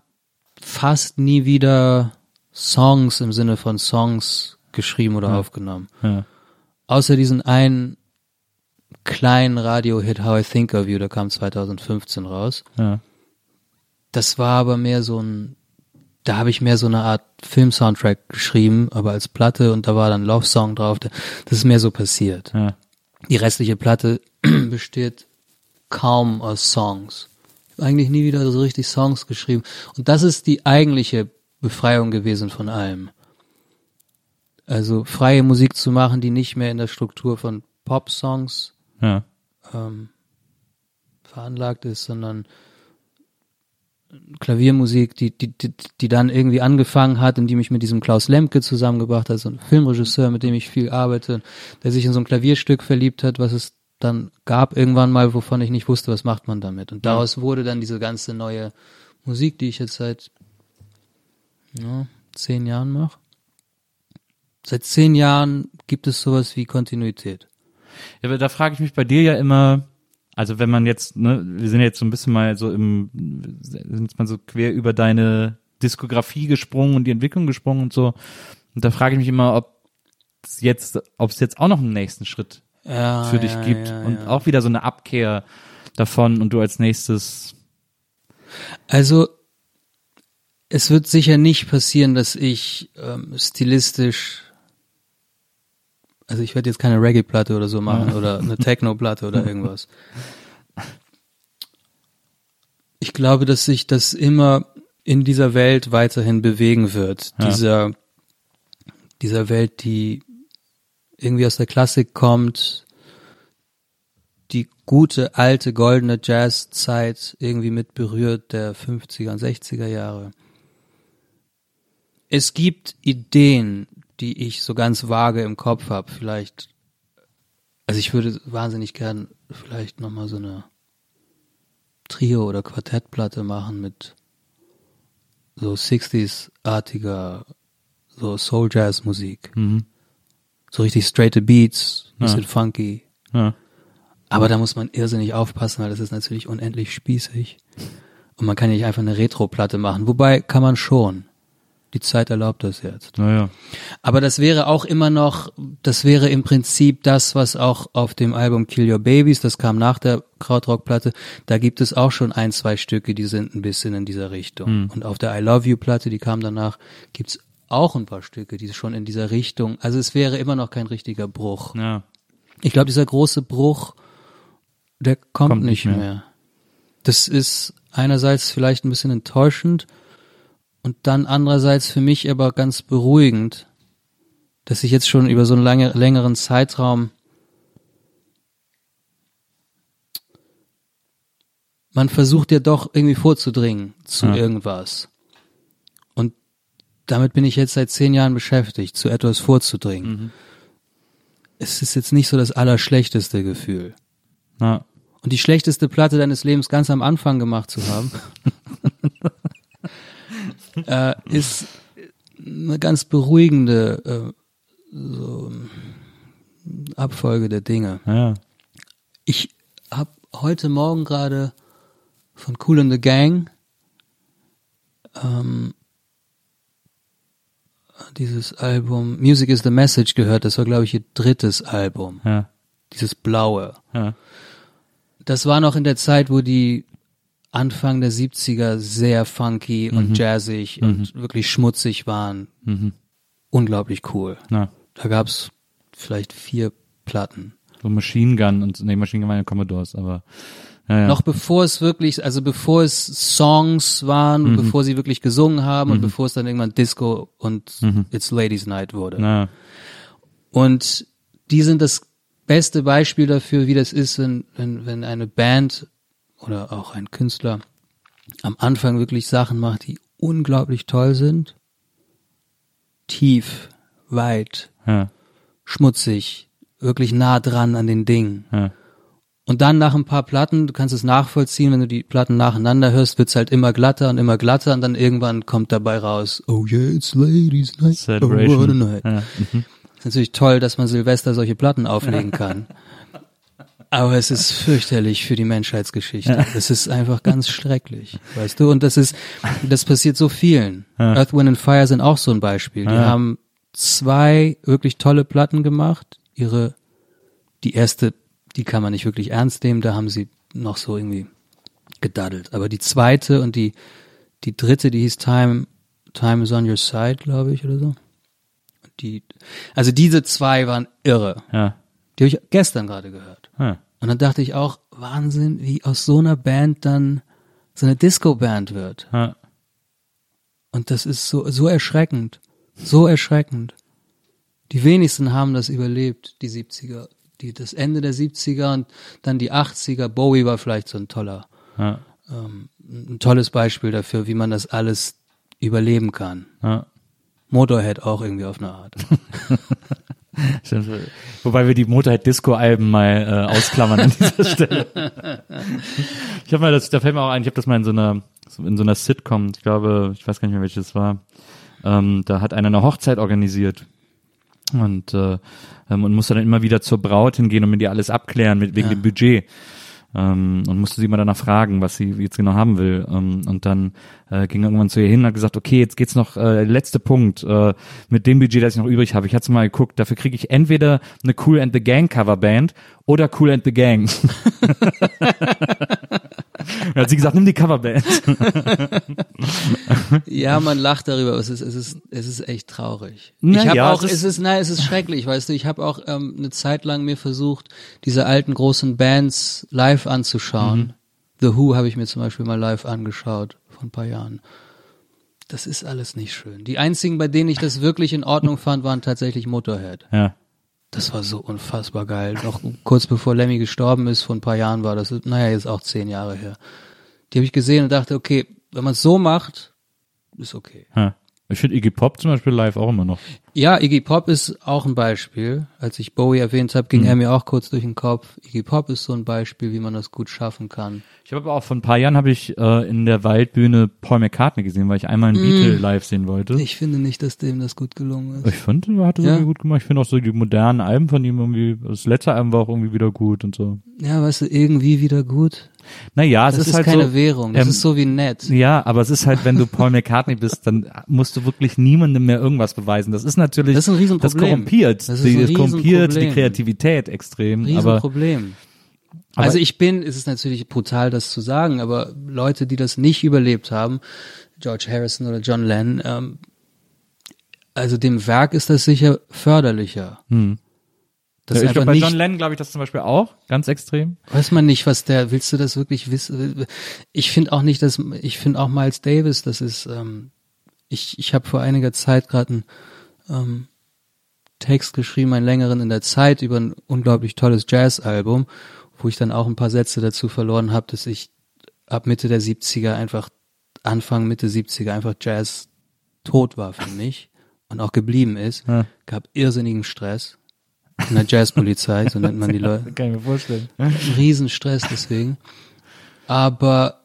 fast nie wieder Songs im Sinne von Songs geschrieben oder aufgenommen. Ja. Außer diesen einen kleinen Radio-Hit How I Think of You, der kam 2015 raus. Ja. Das war aber mehr so ein, da habe ich mehr so eine Art Film-Soundtrack geschrieben, aber als Platte und da war dann Love Song drauf. Das ist mehr so passiert. Ja. Die restliche Platte besteht kaum aus Songs. Eigentlich nie wieder so richtig Songs geschrieben. Und das ist die eigentliche Befreiung gewesen von allem. Also freie Musik zu machen, die nicht mehr in der Struktur von Pop-Songs Ja. ähm, veranlagt ist, sondern Klaviermusik, die, die, die, die dann irgendwie angefangen hat, indem ich mit diesem Klaus Lemke zusammengebracht habe, so ein Filmregisseur, mit dem ich viel arbeite, der sich in so ein Klavierstück verliebt hat, was es dann gab irgendwann mal, wovon ich nicht wusste, was macht man damit. Und daraus wurde dann diese ganze neue Musik, die ich jetzt seit ja, zehn Jahren mache. Seit zehn Jahren gibt es sowas wie Kontinuität. Ja, aber da frage ich mich bei dir ja immer, also wenn man jetzt, ne, wir sind jetzt so ein bisschen mal so im, sind jetzt mal so quer über deine Diskografie gesprungen und die Entwicklung gesprungen und so. Und da frage ich mich immer, ob es jetzt, ob es jetzt auch noch einen nächsten Schritt Ja, für dich ja, gibt ja, und auch wieder so eine Abkehr davon und du als nächstes, Also es wird sicher nicht passieren, dass ich ähm, stilistisch, also ich werde jetzt keine Reggae-Platte oder so machen oder eine Techno-Platte oder irgendwas. Ich glaube, dass sich das immer in dieser Welt weiterhin bewegen wird. Dieser, dieser Welt, die irgendwie aus der Klassik kommt, die gute, alte, goldene Jazzzeit irgendwie mit berührt der 50er und 60er Jahre. Es gibt Ideen, die ich so ganz vage im Kopf habe. Vielleicht, also ich würde wahnsinnig gern vielleicht nochmal so eine Trio- oder Quartettplatte machen mit so 60s-artiger, so Soul-Jazz-Musik. mhm. So richtig straighte Beats, Ja. bisschen funky. ja, Aber da muss man irrsinnig aufpassen, weil das ist natürlich unendlich spießig. Und man kann ja nicht einfach eine Retro-Platte machen. Wobei kann man schon. Die Zeit erlaubt das jetzt. naja, Aber das wäre auch immer noch, das wäre im Prinzip das, was auch auf dem Album Kill Your Babies, das kam nach der Krautrock-Platte, da gibt es auch schon ein, zwei Stücke, die sind ein bisschen in dieser Richtung. Und auf der I Love You-Platte, die kam danach, gibt's auch ein paar Stücke, die schon in dieser Richtung, also es wäre immer noch kein richtiger Bruch. ja, Ich glaube, dieser große Bruch, der kommt, Kommt nicht mehr. mehr. Das ist einerseits vielleicht ein bisschen enttäuschend und dann andererseits für mich aber ganz beruhigend, dass ich jetzt schon über so einen lange, längeren Zeitraum man versucht ja doch irgendwie vorzudringen zu Ja. irgendwas. Damit bin ich jetzt seit zehn Jahren beschäftigt, zu etwas vorzudringen. Es ist jetzt nicht so das allerschlechteste Gefühl. na, Und die schlechteste Platte deines Lebens ganz am Anfang gemacht zu haben, äh, ist eine ganz beruhigende, äh, so, Abfolge der Dinge. Ja. Ich habe heute Morgen gerade von Cool in the Gang ähm, dieses Album Music is the Message gehört. Das war, glaube ich, ihr drittes Album. Ja. Dieses blaue. Ja. Das war noch in der Zeit, wo die Anfang der 70er sehr funky und jazzig und wirklich schmutzig waren. Unglaublich cool. Na, Da gab's vielleicht vier Platten. so Machine Gun und nee, Machine Gun waren ja Commodores, aber ja, ja. Noch bevor es wirklich, also bevor es Songs waren, und bevor sie wirklich gesungen haben und bevor es dann irgendwann Disco und It's Ladies Night wurde. Na, Und die sind das beste Beispiel dafür, wie das ist, wenn, wenn, wenn eine Band oder auch ein Künstler am Anfang wirklich Sachen macht, die unglaublich toll sind. Tief, weit, ja, schmutzig, wirklich nah dran an den Dingen. Ja. Und dann nach ein paar Platten, du kannst es nachvollziehen, wenn du die Platten nacheinander hörst, wird's halt immer glatter und immer glatter und dann irgendwann kommt dabei raus, oh yeah, it's ladies night, oh Celebration. what a night. Ja, mhm. Ist natürlich toll, dass man Silvester solche Platten auflegen kann. Aber es ist fürchterlich für die Menschheitsgeschichte. Es ist einfach ganz schrecklich, weißt du? Und das ist, das passiert so vielen. Earth, Wind and Fire sind auch so ein Beispiel. Die Ja. haben zwei wirklich tolle Platten gemacht. Ihre, die erste, die kann man nicht wirklich ernst nehmen. Da haben sie noch so irgendwie gedaddelt. Aber die zweite und die, die dritte, die hieß Time, Time is on your side, glaube ich, oder so. Die, also diese zwei waren irre. ja, Die habe ich gestern gerade gehört. ja. Und dann dachte ich auch, Wahnsinn, wie aus so einer Band dann so eine Disco-Band wird. ja. Und das ist so, so erschreckend. So erschreckend. Die wenigsten haben das überlebt, die 70er. Die, das Ende der 70er und dann die 80er. Bowie war vielleicht so ein toller, ja. ähm, ein tolles Beispiel dafür, wie man das alles überleben kann. ja. Motorhead auch irgendwie auf eine Art. Wobei wir die Motorhead Disco Alben mal äh, ausklammern an dieser Stelle. Ich habe mal das, da fällt mir auch ein, ich habe das mal in so einer in so einer Sitcom, ich glaube, ich weiß gar nicht mehr welches war. Ähm, da hat einer eine Hochzeit organisiert und äh, ähm, und musste dann immer wieder zur Braut hingehen und mit ihr alles abklären mit wegen dem Budget. Ähm, und musste sie mal danach fragen, was sie jetzt genau haben will. Ähm, und dann äh, ging irgendwann zu ihr hin und hat gesagt, okay, jetzt geht's noch, äh, letzte Punkt, äh, mit dem Budget, das ich noch übrig habe. Ich hatte mal geguckt, dafür kriege ich entweder eine Cool and the Gang Coverband oder Cool and the Gang. Dann hat sie gesagt, nimm die Coverband. Ja, man lacht darüber, aber es ist, es ist, es ist echt traurig. Na ich habe ja, auch, es ist, nein, es ist schrecklich, weißt du, ich habe auch ähm, eine Zeit lang mir versucht, diese alten großen Bands live anzuschauen. Mhm. The Who habe ich mir zum Beispiel mal live angeschaut, vor ein paar Jahren. Das ist alles nicht schön. Die einzigen, bei denen ich das wirklich in Ordnung fand, waren tatsächlich Motorhead. Ja. Das war so unfassbar geil. Noch kurz bevor Lemmy gestorben ist, vor ein paar Jahren war das, naja, jetzt auch zehn Jahre her. Die habe ich gesehen und dachte, okay, wenn man es so macht, ist okay. ja. Ich finde Iggy Pop zum Beispiel live auch immer noch. Ja, Iggy Pop ist auch ein Beispiel. Als ich Bowie erwähnt habe, Mhm. ging er mir auch kurz durch den Kopf. Iggy Pop ist so ein Beispiel, wie man das gut schaffen kann. Ich habe aber auch vor ein paar Jahren habe ich äh, in der Waldbühne Paul McCartney gesehen, weil ich einmal einen Beatle live sehen wollte. Ich finde nicht, dass dem das gut gelungen Ich ist. fand, er hat das Ja. irgendwie gut gemacht. Ich finde auch so die modernen Alben von ihm irgendwie, das letzte Album war auch irgendwie wieder gut und so. Ja, weißt du, irgendwie wieder gut. Naja, es Das ist, ist, halt keine so, Währung. Das ähm, ist so wie nett. Ja, aber es ist halt, wenn du Paul McCartney bist, dann musst du wirklich niemandem mehr irgendwas beweisen. Das ist natürlich, Das ist ein Riesenproblem. das korrumpiert, Das ist die, ein das korrumpiert die. Kreativität extrem. Riesenproblem. aber- also ich bin, es ist natürlich brutal, das zu sagen, aber Leute, die das nicht überlebt haben, George Harrison oder John Lennon, ähm, also dem Werk ist das sicher förderlicher. Hm. Das Ja, ist ich glaube, bei nicht, John Lennon glaube ich das zum Beispiel auch, ganz extrem. weiß man nicht, was der, willst du das wirklich wissen? Ich finde auch nicht, dass, ich finde auch Miles Davis, das ist, ähm, ich, ich habe vor einiger Zeit gerade einen ähm, Text geschrieben, einen längeren in der Zeit über ein unglaublich tolles Jazz-Album, wo ich dann auch ein paar Sätze dazu verloren habe, dass ich ab Mitte der 70er einfach, Anfang, Mitte 70er einfach Jazz tot war für mich und auch geblieben ist. Ja. Gab irrsinnigen Stress in der Jazzpolizei, so nennt man die Leute. Kann ich mir vorstellen. Riesenstress deswegen. Aber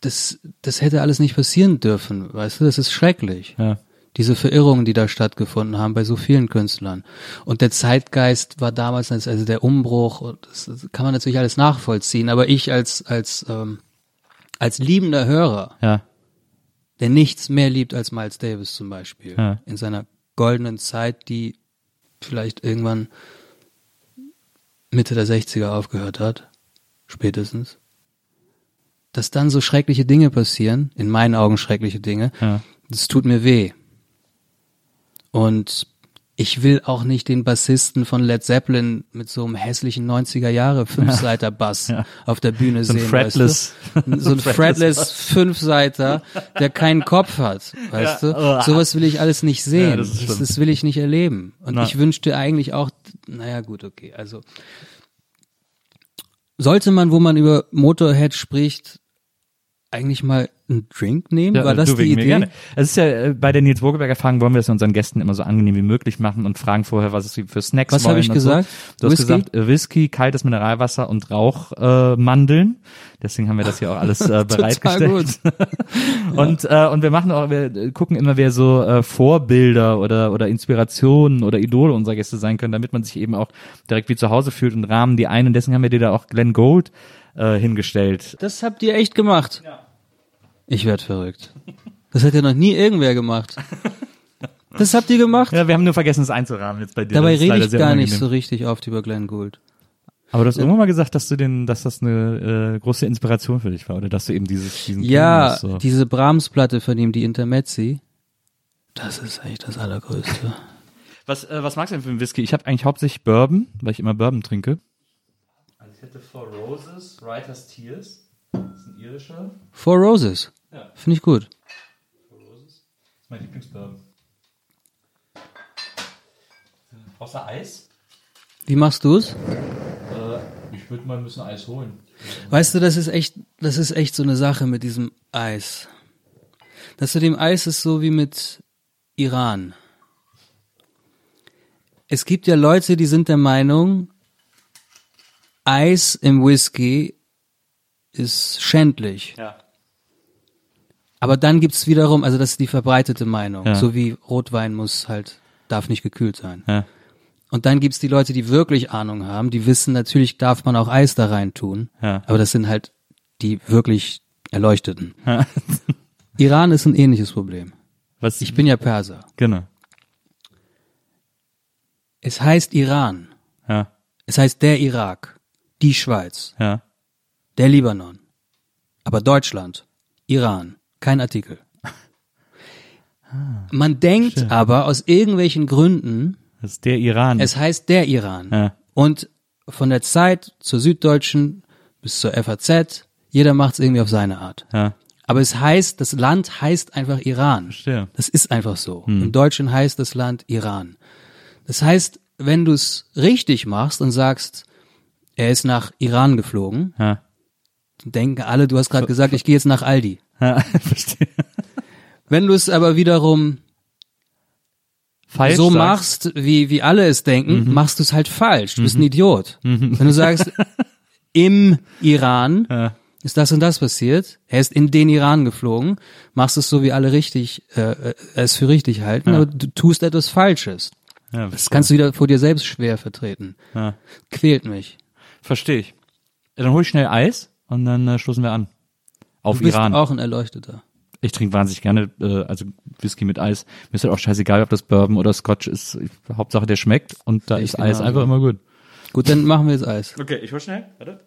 das, das hätte alles nicht passieren dürfen, weißt du, das ist schrecklich. Ja. Diese Verirrungen, die da stattgefunden haben bei so vielen Künstlern. Und der Zeitgeist war damals, also der Umbruch, das kann man natürlich alles nachvollziehen, aber ich als, als, ähm, als liebender Hörer, Ja. der nichts mehr liebt als Miles Davis zum Beispiel, Ja. in seiner goldenen Zeit, die vielleicht irgendwann Mitte der 60er aufgehört hat, spätestens. Dass dann so schreckliche Dinge passieren, in meinen Augen schreckliche Dinge, Ja. das tut mir weh. Und ich will auch nicht den Bassisten von Led Zeppelin mit so einem hässlichen 90er Jahre Fünfseiter Bass Ja. auf der Bühne So sehen. fretless- weißt du? so ein fretless Fünfseiter, der keinen Kopf hat, weißt Ja. du? Sowas will ich alles nicht sehen. Ja, das das, das will ich nicht erleben. Und Na. ich wünschte eigentlich auch, naja gut, okay, also sollte man, wo man über Motorhead spricht, eigentlich mal einen Drink nehmen? Ja, War das die Idee? Es ist ja äh, bei der Nils Burgeberger Fragen wollen wir es unseren Gästen immer so angenehm wie möglich machen und fragen vorher, was es für Snacks Was wollen hab ich und gesagt? So. Du hast Whisky? gesagt äh, Whisky, kaltes Mineralwasser und Rauchmandeln. Äh. Deswegen haben wir das hier auch alles äh, bereitgestellt. und äh, und wir machen auch, wir äh, gucken immer, wer so äh, Vorbilder oder oder Inspirationen oder Idole unserer Gäste sein können, damit man sich eben auch direkt wie zu Hause fühlt und rahmen die ein. Und deswegen haben wir dir da auch Glenn Gold äh, hingestellt. Das habt ihr echt gemacht. Ich werd verrückt. Das hat ja noch nie irgendwer gemacht. Das habt ihr gemacht? Ja, wir haben nur vergessen, es einzurahmen jetzt bei dir. Dabei rede ich gar nicht so richtig oft über Glenn Gould. Aber du hast irgendwann mal gesagt, dass du den, dass das eine äh, große Inspiration für dich war, oder dass du eben dieses, diesen Ja, Klingus so. diese Brahms-Platte von ihm, die Intermezzi, das ist echt das Allergrößte. Was, äh, was magst du denn für einen Whisky? Ich habe eigentlich hauptsächlich Bourbon, weil ich immer Bourbon trinke. Also ich hätte Four Roses, Writer's Tears. Das ist ein irischer. Four Roses. Ja. Finde ich gut. Das ist mein Lieblingsbourbon. Außer Eis? Wie machst du's? Ich würde mal ein bisschen Eis holen. Weißt du, das ist echt, das ist echt so eine Sache mit diesem Eis. Das mit dem Eis ist so wie mit Iran. Es gibt ja Leute, die sind der Meinung, Eis im Whisky ist schändlich. Ja. Aber dann gibt's wiederum, also das ist die verbreitete Meinung, Ja. so wie Rotwein muss halt, darf nicht gekühlt sein. Ja. Und dann gibt's die Leute, die wirklich Ahnung haben, die wissen, natürlich darf man auch Eis da rein tun. Ja. Aber das sind halt die wirklich Erleuchteten. Ja. Iran ist ein ähnliches Problem. Was? Ich bin ja Perser. genau. Es heißt Iran. Ja. Es heißt der Irak, die Schweiz, Ja. Der Libanon. Aber Deutschland, Iran, kein Artikel. Man denkt aber aus irgendwelchen Gründen, Das ist der Iran. es heißt der Iran. ja. Und von der Zeit zur Süddeutschen bis zur FAZ, jeder macht es irgendwie auf seine Art. Ja. Aber es heißt, das Land heißt einfach Iran. Verstehe. Das ist einfach so. Im Deutschen heißt das Land Iran. Das heißt, wenn du es richtig machst und sagst, er ist nach Iran geflogen, Ja. Denken alle, du hast gerade gesagt, ich gehe jetzt nach Aldi. Ja. Verstehe. Wenn du es aber wiederum Falsch so sagst. machst, wie, wie alle es denken, Mhm. machst du es halt falsch. Du bist ein Idiot. Wenn du sagst, im Iran Ja. ist das und das passiert, er ist in den Iran geflogen, machst es so, wie alle richtig, äh, äh, es für richtig halten, aber du tust etwas Falsches. Ja, Das kannst du wieder vor dir selbst schwer vertreten. Ja. Quält mich. Verstehe ich. Ja, dann hol ich schnell Eis und dann äh, stoßen wir an. Auf Du bist Iran. auch ein Erleuchteter. Ich trinke wahnsinnig gerne, äh, also Whisky mit Eis. Mir ist halt auch scheißegal, ob das Bourbon oder Scotch ist. Ich, Hauptsache der schmeckt und da Ich ist Eis genauso. einfach immer gut. Gut, dann machen wir jetzt Eis. Okay, ich hol schnell. Warte.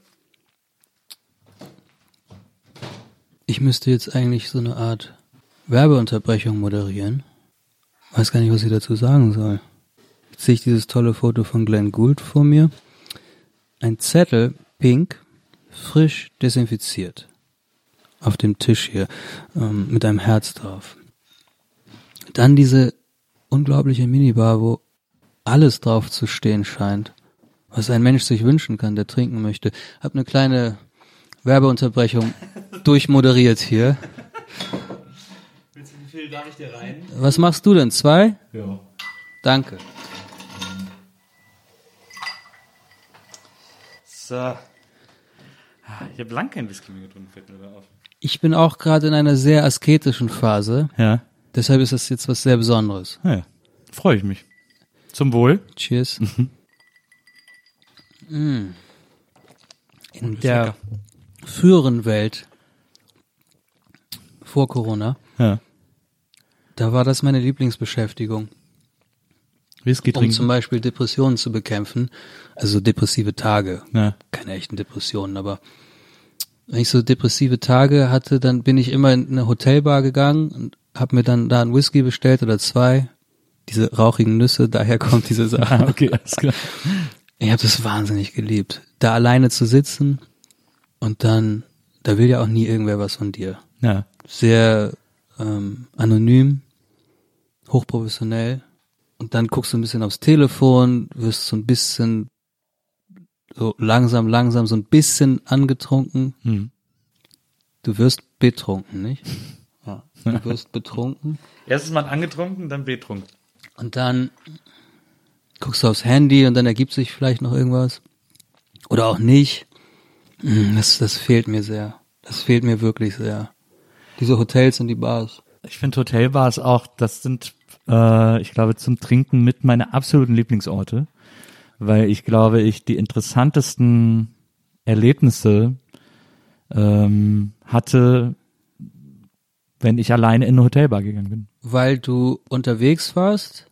Ich müsste jetzt eigentlich so eine Art Werbeunterbrechung moderieren. Weiß gar nicht, was ich dazu sagen soll. Jetzt sehe ich dieses tolle Foto von Glenn Gould vor mir. Ein Zettel, pink, frisch desinfiziert. Auf dem Tisch hier, ähm, mit einem Herz drauf. Dann diese unglaubliche Minibar, wo alles drauf zu stehen scheint, was ein Mensch sich wünschen kann, der trinken möchte. Hab eine kleine Werbeunterbrechung durchmoderiert hier. Wie viel darf ich dir rein? Was machst du denn? Zwei? Ja. Danke. So. Ich habe lang kein Whisky mehr getrunken, fällt mir auf. Ich bin auch gerade in einer sehr asketischen Phase. Ja. Deshalb ist das jetzt was sehr Besonderes. Ja, freue ich mich. Zum Wohl. Cheers. Mm. In der früheren Welt, vor Corona, Ja. da war das meine Lieblingsbeschäftigung, Whisky um trinken. zum Beispiel Depressionen zu bekämpfen. Also depressive Tage. ja. Keine echten Depressionen, aber wenn ich so depressive Tage hatte, dann bin ich immer in eine Hotelbar gegangen und habe mir dann da einen Whisky bestellt oder zwei. Diese rauchigen Nüsse, daher kommt diese Sache. Ah, okay, alles klar. Ich habe das wahnsinnig geliebt, da alleine zu sitzen und dann, da will ja auch nie irgendwer was von dir. Ja. Sehr ähm, anonym, hochprofessionell und dann guckst du ein bisschen aufs Telefon, wirst so ein bisschen so langsam, langsam so ein bisschen angetrunken. Hm. Du wirst betrunken, nicht? Ja. Du wirst betrunken. Erstes Mal angetrunken, dann betrunken. Und dann guckst du aufs Handy und dann ergibt sich vielleicht noch irgendwas. Oder auch nicht. Hm, Das, das fehlt mir sehr. Das fehlt mir wirklich sehr. Diese Hotels und die Bars. Ich finde Hotelbars auch, das sind, äh, ich glaube, zum Trinken mit meine absoluten Lieblingsorte, weil ich glaube, ich die interessantesten Erlebnisse ähm, hatte, wenn ich alleine in eine Hotelbar gegangen bin. Weil du unterwegs warst?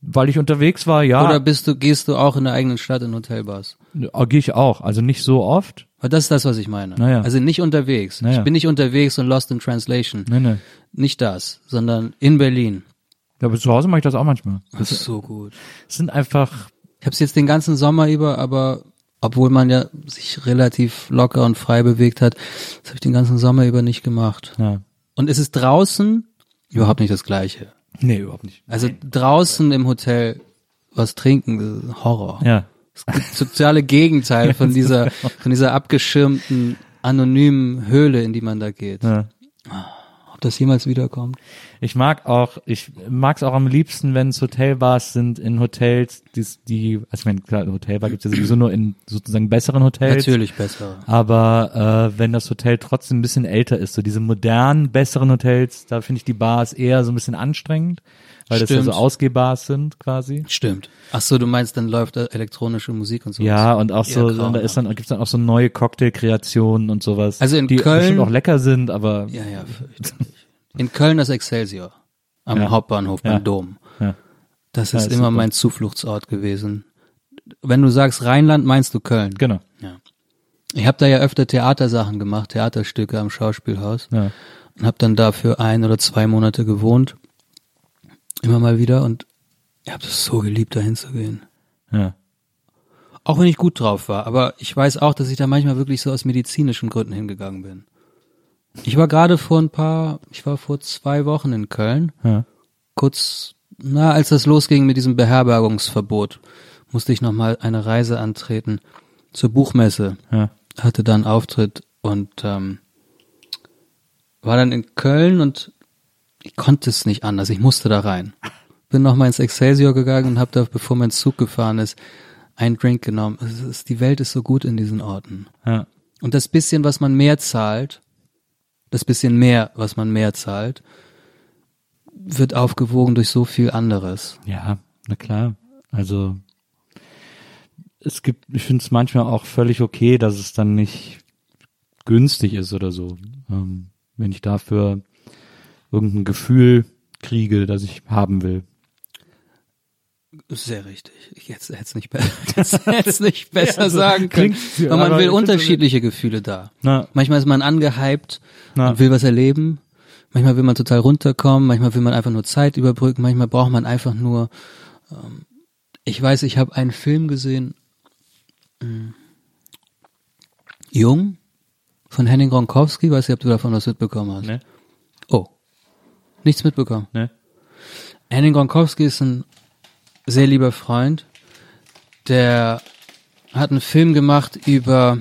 Weil ich unterwegs war, ja, Oder bist du, gehst du auch in der eigenen Stadt in Hotelbars? äh, gehe ich auch, also nicht so oft. Weil das ist das, was ich meine. Naja. Also nicht unterwegs. Naja. Ich bin nicht unterwegs und lost in translation. Nee, nee. Nicht das, sondern in Berlin. Ja, aber zu Hause mache ich das auch manchmal. Das ist so gut. Es sind einfach, Ich habe es jetzt den ganzen Sommer über, aber obwohl man ja sich relativ locker und frei bewegt hat, das habe ich den ganzen Sommer über nicht gemacht. ja. Und es ist draußen überhaupt nicht das Gleiche. Nee, überhaupt nicht. Also draußen im Hotel was trinken, das ist Horror. Ja. Das soziale Gegenteil von dieser, von dieser abgeschirmten, anonymen Höhle, in die man da geht. ja. Das jemals wiederkommt? Ich mag auch, ich mag es auch am liebsten, wenn es Hotelbars sind in Hotels, die, die also ich meine, klar, Hotelbar gibt es ja sowieso nur in sozusagen besseren Hotels. Natürlich besser. Aber äh, wenn das Hotel trotzdem ein bisschen älter ist, so diese modernen, besseren Hotels, da finde ich die Bars eher so ein bisschen anstrengend, weil das ja so Stimmt. Ausgehbars sind quasi. Stimmt. Ach so, du meinst, dann läuft da elektronische Musik und so. Ja, und auch so, so da ist dann, gibt's dann auch so neue Cocktailkreationen und sowas. Also in die Köln- bestimmt auch lecker sind, aber Ja, ja. In Köln das Excelsior. Am Ja. Hauptbahnhof beim Ja. Dom. ja. Das ist immer super. mein Zufluchtsort gewesen. Wenn du sagst Rheinland, meinst du Köln. genau. Ja. Ich habe da ja öfter Theatersachen gemacht, Theaterstücke am Schauspielhaus Ja. und habe dann dafür ein oder zwei Monate gewohnt. Immer mal wieder und ich habe das so geliebt, dahin zu gehen. Ja. Auch wenn ich gut drauf war, aber ich weiß auch, dass ich da manchmal wirklich so aus medizinischen Gründen hingegangen bin. Ich war gerade vor ein paar, ich war vor zwei Wochen in Köln, Ja. kurz, na, als das losging mit diesem Beherbergungsverbot, musste ich nochmal eine Reise antreten zur Buchmesse, Ja. hatte dann Auftritt und ähm, war dann in Köln und ich konnte es nicht anders, ich musste da rein. Bin nochmal ins Excelsior gegangen und habe da, bevor mein Zug gefahren ist, einen Drink genommen. Ist, die Welt ist so gut in diesen Orten. Ja. Und das bisschen, was man mehr zahlt, das bisschen mehr, was man mehr zahlt, wird aufgewogen durch so viel anderes. Ja, na klar. Also es gibt, ich finde es manchmal auch völlig okay, dass es dann nicht günstig ist oder so. Ähm, wenn ich dafür irgendein Gefühl kriege, das ich haben will. Sehr richtig. Ich hätte es nicht, be nicht besser Ja, so sagen können. klingt- Aber man will unterschiedliche Gefühle da. Na, Manchmal ist man angehypt Na. und will was erleben. Manchmal will man total runterkommen. Manchmal will man einfach nur Zeit überbrücken. Manchmal braucht man einfach nur. Ähm, ich weiß, ich habe einen Film gesehen. ähm, Jung von Henning Ronkowski. Weiß nicht, ob du davon was mitbekommen hast. ne, Oh, nichts mitbekommen. ne, Henning Gronkowski ist ein sehr lieber Freund, der hat einen Film gemacht über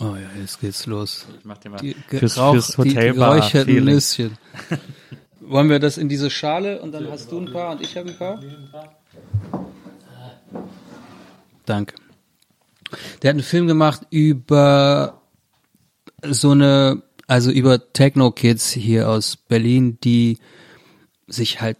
Oh ja, jetzt geht's los. mach dir mal. Die, Fürs- gerauch, fürs die Hotelbar geräucherten. Nüsschen. Wollen wir das in diese Schale und dann hast du ein paar und ich habe ein paar? Danke. Der hat einen Film gemacht über so eine Also über Techno-Kids hier aus Berlin, die sich halt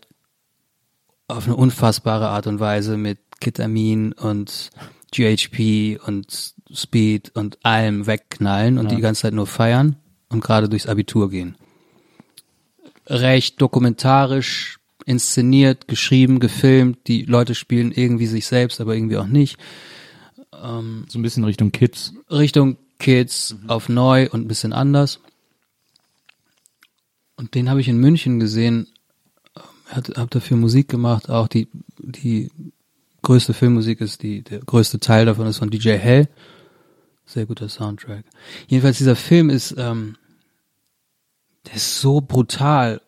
auf eine unfassbare Art und Weise mit Ketamin und GHP und Speed und allem wegknallen und die ganze Zeit nur feiern und gerade durchs Abitur gehen. Recht dokumentarisch inszeniert, geschrieben, gefilmt. Die Leute spielen irgendwie sich selbst, aber irgendwie auch nicht. So ein bisschen Richtung Kids. Richtung Kids auf neu und ein bisschen anders. Und den habe ich in München gesehen. Er hat, hab dafür Musik gemacht. Auch die, die größte Filmmusik ist die, der größte Teil davon ist von DJ Hell. Sehr guter Soundtrack. Jedenfalls dieser Film ist, ähm, der ist so brutal,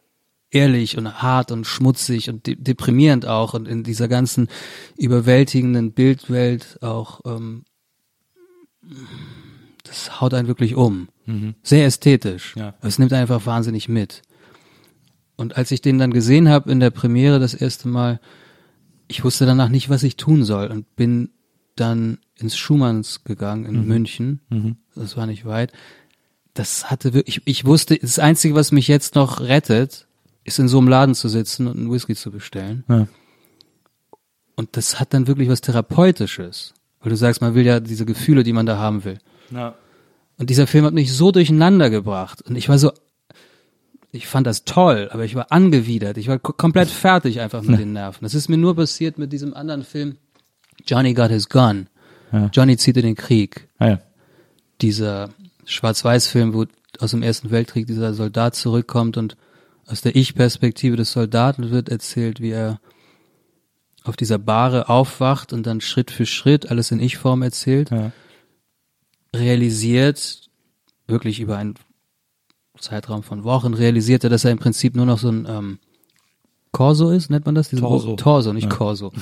ehrlich und hart und schmutzig und de deprimierend auch und in dieser ganzen überwältigenden Bildwelt auch, ähm, das haut einen wirklich um. Sehr ästhetisch. Ja. Es nimmt einfach wahnsinnig mit. Und als ich den dann gesehen habe in der Premiere das erste Mal, ich wusste danach nicht, was ich tun soll und bin dann ins Schumanns gegangen in München. Das war nicht weit. Das hatte wirklich, ich, ich wusste, das Einzige, was mich jetzt noch rettet, ist in so einem Laden zu sitzen und einen Whisky zu bestellen. Ja. Und das hat dann wirklich was Therapeutisches. Weil du sagst, man will ja diese Gefühle, die man da haben will. Ja. Und dieser Film hat mich so durcheinander gebracht. Und ich war so, ich fand das toll, aber ich war angewidert. Ich war ko- komplett fertig einfach mit den Nerven. Das ist mir nur passiert mit diesem anderen Film, Johnny Got His Gun. Ja. Johnny zieht in den Krieg. Ah, ja. Dieser Schwarz-Weiß-Film, wo aus dem Ersten Weltkrieg dieser Soldat zurückkommt und aus der Ich-Perspektive des Soldaten wird erzählt, wie er auf dieser Bahre aufwacht und dann Schritt für Schritt alles in Ich-Form erzählt Ja. Realisiert, wirklich über einen Zeitraum von Wochen, realisiert er, dass er im Prinzip nur noch so ein ähm, Corso ist, nennt man das? Diesen Torso. Torso, nicht Corso.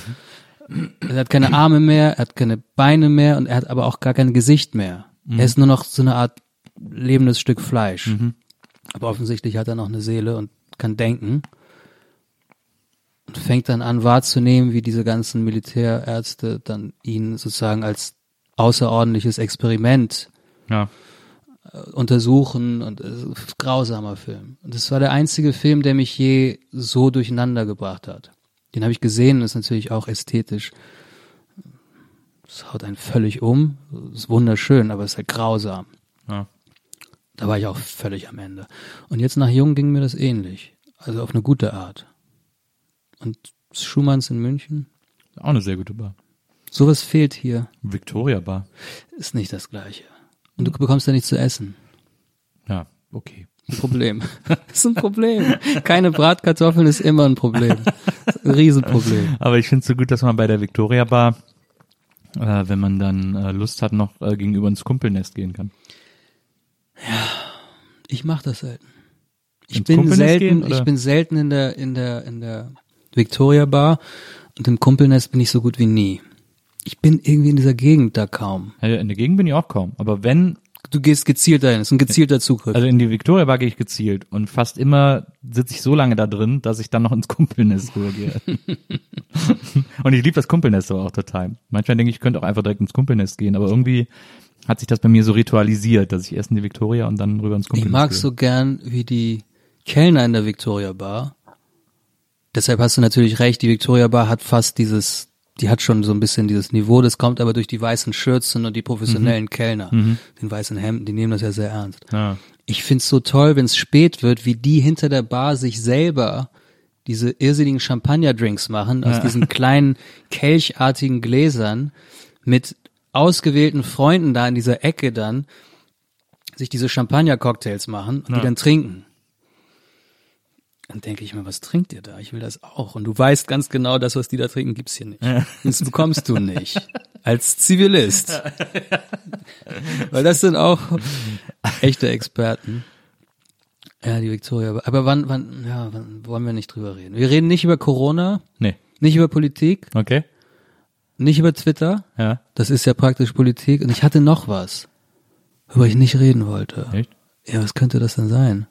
Er hat keine Arme mehr, er hat keine Beine mehr und er hat aber auch gar kein Gesicht mehr. Er ist nur noch so eine Art lebendes Stück Fleisch. Aber offensichtlich hat er noch eine Seele und kann denken. Und fängt dann an wahrzunehmen, wie diese ganzen Militärärzte dann ihn sozusagen als außerordentliches Experiment Ja. untersuchen und ein grausamer Film. Und das war der einzige Film, der mich je so durcheinander gebracht hat. Den habe ich gesehen, das ist natürlich auch ästhetisch. Es haut einen völlig um, es ist wunderschön, aber es ist halt grausam. Ja. Da war ich auch völlig am Ende. Und jetzt nach Jung ging mir das ähnlich. Also auf eine gute Art. Und Schumanns in München, Auch eine sehr gute Bar. Sowas fehlt hier. Victoria Bar. Ist nicht das Gleiche. Und du bekommst ja nichts zu essen. Ja, okay. Ein Problem. Ist ein Problem. Keine Bratkartoffeln ist immer ein Problem. Ein Riesenproblem. Aber ich finde es so gut, dass man bei der Victoria Bar, äh, wenn man dann äh, Lust hat, noch äh, gegenüber ins Kumpelnest gehen kann. Ich mache das selten. Ich Ins bin Kumpelnest selten, gehen, ich bin selten in der, in der, in der Victoria Bar und im Kumpelnest bin ich so gut wie nie. Ich bin irgendwie in dieser Gegend da kaum. In der Gegend bin ich auch kaum. Aber wenn, Du gehst gezielt dahin, das ist ein gezielter Zugriff. also in die Victoria Bar gehe ich gezielt und fast immer sitze ich so lange da drin, dass ich dann noch ins Kumpelnest rübergehe. und ich liebe das Kumpelnest aber auch total. Manchmal denke ich, ich könnte auch einfach direkt ins Kumpelnest gehen, aber irgendwie hat sich das bei mir so ritualisiert, dass ich erst in die Victoria und dann rüber ins ich Kumpelnest mag gehe. so gern, wie die Kellner in der Victoria Bar. Deshalb hast du natürlich recht, die Victoria Bar hat fast dieses, die hat schon so ein bisschen dieses Niveau, das kommt aber durch die weißen Schürzen und die professionellen Kellner, den weißen Hemden, die nehmen das ja sehr ernst. Ja. Ich find's so toll, wenn es spät wird, wie die hinter der Bar sich selber diese irrsinnigen Champagner-Drinks machen, aus diesen kleinen kelchartigen Gläsern mit ausgewählten Freunden da in dieser Ecke dann sich diese Champagner-Cocktails machen und die dann trinken. Dann denke ich mir, was trinkt ihr da? Ich will das auch. Und du weißt ganz genau, das, was die da trinken, gibt's hier nicht. Das bekommst du nicht. Als Zivilist. Weil das sind auch echte Experten. Ja, die Victoria. Aber wann, wann, ja, wann wollen wir nicht drüber reden? Wir reden nicht über Corona, Nee. nicht über Politik, Okay. nicht über Twitter. Ja. Das ist ja praktisch Politik. Und ich hatte noch was, worüber ich nicht reden wollte. Echt? Ja, was könnte das denn sein?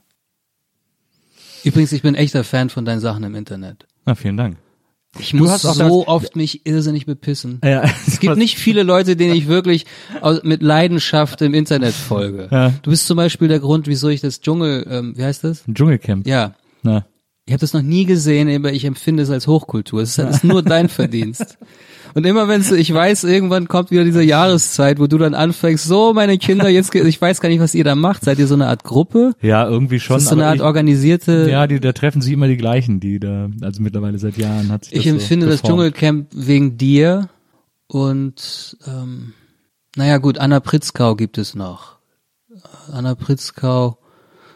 Übrigens, ich bin echter Fan von deinen Sachen im Internet. Na, vielen Dank. Ich muss hast auch so oft mich irrsinnig bepissen. Ja, Es gibt nicht viele Leute, denen ich wirklich mit Leidenschaft im Internet folge. Ja. Du bist zum Beispiel der Grund, wieso ich das Dschungel, ähm, wie heißt das? Dschungelcamp. Ja. Na. Ich habe das noch nie gesehen, aber ich empfinde es als Hochkultur. Es ist, es ist nur dein Verdienst. Und immer wenn ich weiß, irgendwann kommt wieder diese Jahreszeit, wo du dann anfängst, so meine Kinder, jetzt, ich weiß gar nicht, was ihr da macht. Seid ihr so eine Art Gruppe? Ja, irgendwie schon. Das ist so eine Art ich, organisierte, ja, die, da treffen sich immer die gleichen, die da, also mittlerweile seit Jahren hat sich ich das empfinde so das. Dschungelcamp wegen dir und, ähm, naja gut, Anna Pritzkau gibt es noch. Anna Pritzkau,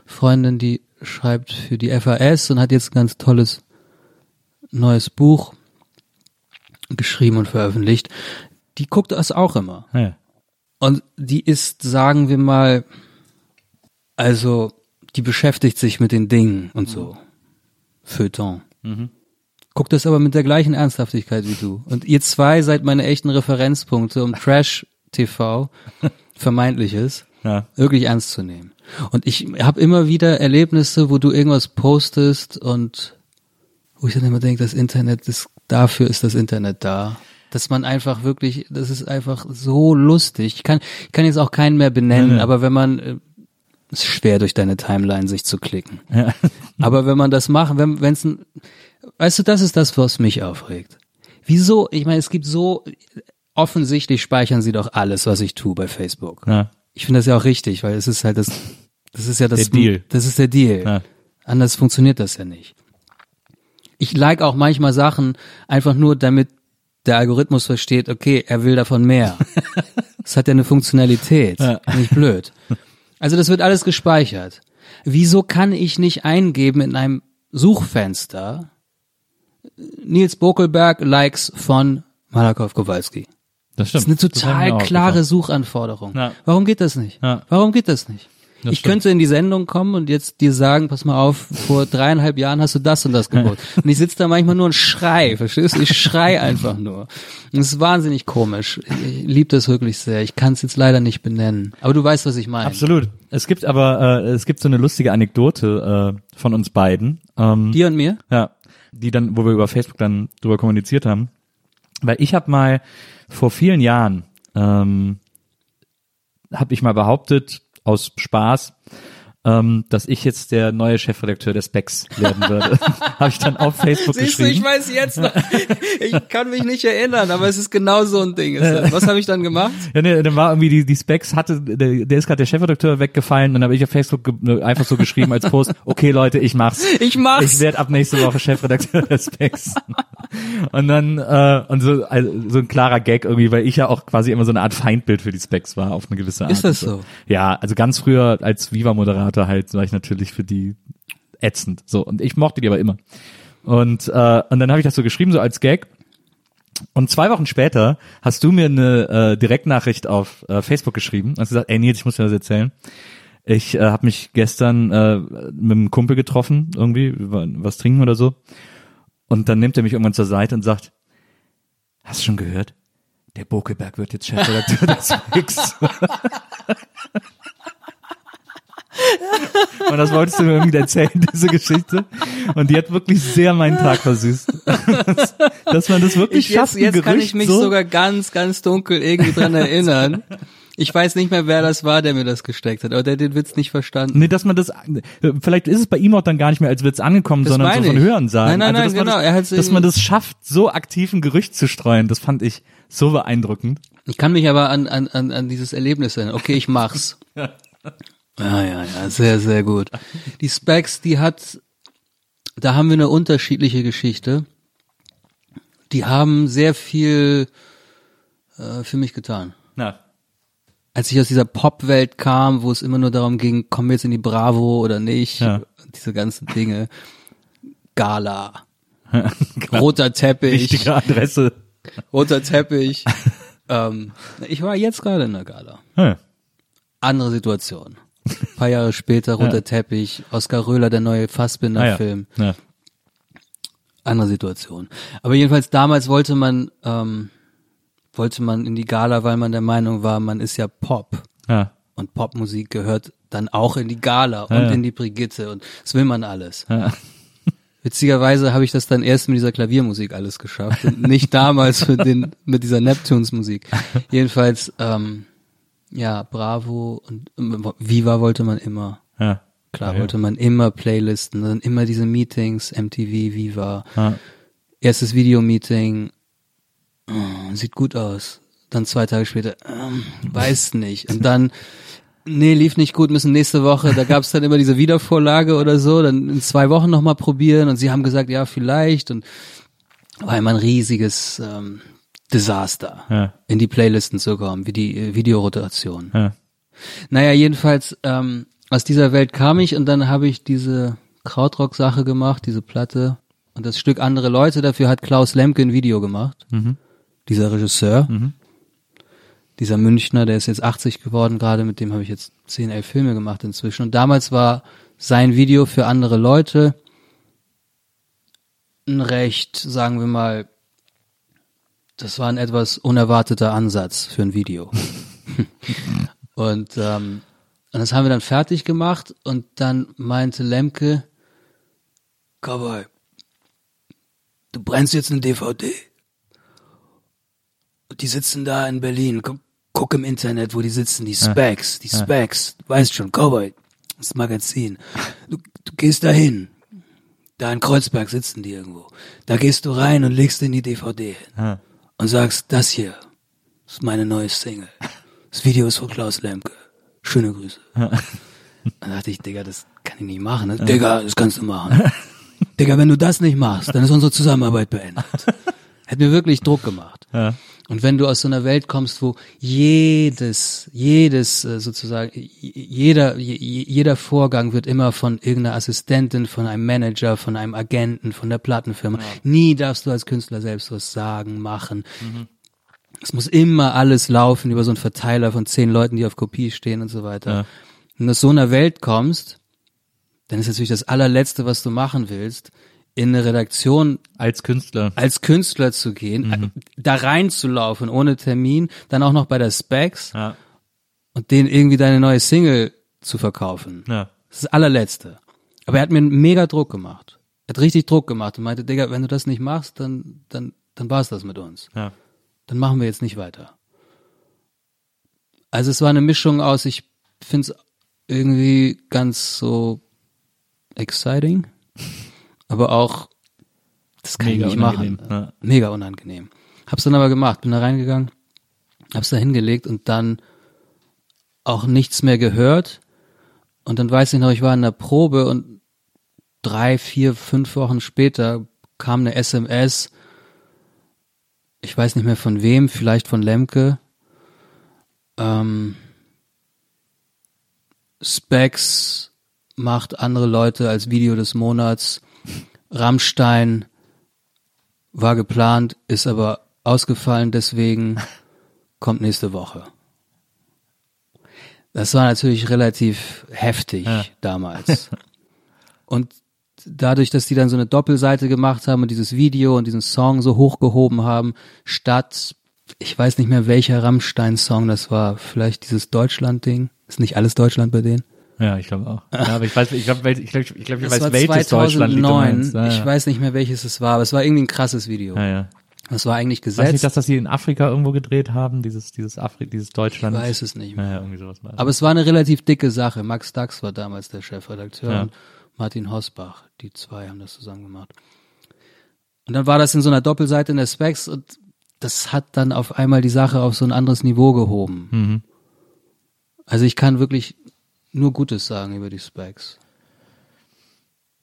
Freundin, die schreibt für die FAS und hat jetzt ein ganz tolles neues Buch geschrieben und veröffentlicht. Die guckt das auch immer. Ja. Und die ist, sagen wir mal, also die beschäftigt sich mit den Dingen und so. Feuilleton. Guckt das aber mit der gleichen Ernsthaftigkeit wie du. Und ihr zwei seid meine echten Referenzpunkte, um Trash-TV, vermeintliches, Ja. wirklich ernst zu nehmen. Und ich habe immer wieder Erlebnisse, wo du irgendwas postest und wo ich dann immer denke, das Internet ist, dafür ist das Internet da. Dass man einfach wirklich, das ist einfach so lustig. Ich kann, ich kann jetzt auch keinen mehr benennen, aber wenn man, äh, ist schwer durch deine Timeline sich zu klicken. Aber wenn man das macht, wenn wenn's ein, weißt du, das ist das, was mich aufregt. Wieso? Ich meine, es gibt so, offensichtlich speichern sie doch alles, was ich tue bei Facebook. Ja. Ich finde das ja auch richtig, weil es ist halt das, das ist ja das, Der Deal. das ist der Deal. Ja. Anders funktioniert das ja nicht. Ich like auch manchmal Sachen einfach nur, damit der Algorithmus versteht, okay, er will davon mehr. Das hat ja eine Funktionalität. Nicht blöd. Also das wird alles gespeichert. Wieso kann ich nicht eingeben in einem Suchfenster Nils Bokelberg Likes von Malakow Kowalski? Das Das stimmt. ist eine Das total klare. Suchanforderung. Ja. Warum geht das nicht? Ja. Warum geht das nicht? Das ich stimmt. könnte in die Sendung kommen und jetzt dir sagen, pass mal auf, vor dreieinhalb Jahren hast du das und das gebaut. und ich sitze da manchmal nur und schrei, verstehst du? Ich schrei einfach nur. Und es ist wahnsinnig komisch. Ich liebe das wirklich sehr. Ich kann es jetzt leider nicht benennen. Aber du weißt, was ich meine. Absolut. Es gibt aber, äh, es gibt so eine lustige Anekdote äh, von uns beiden. Ähm, Dir und mir? Ja, die dann, wo wir über Facebook dann drüber kommuniziert haben. Weil ich habe mal vor vielen Jahren, ähm, habe ich mal behauptet, aus Spaß, ähm, dass ich jetzt der neue Chefredakteur der Specs werden würde. habe ich dann auf Facebook Siehst du, geschrieben. ich weiß jetzt noch. Ich kann mich nicht erinnern, aber es ist genau so ein Ding. Was habe ich dann gemacht? Ja, nee, dann war irgendwie die, die Specs hatte, der, der ist gerade der Chefredakteur weggefallen und dann habe ich auf Facebook ge einfach so geschrieben als Post, okay Leute, ich mach's. Ich mach's. Ich werde ab nächste Woche Chefredakteur der Specs. und dann, äh, und so, also, so ein klarer Gag irgendwie, weil ich ja auch quasi immer so eine Art Feindbild für die Specs war, auf eine gewisse Art. Ist das so? Ja, also ganz früher als Viva-Moderator halt war ich natürlich für die ätzend. So, und ich mochte die aber immer. Und, äh, und dann habe ich das so geschrieben, so als Gag. Und zwei Wochen später hast du mir eine äh, Direktnachricht auf äh, Facebook geschrieben und hast gesagt, ey Nils, ich muss dir was erzählen. Ich äh, habe mich gestern äh, mit einem Kumpel getroffen, irgendwie, wa- was trinken oder so. Und dann nimmt er mich irgendwann zur Seite und sagt, hast du schon gehört? Der Bokeberg wird jetzt Chefredakteur des Fix. Und das wolltest du mir irgendwie erzählen, diese Geschichte. Und die hat wirklich sehr meinen Tag versüßt. Dass, man das wirklich Ich, schafft, jetzt jetzt kann ich mich so sogar ganz, ganz dunkel irgendwie dran erinnern. Ich weiß nicht mehr, wer das war, der mir das gesteckt hat, aber der hat den Witz nicht verstanden. Nee, dass man das, vielleicht ist es bei ihm auch dann gar nicht mehr als Witz angekommen, Das sondern so von. Hören sagen. Nein, nein, also, dass nein, man genau. Er Das, hat's dass man das schafft, so aktiv ein Gerücht zu streuen, das fand ich so beeindruckend. Ich kann mich aber an, an, an, an dieses Erlebnis erinnern. Okay, ich mach's. Ja, ja, ja, sehr, sehr gut. Die Specs, die hat, da haben wir eine unterschiedliche Geschichte. Die haben sehr viel äh, für mich getan. Na, Als ich aus dieser Pop-Welt kam, wo es immer nur darum ging, kommen wir jetzt in die Bravo oder nicht, Ja. diese ganzen Dinge. Gala. Roter Teppich. wichtige Adresse. Roter Teppich. ähm, ich war jetzt gerade in der Gala. Ja. Andere Situation. Ein paar Jahre später, Roter Teppich, Oskar Röhler, der neue Ah, ja. Fassbinder-Film. Ja. Andere Situation. Aber jedenfalls damals wollte man, ähm, wollte man in die Gala, weil man der Meinung war, man ist ja Pop. Ja. Und Popmusik gehört dann auch in die Gala und Ja, ja. in die Brigitte und das will man alles. Ja. Witzigerweise habe ich das dann erst mit dieser Klaviermusik alles geschafft und nicht damals mit, den, mit dieser Neptunes-Musik. Jedenfalls, ähm, ja, Bravo und Viva wollte man immer. Ja. Klar, Ja. wollte man immer Playlisten, dann immer diese Meetings, MTV, Viva. Ja. Erstes Videomeeting, oh, sieht gut aus. Dann zwei Tage später, ähm, weiß nicht. Und dann, nee, lief nicht gut, müssen nächste Woche, da gab's dann immer diese Wiedervorlage oder so, dann in zwei Wochen nochmal probieren und sie haben gesagt, ja, vielleicht und war immer ein riesiges ähm, Desaster, Ja. in die Playlisten zu kommen, wie die äh, Videorotation. Ja. Naja, jedenfalls, ähm, aus dieser Welt kam ich und dann habe ich diese Krautrock-Sache gemacht, diese Platte. Und das Stück andere Leute, dafür hat Klaus Lemke ein Video gemacht. Dieser Regisseur. Dieser Münchner, der ist jetzt 80 geworden gerade, mit dem habe ich jetzt 10, 11 Filme gemacht inzwischen. Und damals war sein Video für andere Leute ein recht, sagen wir mal, das war ein etwas unerwarteter Ansatz für ein Video. und, ähm, und das haben wir dann fertig gemacht und dann meinte Lemke, Cowboy, du brennst jetzt eine DVD. Und die sitzen da in Berlin. Guck, guck im Internet, wo die sitzen, die Specs, die Specs. Du weißt schon, Cowboy, das Magazin. Du, du gehst da hin. Da in Kreuzberg sitzen die irgendwo. Da gehst du rein und legst in die DVD hin. Und sagst, das hier ist meine neue Single. Das Video ist von Klaus Lemke. Schöne Grüße. Dann dachte ich, Digga, das kann ich nicht machen. ne? Digga, das kannst du machen. Digga, wenn du das nicht machst, dann ist unsere Zusammenarbeit beendet. Hätte mir wirklich Druck gemacht. Ja. Und wenn du aus so einer Welt kommst, wo jedes, jedes äh, sozusagen, jeder, jeder Vorgang wird immer von irgendeiner Assistentin, von einem Manager, von einem Agenten, von der Plattenfirma. Nie darfst du als Künstler selbst was sagen, machen. Es muss immer alles laufen über so einen Verteiler von zehn Leuten, die auf Kopie stehen und so weiter. Ja. Wenn du aus so einer Welt kommst, dann ist natürlich das allerletzte, was du machen willst, in eine Redaktion Als Künstler. als Künstler zu gehen, Mhm. da reinzulaufen ohne Termin, dann auch noch bei der Specs Ja. und denen irgendwie deine neue Single zu verkaufen. Ja. Das ist das allerletzte. Aber er hat mir einen mega Druck gemacht. Er hat richtig Druck gemacht und meinte, Digga, wenn du das nicht machst, dann, dann, dann war's das mit uns. Ja. Dann machen wir jetzt nicht weiter. Also es war eine Mischung aus, ich find's irgendwie ganz so exciting, aber auch, das kann Mega ich nicht machen. ja. Mega unangenehm. Hab's dann aber gemacht, bin da reingegangen, hab's da hingelegt und dann auch nichts mehr gehört. Und dann weiß ich noch, ich war in der Probe und drei, vier, fünf Wochen später kam eine SMS, ich weiß nicht mehr von wem, vielleicht von Lemke. Ähm, Specs macht andere Leute als Video des Monats. Rammstein war geplant, ist aber ausgefallen, deswegen kommt nächste Woche. Das war natürlich relativ heftig Ja. damals. Und dadurch, dass die dann so eine Doppelseite gemacht haben und dieses Video und diesen Song so hochgehoben haben, statt, ich weiß nicht mehr welcher Rammstein-Song das war, vielleicht dieses Deutschland-Ding. Ist nicht alles Deutschland bei denen? Ja, ich glaube auch. Ja, aber ich weiß, ich glaube, ich glaube, ich, glaub, ich Das weiß, welches Deutschland du 2009. meinst. Ja, Ich ja. weiß nicht mehr welches es war, aber es war irgendwie ein krasses Video. Ja, ja. Das war eigentlich Weiß nicht, gesetzt. dass das hier in Afrika irgendwo gedreht haben, dieses, dieses Afri, dieses Deutschland. ich weiß es nicht mehr. Ja, irgendwie sowas war. Aber es war eine relativ dicke Sache. Max Dax war damals der Chefredakteur Ja. und Martin Hosbach. Die zwei haben das zusammen gemacht. Und dann war das in so einer Doppelseite in der Specs und das hat dann auf einmal die Sache auf so ein anderes Niveau gehoben. Mhm. Also ich kann wirklich nur Gutes sagen über die Specs.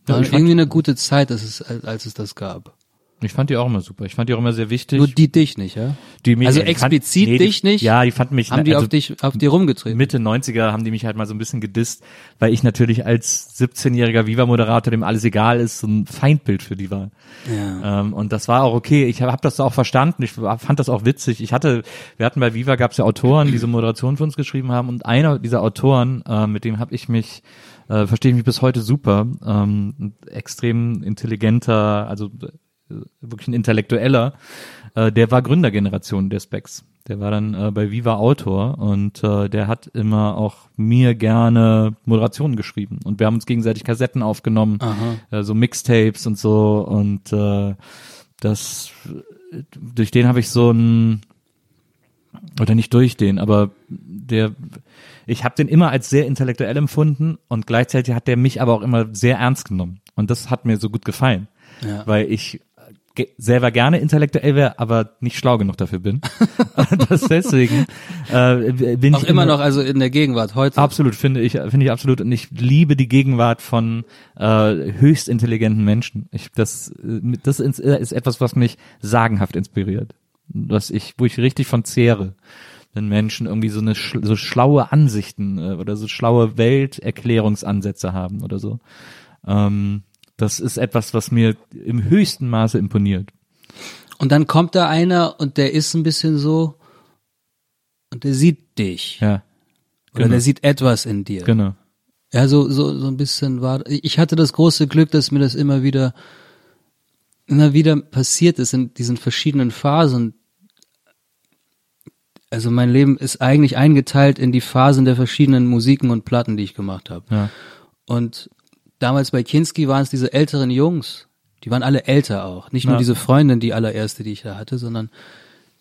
Ja, War fand- irgendwie eine gute Zeit, dass es, als als es das gab. Ich fand die auch immer super. Ich fand die auch immer sehr wichtig. Nur die dich nicht, ja? die mich, also die fand- explizit nee, die- dich nicht? Ja, die fanden mich Haben die also auf dich, auf dir rumgetreten? Mitte 90er haben die mich halt mal so ein bisschen gedisst, weil ich natürlich als 17-jähriger Viva-Moderator, dem alles egal ist, so ein Feindbild für die war. Ja. Ähm, und das war auch okay. Ich habe hab das auch verstanden. Ich fand das auch witzig. Ich hatte, wir hatten bei Viva gab es ja Autoren, die diese Moderation für uns geschrieben haben. Und einer dieser Autoren, äh, mit dem habe ich mich, äh, verstehe ich mich bis heute super, ähm, extrem intelligenter, also wirklich ein Intellektueller, äh, der war Gründergeneration der Specs. Der war dann äh, bei Viva Autor und äh, der hat immer auch mir gerne Moderationen geschrieben und wir haben uns gegenseitig Kassetten aufgenommen, äh, so Mixtapes und so und äh, das durch den habe ich so ein oder nicht durch den, aber der ich habe den immer als sehr intellektuell empfunden und gleichzeitig hat der mich aber auch immer sehr ernst genommen und das hat mir so gut gefallen, Ja. weil ich selber gerne intellektuell wäre, aber nicht schlau genug dafür bin. das deswegen äh, bin Auch ich immer noch, also in der Gegenwart heute. Absolut, finde ich, finde ich absolut. Und ich liebe die Gegenwart von äh, höchst intelligenten Menschen. Ich, das, äh, das ist, ist etwas, was mich sagenhaft inspiriert. Was ich, wo ich richtig von zehre. Wenn Menschen irgendwie so eine so schlaue Ansichten äh, oder so schlaue Welterklärungsansätze haben oder so. Ähm, das ist etwas, was mir im höchsten Maße imponiert. Und dann kommt da einer und der ist ein bisschen so und der sieht dich. Ja, Oder genau. der sieht etwas in dir. genau. Ja, so, so, so ein bisschen war, ich hatte das große Glück, dass mir das immer wieder, immer wieder passiert ist in diesen verschiedenen Phasen. Also mein Leben ist eigentlich eingeteilt in die Phasen der verschiedenen Musiken und Platten, die ich gemacht habe. Ja. Und damals bei Kinski waren es diese älteren Jungs, die waren alle älter auch. Nicht nur Ja. diese Freundin, die allererste, die ich da hatte, sondern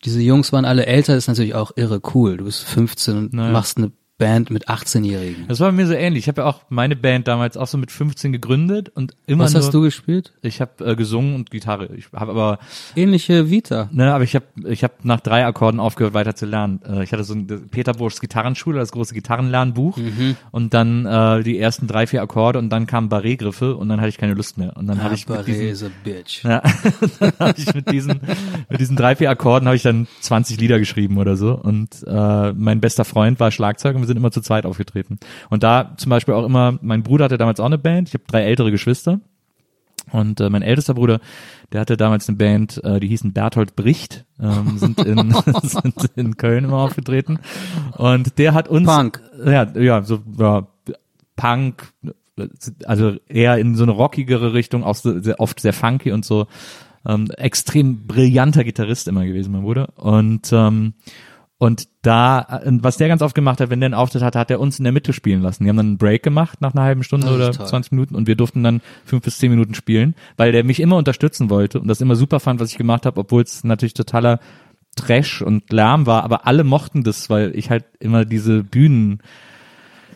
diese Jungs waren alle älter, ist natürlich auch irre cool. Du bist 15 und Naja. machst eine Band mit 18-Jährigen. Das war bei mir so ähnlich. Ich habe ja auch meine Band damals auch so mit 15 gegründet und immer Was nur, hast du gespielt? Ich habe äh, gesungen und Gitarre. Ich habe aber Ähnliche Vita. ne, aber ich habe ich habe nach drei Akkorden aufgehört weiter zu lernen. Äh, ich hatte so ein Peter Burschs Gitarrenschule, das große Gitarrenlernbuch und dann äh, die ersten drei vier Akkorde und dann kamen Barré-Griffe und dann hatte ich keine Lust mehr und dann habe ich mit Barré diesen is a bitch. ja, dann habe ich mit diesen mit diesen drei vier Akkorden habe ich dann 20 Lieder geschrieben oder so und äh, mein bester Freund war Schlagzeug und wir sind immer zu zweit aufgetreten und da zum Beispiel auch immer mein Bruder hatte damals auch eine Band ich habe drei ältere Geschwister und äh, mein ältester Bruder der hatte damals eine Band äh, die hießen Berthold Bricht ähm, sind in sind in Köln immer aufgetreten und der hat uns Punk. ja ja so ja, Punk also eher in so eine rockigere Richtung, auch sehr, oft sehr funky und so. Ähm, extrem brillanter Gitarrist immer gewesen, mein Bruder. Und ähm, und da, äh, was der ganz oft gemacht hat, wenn der einen Auftritt hatte, hat er uns in der Mitte spielen lassen. Die haben dann einen Break gemacht nach einer halben Stunde ist oder toll. 20 Minuten und wir durften dann fünf bis zehn Minuten spielen, weil der mich immer unterstützen wollte und das immer super fand, was ich gemacht habe, obwohl es natürlich totaler Trash und Lärm war, aber alle mochten das, weil ich halt immer diese Bühnen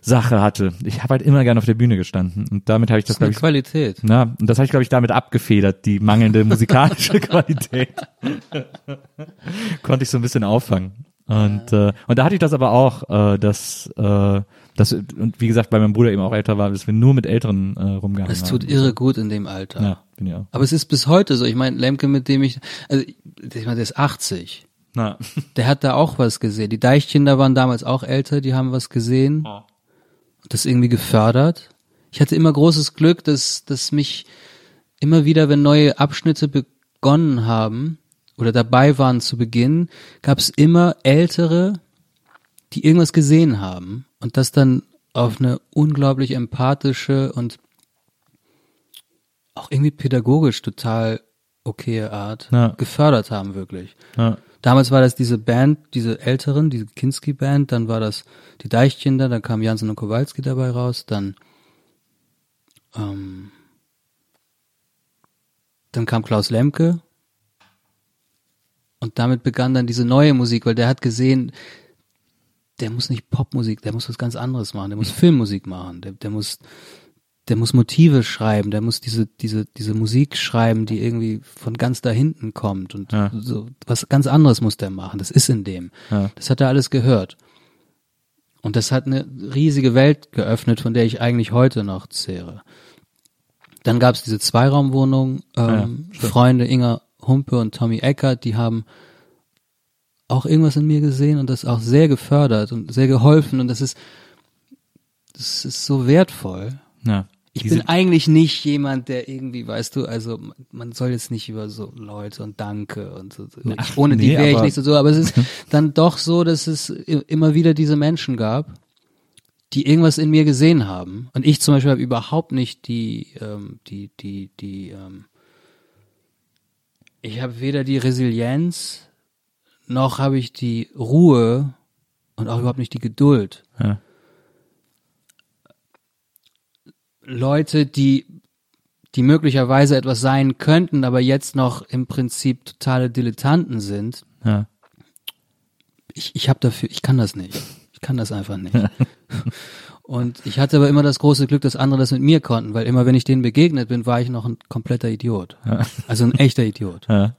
Sache hatte. Ich habe halt immer gerne auf der Bühne gestanden und damit habe ich das, Das glaube ich, Qualität. na, und das habe ich, glaube ich, damit abgefedert, die mangelnde musikalische Qualität. Konnte ich so ein bisschen auffangen. Und, äh, und da hatte ich das aber auch, äh, dass, äh, dass, und wie gesagt, weil mein Bruder eben auch älter war, dass wir nur mit Älteren äh, rumgehangen Es tut haben. irre gut in dem Alter. Ja, bin ich auch. Aber es ist bis heute so. Ich meine, Lemke, mit dem ich, also ich meine, der ist 80. Na, Der hat da auch was gesehen. Die Deichkinder waren damals auch älter, die haben was gesehen. Und das irgendwie gefördert. Ich hatte immer großes Glück, dass, dass mich immer wieder, wenn neue Abschnitte begonnen haben oder dabei waren zu Beginn, gab es immer Ältere, die irgendwas gesehen haben und das dann auf eine unglaublich empathische und auch irgendwie pädagogisch total okaye Art Ja. gefördert haben, wirklich. ja, Damals war das diese Band, diese älteren, diese Kinski-Band, dann war das die Deichkinder, dann kam Jansen und Kowalski dabei raus, dann ähm, dann kam Klaus Lemke und damit begann dann diese neue Musik, weil der hat gesehen, der muss nicht Popmusik, der muss was ganz anderes machen, der muss Filmmusik machen, der, der muss der muss Motive schreiben, der muss diese, diese, diese Musik schreiben, die irgendwie von ganz da hinten kommt und Ja. so was ganz anderes muss der machen. Das ist in dem. Ja. Das hat er alles gehört. Und das hat eine riesige Welt geöffnet, von der ich eigentlich heute noch zehre. Dann gab es diese Zweiraumwohnung, ähm, Ja. Freunde Inga Humpe und Tommy Eckert, die haben auch irgendwas in mir gesehen und das auch sehr gefördert und sehr geholfen und das ist, das ist so wertvoll. ja. Ich bin eigentlich nicht jemand, der irgendwie, weißt du, also man- soll jetzt nicht über so Leute und Danke und so. Ach, ohne die nee, wäre ich nicht so, so, aber es ist dann doch so, dass es immer wieder diese Menschen gab, die irgendwas in mir gesehen haben. Und ich zum Beispiel habe überhaupt nicht die, ähm, die, die, die, ähm, ich habe weder die Resilienz noch habe ich die Ruhe und auch überhaupt nicht die Geduld. Ja. Leute, die die möglicherweise etwas sein könnten, aber jetzt noch im Prinzip totale Dilettanten sind. Ja. Ich, ich habe dafür, ich kann das nicht. Ich kann das einfach nicht. Und ich hatte aber immer das große Glück, dass andere das mit mir konnten, weil immer wenn ich denen begegnet bin, war ich noch ein kompletter Idiot. Also ein echter Idiot. Ja.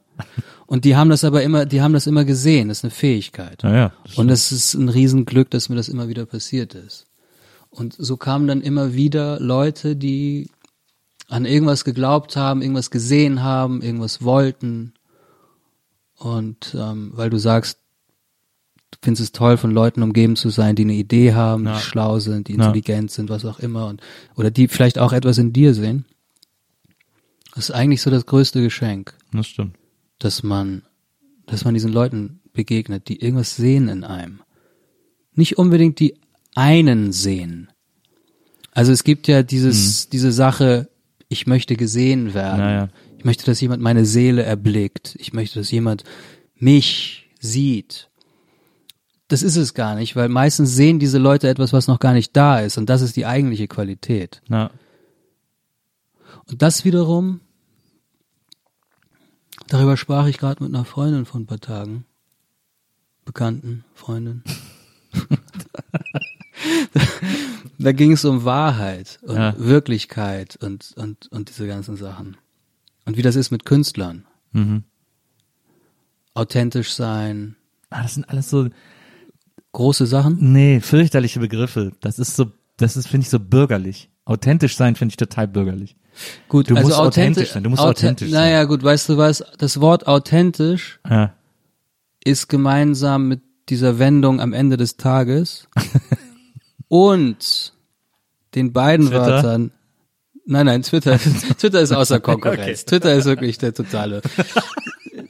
Und die haben das aber immer, die haben das immer gesehen, das ist eine Fähigkeit. Ja, ja. Und es ist ein Riesenglück, dass mir das immer wieder passiert ist. Und so kamen dann immer wieder Leute, die an irgendwas geglaubt haben, irgendwas gesehen haben, irgendwas wollten. Und ähm, weil du sagst, du findest es toll, von Leuten umgeben zu sein, die eine Idee haben, Ja. die schlau sind, die Ja. intelligent sind, was auch immer, und oder die vielleicht auch etwas in dir sehen. Das ist eigentlich so das größte Geschenk, Das stimmt. dass man, dass man diesen Leuten begegnet, die irgendwas sehen in einem. Nicht unbedingt die einen sehen. Also es gibt ja dieses, diese Sache, ich möchte gesehen werden. Ja, ja. Ich möchte, dass jemand meine Seele erblickt. Ich möchte, dass jemand mich sieht. Das ist es gar nicht, weil meistens sehen diese Leute etwas, was noch gar nicht da ist. Und das ist die eigentliche Qualität. Ja. Und das wiederum, darüber sprach ich gerade mit einer Freundin vor ein paar Tagen. Bekannten, Freundin. da ging es um Wahrheit und Ja. Wirklichkeit und, und, und diese ganzen Sachen. Und wie das ist mit Künstlern. Mhm. Authentisch sein, Ah, das sind alles so, große Sachen. nee, fürchterliche Begriffe. Das ist so, das ist, finde ich, so bürgerlich. Authentisch sein finde ich total bürgerlich. Gut, Du also musst authentisch authenti- sein, du musst authent- authentisch sein. Naja, gut, weißt du was? Das Wort authentisch Ja. ist gemeinsam mit dieser Wendung am Ende des Tages und den beiden Twitter? Wörtern. Nein, nein, Twitter, Twitter ist außer Konkurrenz. Twitter ist wirklich der totale.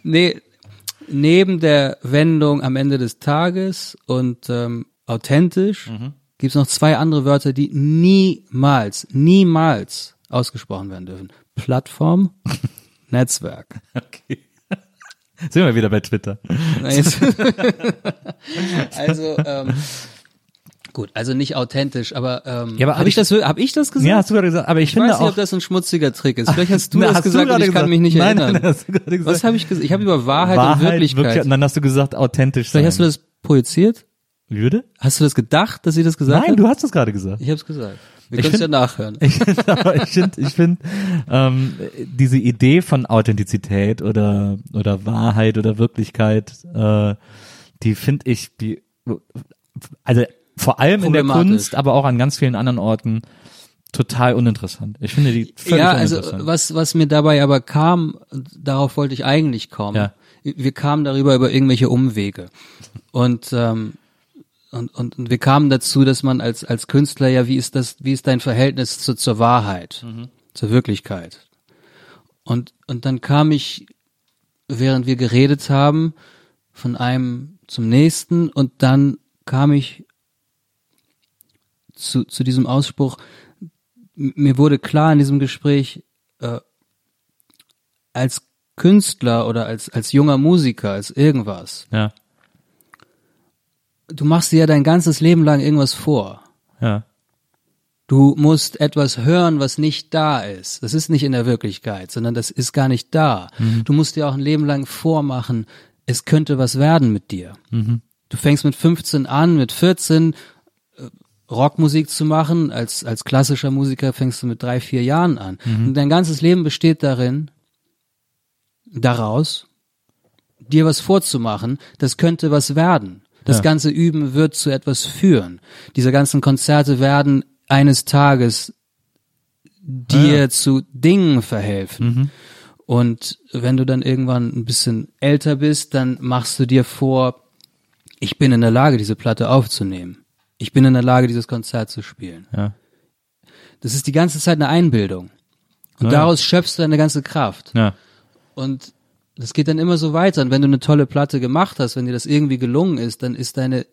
Nee, neben der Wendung am Ende des Tages und ähm, authentisch Mhm. gibt's noch zwei andere Wörter, die niemals, niemals ausgesprochen werden dürfen. Plattform, Netzwerk. Okay. Sind wir wieder bei Twitter. Also ähm, gut, also nicht authentisch, aber ähm, Ja, aber habe hab ich ich- das habe ich das gesagt? Ja, hast du gerade gesagt, aber ich, ich finde weiß nicht, auch. ob das ein schmutziger Trick ist. Vielleicht hast du Na, das hast du gesagt und gerade ich kann gesagt. mich nicht Nein, erinnern. nein, hast du gerade gesagt. Was habe ich gesagt? Ich habe über Wahrheit, Wahrheit, und Wirklichkeit. wirklich, und dann hast du gesagt, authentisch sein. Vielleicht hast du das projiziert? Würde? Hast du das gedacht, dass sie das gesagt Nein, hat? du hast es gerade gesagt. Ich habe es gesagt. Wir Ich können es ja find- nachhören. Ich finde, aber ich finde, ich finde, ähm, diese Idee von Authentizität oder oder Wahrheit oder Wirklichkeit, äh, die finde ich, die, also vor allem in der. Kunst, aber auch an ganz vielen anderen Orten total uninteressant. Ich finde die völlig ja, also uninteressant. was was mir dabei aber kam, darauf wollte ich eigentlich kommen. Ja. Wir kamen darüber über irgendwelche Umwege und ähm, und, und, und wir kamen dazu, dass man als als Künstler ja, wie ist das, wie ist dein Verhältnis zu, zur Wahrheit, zur Wirklichkeit? Und und dann kam ich, während wir geredet haben, von einem zum nächsten und dann kam ich zu zu diesem Ausspruch. Mir wurde klar in diesem Gespräch, äh, als Künstler oder als als junger Musiker, als irgendwas, ja, du machst dir ja dein ganzes Leben lang irgendwas vor. ja, Du musst etwas hören, was nicht da ist. Das ist nicht in der Wirklichkeit, sondern das ist gar nicht da. Du musst dir auch ein Leben lang vormachen, es könnte was werden mit dir. Du fängst mit 15 an, mit 14 äh, Rockmusik zu machen. Als, als klassischer Musiker fängst du mit drei, vier Jahren an. Und dein ganzes Leben besteht darin, daraus, dir was vorzumachen, das könnte was werden. Das Ja. ganze Üben wird zu etwas führen. Diese ganzen Konzerte werden eines Tages dir zu Dingen verhelfen. Und wenn du dann irgendwann ein bisschen älter bist, dann machst du dir vor, ich bin in der Lage, diese Platte aufzunehmen. Ich bin in der Lage, dieses Konzert zu spielen. ja, Das ist die ganze Zeit eine Einbildung. Und Ja. daraus schöpfst du deine ganze Kraft. ja, Und das geht dann immer so weiter. Und wenn du eine tolle Platte gemacht hast, wenn dir das irgendwie gelungen ist, dann ist deine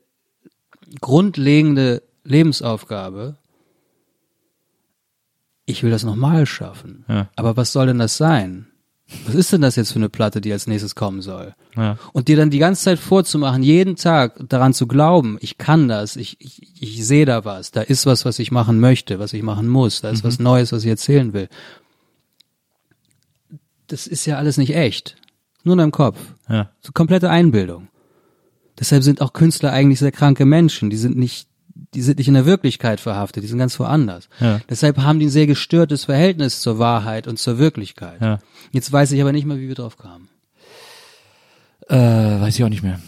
grundlegende Lebensaufgabe, ich will das nochmal schaffen. Ja. Aber was soll denn das sein? Was ist denn das jetzt für eine Platte, die als nächstes kommen soll? Ja. Und dir dann die ganze Zeit vorzumachen, jeden Tag daran zu glauben, ich kann das, ich, ich, ich sehe da was, da ist was, was ich machen möchte, was ich machen muss, da ist was Neues, was ich erzählen will. Das ist ja alles nicht echt. Nur in deinem Kopf. Ja. So komplette Einbildung. Deshalb sind auch Künstler eigentlich sehr kranke Menschen. Die sind nicht, die sind nicht in der Wirklichkeit verhaftet, die sind ganz woanders. Ja. Deshalb haben die ein sehr gestörtes Verhältnis zur Wahrheit und zur Wirklichkeit. Ja. Jetzt weiß ich aber nicht mehr, wie wir drauf kamen. Äh, weiß ich auch nicht mehr.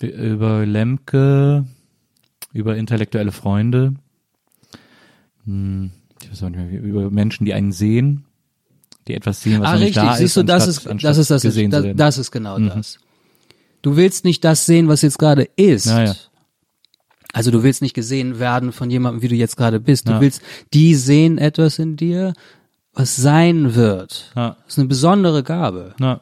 Über Lemke, über intellektuelle Freunde, hm, ich weiß auch nicht mehr, über Menschen, die einen sehen, die etwas sehen, was ah, nicht richtig, da siehst ist. du, das anstatt- ist, anstatt das ist das, zu das, das ist genau das. Du willst nicht das sehen, was jetzt gerade ist. Ja, ja. Also du willst nicht gesehen werden von jemandem, wie du jetzt gerade bist. Du Ja. willst, die sehen etwas in dir, was sein wird. Ja. Das ist eine besondere Gabe. Ja.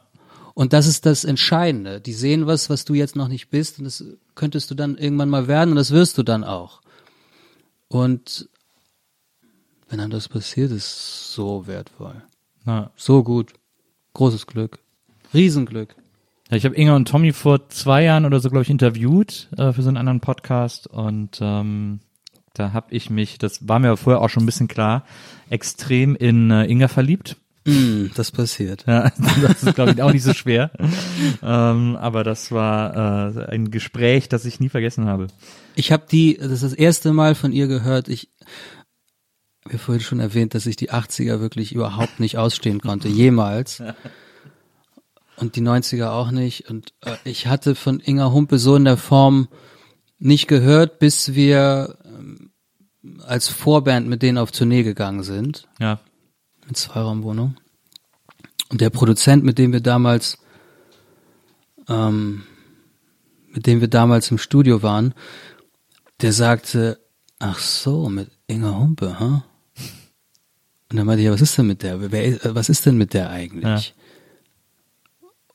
Und das ist das Entscheidende. Die sehen was, was du jetzt noch nicht bist und das könntest du dann irgendwann mal werden und das wirst du dann auch. Und wenn dann das passiert, ist so wertvoll. Ja. So gut. Großes Glück. Riesenglück. Ja, ich habe Inga und Tommy vor zwei Jahren oder so, glaube ich, interviewt äh, für so einen anderen Podcast und ähm, da habe ich mich, das war mir vorher auch schon ein bisschen klar, extrem in äh, Inga verliebt. Mm, das passiert. Ja, das ist, glaube ich, auch nicht so schwer. ähm, aber das war äh, ein Gespräch, das ich nie vergessen habe. Ich habe die, das ist das erste Mal von ihr gehört. Ich habe vorhin schon erwähnt, dass ich die 80er wirklich überhaupt nicht ausstehen konnte, jemals. Und die 90er auch nicht. Und äh, ich hatte von Inga Humpe so in der Form nicht gehört, bis wir ähm, als Vorband mit denen auf Tournee gegangen sind. Ja. Mit Zweiraumwohnung. Und der Produzent, mit dem wir damals, ähm, mit dem wir damals im Studio waren, der sagte, ach so, mit Inga Humpe, ha? Und dann meinte ich, ja, was ist denn mit der? Wer, was ist denn mit der eigentlich? Ja.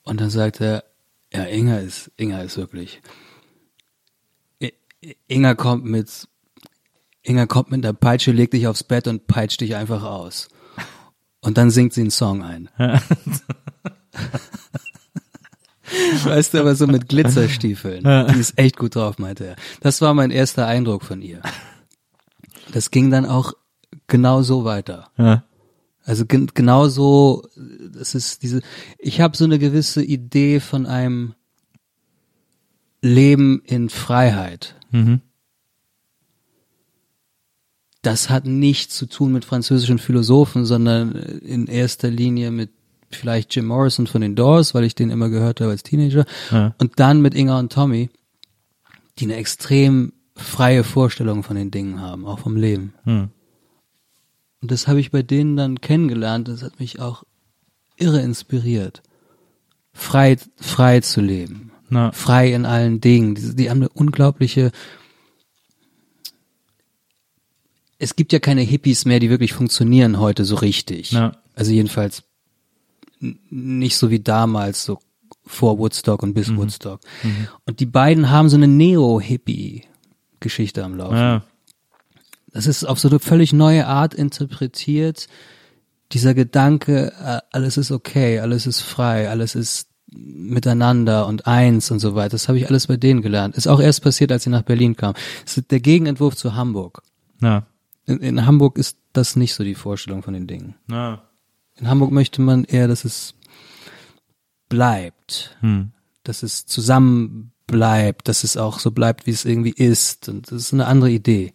Und dann sagte er, ja, Inga ist, Inga ist wirklich. Inga kommt mit, Inga kommt mit der Peitsche, legt dich aufs Bett und peitscht dich einfach aus. Und dann singt sie einen Song ein. weißt du, aber so mit Glitzerstiefeln. Die ist echt gut drauf, meinte er. Das war mein erster Eindruck von ihr. Das ging dann auch genau so weiter. Ja. Also gen genau so, das ist diese, ich habe so eine gewisse Idee von einem Leben in Freiheit. Mhm. Das hat nichts zu tun mit französischen Philosophen, sondern in erster Linie mit vielleicht Jim Morrison von den Doors, weil ich den immer gehört habe als Teenager. Ja. Und dann mit Inga und Tommy, die eine extrem freie Vorstellung von den Dingen haben, auch vom Leben. Hm. Und das habe ich bei denen dann kennengelernt. Das hat mich auch irre inspiriert. Frei, frei zu leben. Na. Frei in allen Dingen. Die, die haben eine unglaubliche, es gibt ja keine Hippies mehr, die wirklich funktionieren heute so richtig. Ja. Also jedenfalls nicht so wie damals, so vor Woodstock und bis Woodstock. Und die beiden haben so eine Neo-Hippie-Geschichte am Laufen. Ja. Das ist auf so eine völlig neue Art interpretiert. Dieser Gedanke, äh, alles ist okay, alles ist frei, alles ist miteinander und eins und so weiter. Das habe ich alles bei denen gelernt. Ist auch erst passiert, als sie nach Berlin kamen. Das ist der Gegenentwurf zu Hamburg. Ja. In, in Hamburg ist das nicht so die Vorstellung von den Dingen. Ja. In Hamburg möchte man eher, dass es bleibt, Hm. dass es zusammen bleibt, dass es auch so bleibt, wie es irgendwie ist. Und das ist eine andere Idee.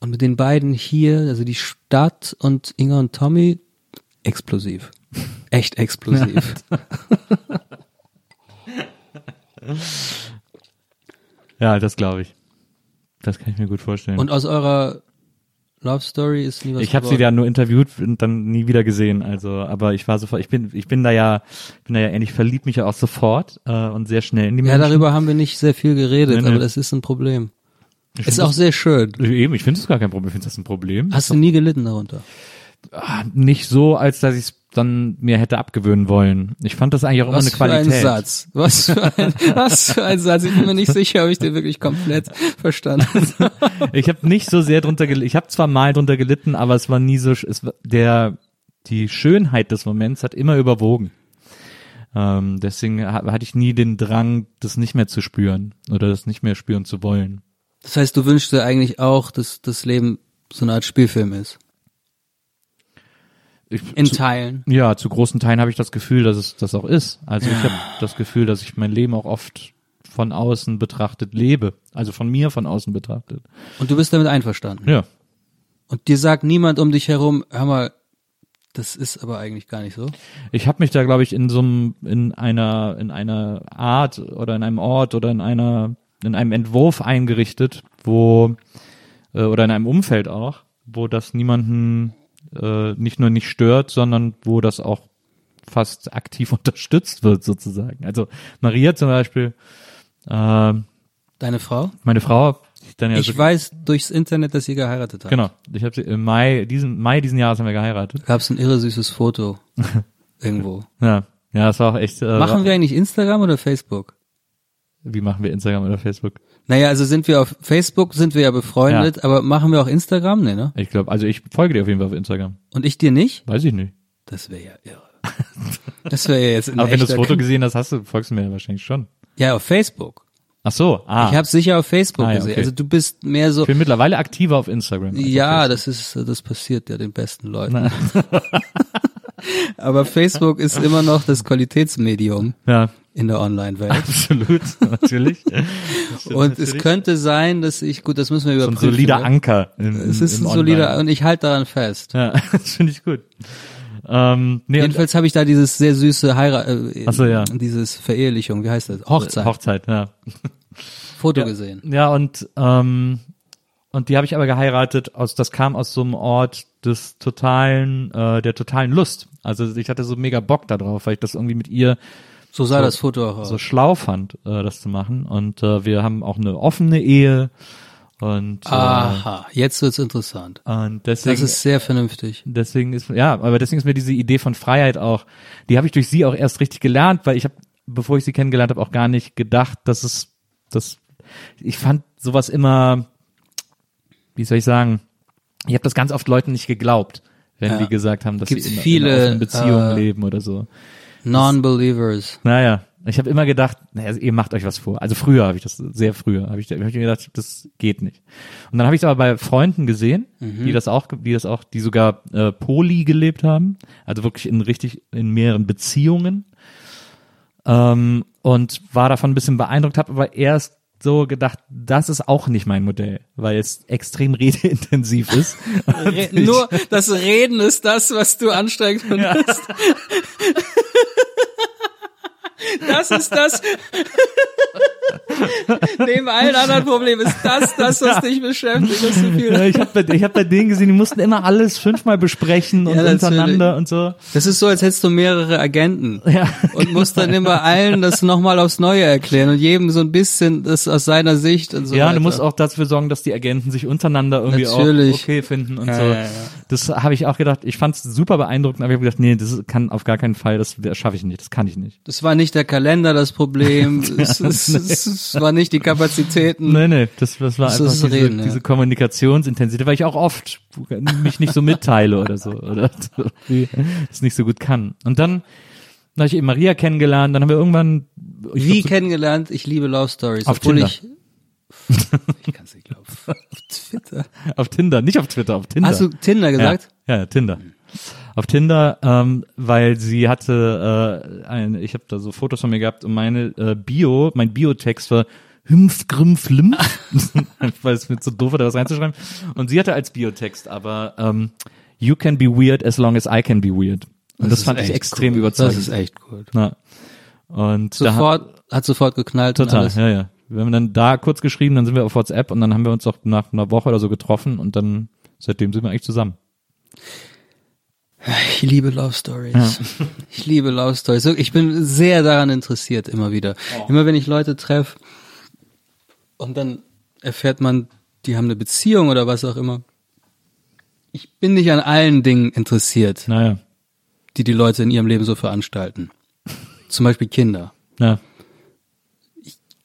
Und mit den beiden hier, also die Stadt und Inga und Tommy, explosiv. Echt explosiv. Ja, das glaube ich. Das kann ich mir gut vorstellen. Und aus eurer Love Story ist nie was ich habe sie ja nur interviewt und dann nie wieder gesehen. Also, aber ich war sofort, ich bin, ich bin da ja, bin da ja ähnlich verliebt mich ja auch sofort äh, und sehr schnell in die Ja, Menschen. darüber haben wir nicht sehr viel geredet, Nee, nee. aber das ist ein Problem. Ich Ist auch sehr schön. das, eben, ich finde es gar kein Problem. Ich finde das ein Problem. Hast du nie gelitten darunter? Ah, nicht so, als dass ich es dann mir hätte abgewöhnen wollen. Ich fand das eigentlich auch immer Was eine für ein Qualität. Satz. Was für ein, was für ein Satz. Ich bin mir nicht sicher, ob ich den wirklich komplett verstanden habe. Ich habe nicht so sehr drunter gelitten. Ich habe zwar mal drunter gelitten, aber es war nie so. Es war, der die Schönheit des Moments hat immer überwogen. Ähm, deswegen ha- hatte ich nie den Drang, das nicht mehr zu spüren oder das nicht mehr spüren zu wollen. Das heißt, du wünschst dir eigentlich auch, dass das Leben so eine Art Spielfilm ist. Ich, In zu, Teilen. ja, zu großen Teilen habe ich das Gefühl, dass es das auch ist. Also ich habe das Gefühl, dass ich mein Leben auch oft von außen betrachtet lebe. Also von mir von außen betrachtet. Und du bist damit einverstanden. Ja. Und dir sagt niemand um dich herum, hör mal, das ist aber eigentlich gar nicht so. Ich habe mich da, glaube ich, in so einem, in einer, in einer Art oder in einem Ort oder in einer, in einem Entwurf eingerichtet, wo äh, oder in einem Umfeld auch, wo das niemanden äh, nicht nur nicht stört, sondern wo das auch fast aktiv unterstützt wird sozusagen. Also Maria zum Beispiel, äh, Deine Frau? meine Frau, Ich so, weiß durchs Internet, dass ihr geheiratet habt. genau, ich habe sie im Mai diesen Mai diesen Jahres haben wir geheiratet. Gab's ein irre süßes Foto irgendwo. Ja, ja, das war auch echt. Äh, Machen wir eigentlich Instagram oder Facebook? Wie machen wir Instagram oder Facebook? Naja, also sind wir auf Facebook, sind wir ja befreundet, aber machen wir auch Instagram? Nee, ne? Ich glaube, also ich folge dir auf jeden Fall auf Instagram. Und ich dir nicht? Weiß ich nicht. Das wäre ja irre. Das wäre ja jetzt ein Aber wenn du das Foto gesehen hast, hast du, folgst du mir ja wahrscheinlich schon. Ja, auf Facebook. Ach so, ah. Ich habe sicher auf Facebook Ah, ja, gesehen. okay. Also du bist mehr so ich bin mittlerweile aktiver auf Instagram. Ja, das ist, das passiert ja den besten Leuten. Aber Facebook ist immer noch das Qualitätsmedium Ja, in der Online-Welt. absolut, natürlich. Und es natürlich. könnte sein, dass ich, gut, das müssen wir so ein überprüfen. solider ne? Anker. In, Es ist im ein solider, Online. und ich halte daran fest. Ja, das finde ich gut. Ähm, nee, Jedenfalls habe ich da dieses sehr süße Heirat, äh, so, ja. dieses Verehelichung, wie heißt das? Hochzeit, Hochzeit, ja. Foto ja. gesehen. Ja, und, ähm, und die habe ich aber geheiratet aus, das kam aus so einem Ort des totalen, äh, der totalen Lust. Also ich hatte so mega Bock da drauf, weil ich das irgendwie mit ihr So sah So- das Foto auch aus. so schlau fand, äh, das zu machen. Und äh, wir haben auch eine offene Ehe. Und, äh, Aha, jetzt wird's interessant. und deswegen, Das ist sehr vernünftig. deswegen ist, ja, aber deswegen ist mir diese Idee von Freiheit auch, die habe ich durch sie auch erst richtig gelernt, weil ich habe, bevor ich sie kennengelernt habe, auch gar nicht gedacht, dass es, das, ich fand sowas immer, wie soll ich sagen, ich habe das ganz oft Leuten nicht geglaubt, wenn Ja. die gesagt haben, dass Gibt's sie in, viele, in einer Beziehung äh, leben oder so. Non-Believers. Naja, ich habe immer gedacht, naja, ihr macht euch was vor. Also früher habe ich das, sehr früher, habe ich, hab ich mir gedacht, das geht nicht. Und dann habe ich es aber bei Freunden gesehen, die das auch, die das auch, die sogar äh, poly gelebt haben, also wirklich in richtig, in mehreren Beziehungen. Ähm, und war davon ein bisschen beeindruckt, habe aber erst so gedacht, das ist auch nicht mein Modell, weil es extrem redeintensiv ist. Re nur das Reden ist das, was du anstrengend findest. Das ist das. Neben allen anderen Problemen ist das das, was dich beschäftigt. Das so viel. ich habe bei, ich hab bei denen gesehen, die mussten immer alles fünfmal besprechen und Ja, untereinander und so. Das ist so, als hättest du mehrere Agenten Ja. und musst dann immer allen das nochmal aufs Neue erklären und jedem so ein bisschen das aus seiner Sicht und so ja, weiter. du musst auch dafür sorgen, dass die Agenten sich untereinander irgendwie Natürlich. auch okay finden und Ja, so. ja, ja. Das habe ich auch gedacht. Ich fand es super beeindruckend, aber ich habe gedacht, nee, das kann auf gar keinen Fall, das, das schaffe ich nicht, das kann ich nicht. Das war nicht der Kalender das Problem, es, es, es, es war nicht die Kapazitäten. Nee, nee, das, das war Das einfach diese, Reden, ja. diese Kommunikationsintensität, weil ich auch oft mich nicht so mitteile oder so, oder es nicht so gut kann. Und dann habe ich eben Maria kennengelernt, dann haben wir irgendwann Wie glaub, kennengelernt? Ich liebe Love Stories. Auf obwohl Tinder. ich ich kann es nicht glauben. Auf Twitter. so, auf Tinder, nicht auf Twitter, auf Tinder. Hast du Tinder gesagt? Ja, ja Tinder. Auf Tinder, ähm, weil sie hatte, äh, ein, ich habe da so Fotos von mir gehabt und meine äh, Bio, mein Biotext war Hümpf, Grimpf, Limpf, weil es mir so doof war, da was reinzuschreiben. Und sie hatte als Biotext aber ähm, You can be weird as long as I can be weird. Und das, ist fand ich extrem gut. überzeugend. Das ist echt gut. Na. Und da, Sofort, hat sofort geknallt. total, ja, ja. Wir haben dann da kurz geschrieben, dann sind wir auf WhatsApp und dann haben wir uns auch nach einer Woche oder so getroffen und dann seitdem sind wir eigentlich zusammen. Ich liebe Love Stories. Ich liebe Love Stories. Ich bin sehr daran interessiert, immer wieder. Immer wenn ich Leute treffe und dann erfährt man, die haben eine Beziehung oder was auch immer. Ich bin nicht an allen Dingen interessiert, Naja, die die Leute in ihrem Leben so veranstalten. Zum Beispiel Kinder. ja.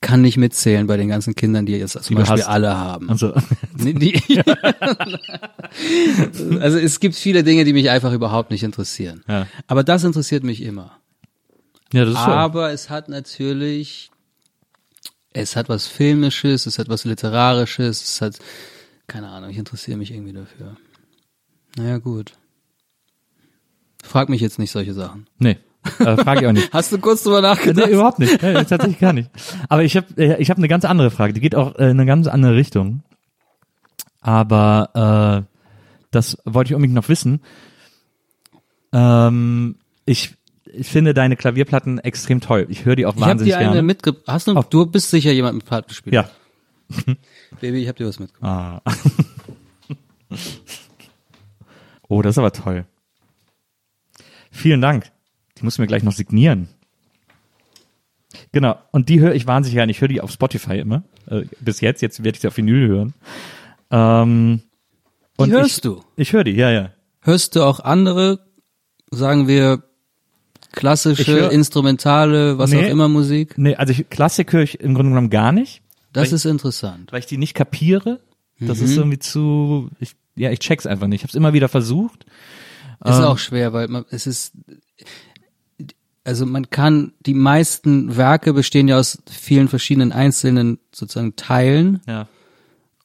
Kann nicht mitzählen bei den ganzen Kindern, die jetzt zum du Beispiel hast. alle haben. Also, die, also es gibt viele Dinge, die mich einfach überhaupt nicht interessieren. Ja. Aber das interessiert mich immer. Ja, das ist so. Aber es hat natürlich, es hat was Filmisches, es hat was Literarisches, es hat, keine Ahnung, ich interessiere mich irgendwie dafür. Naja, gut. Frag mich jetzt nicht solche Sachen. Nee, äh, frage ich auch nicht. Hast du kurz drüber Nee, nachgedacht? überhaupt nicht. Nee, tatsächlich gar nicht. Aber ich habe ich hab eine ganz andere Frage. Die geht auch äh, in eine ganz andere Richtung. Aber äh, das wollte ich unbedingt noch wissen. Ähm, ich, ich finde deine Klavierplatten extrem toll. Ich höre die auch Ich wahnsinnig dir eine mitgebracht. Hast du, du bist sicher jemand mit Plattenspiel. ja. Baby, ich habe dir was mitgebracht. Ah. oh, das ist aber toll. Vielen Dank. Die muss mir gleich noch signieren. Genau. Und die höre ich wahnsinnig gerne. Ich höre die auf Spotify immer. Äh, bis jetzt. Jetzt werde ich sie auf Vinyl hören. Ähm, und hörst ich, du? Ich höre die, ja, ja. Hörst du auch andere, sagen wir, klassische, Ich hör- instrumentale, was Nee. auch immer Musik? Nee, also ich, Klassik höre ich im Grunde genommen gar nicht, Das ist interessant. weil ich die nicht kapiere. Das Mhm. ist irgendwie zu, ich, ja, ich check's einfach nicht. Ich habe es immer wieder versucht. Ist Ähm. auch schwer, weil man, es ist, also man kann, die meisten Werke bestehen ja aus vielen verschiedenen einzelnen sozusagen Teilen Ja.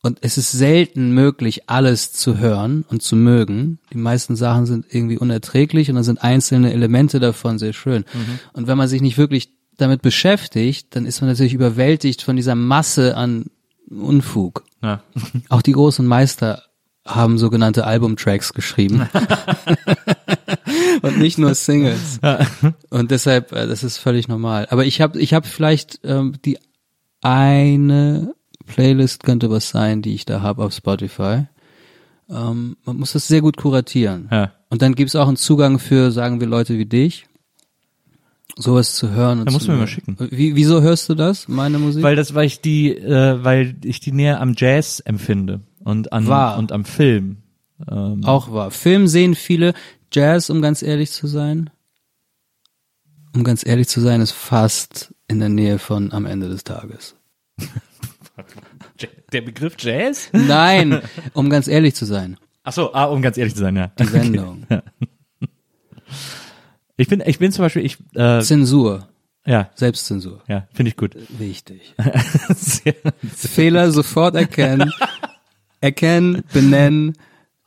und es ist selten möglich, alles zu hören und zu mögen. Die meisten Sachen sind irgendwie unerträglich und dann sind einzelne Elemente davon sehr schön. Und wenn man sich nicht wirklich damit beschäftigt, dann ist man natürlich überwältigt von dieser Masse an Unfug. ja. Auch die großen Meister haben sogenannte Albumtracks geschrieben. und nicht nur Singles. Und deshalb, äh, das ist völlig normal. Aber ich habe ich hab vielleicht ähm, die eine Playlist könnte was sein, die ich da habe auf Spotify. Ähm, man muss das sehr gut kuratieren. Ja. Und dann gibt's auch einen Zugang für, sagen wir, Leute wie dich, sowas zu hören. Da musst du mir mal schicken. Wie, wieso hörst du das, meine Musik? Weil das, weil ich die, äh, weil ich die näher am Jazz empfinde und an Wahr. und am Film. Ähm, Auch wahr. Film sehen viele. Jazz, um ganz ehrlich zu sein, um ganz ehrlich zu sein, ist fast in der Nähe von am Ende des Tages. der Begriff Jazz? Nein, um ganz ehrlich zu sein. Ach so, ah, um ganz ehrlich zu sein, ja. Die Sendung. Ich bin, ich bin zum Beispiel, ich, äh, Zensur. ja, Selbstzensur. ja, finde ich gut. Wichtig. Sehr- Fehler sofort erkennen. Erkennen, benennen.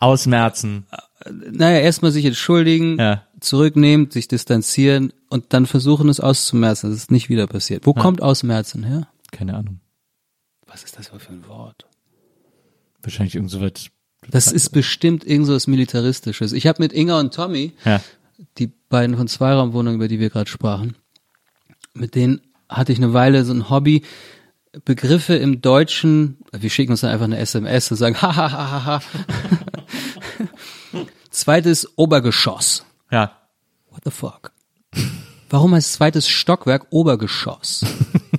Ausmerzen. Naja, erstmal sich entschuldigen, Ja. zurücknehmen, sich distanzieren und dann versuchen es auszumerzen, dass es nicht wieder passiert. Wo kommt Ausmerzen her? Keine Ahnung. Was ist das für ein Wort? Wahrscheinlich irgend so was. Das ist bestimmt irgend so was Militaristisches. Ich habe mit Inga und Tommy, Ja. die beiden von Zweiraumwohnungen, über die wir gerade sprachen, mit denen hatte ich eine Weile so ein Hobby, Begriffe im Deutschen, wir schicken uns dann einfach eine SMS und sagen, ha, ha, ha, ha, ha. Zweites Obergeschoss. Ja. What the fuck? Warum heißt zweites Stockwerk Obergeschoss?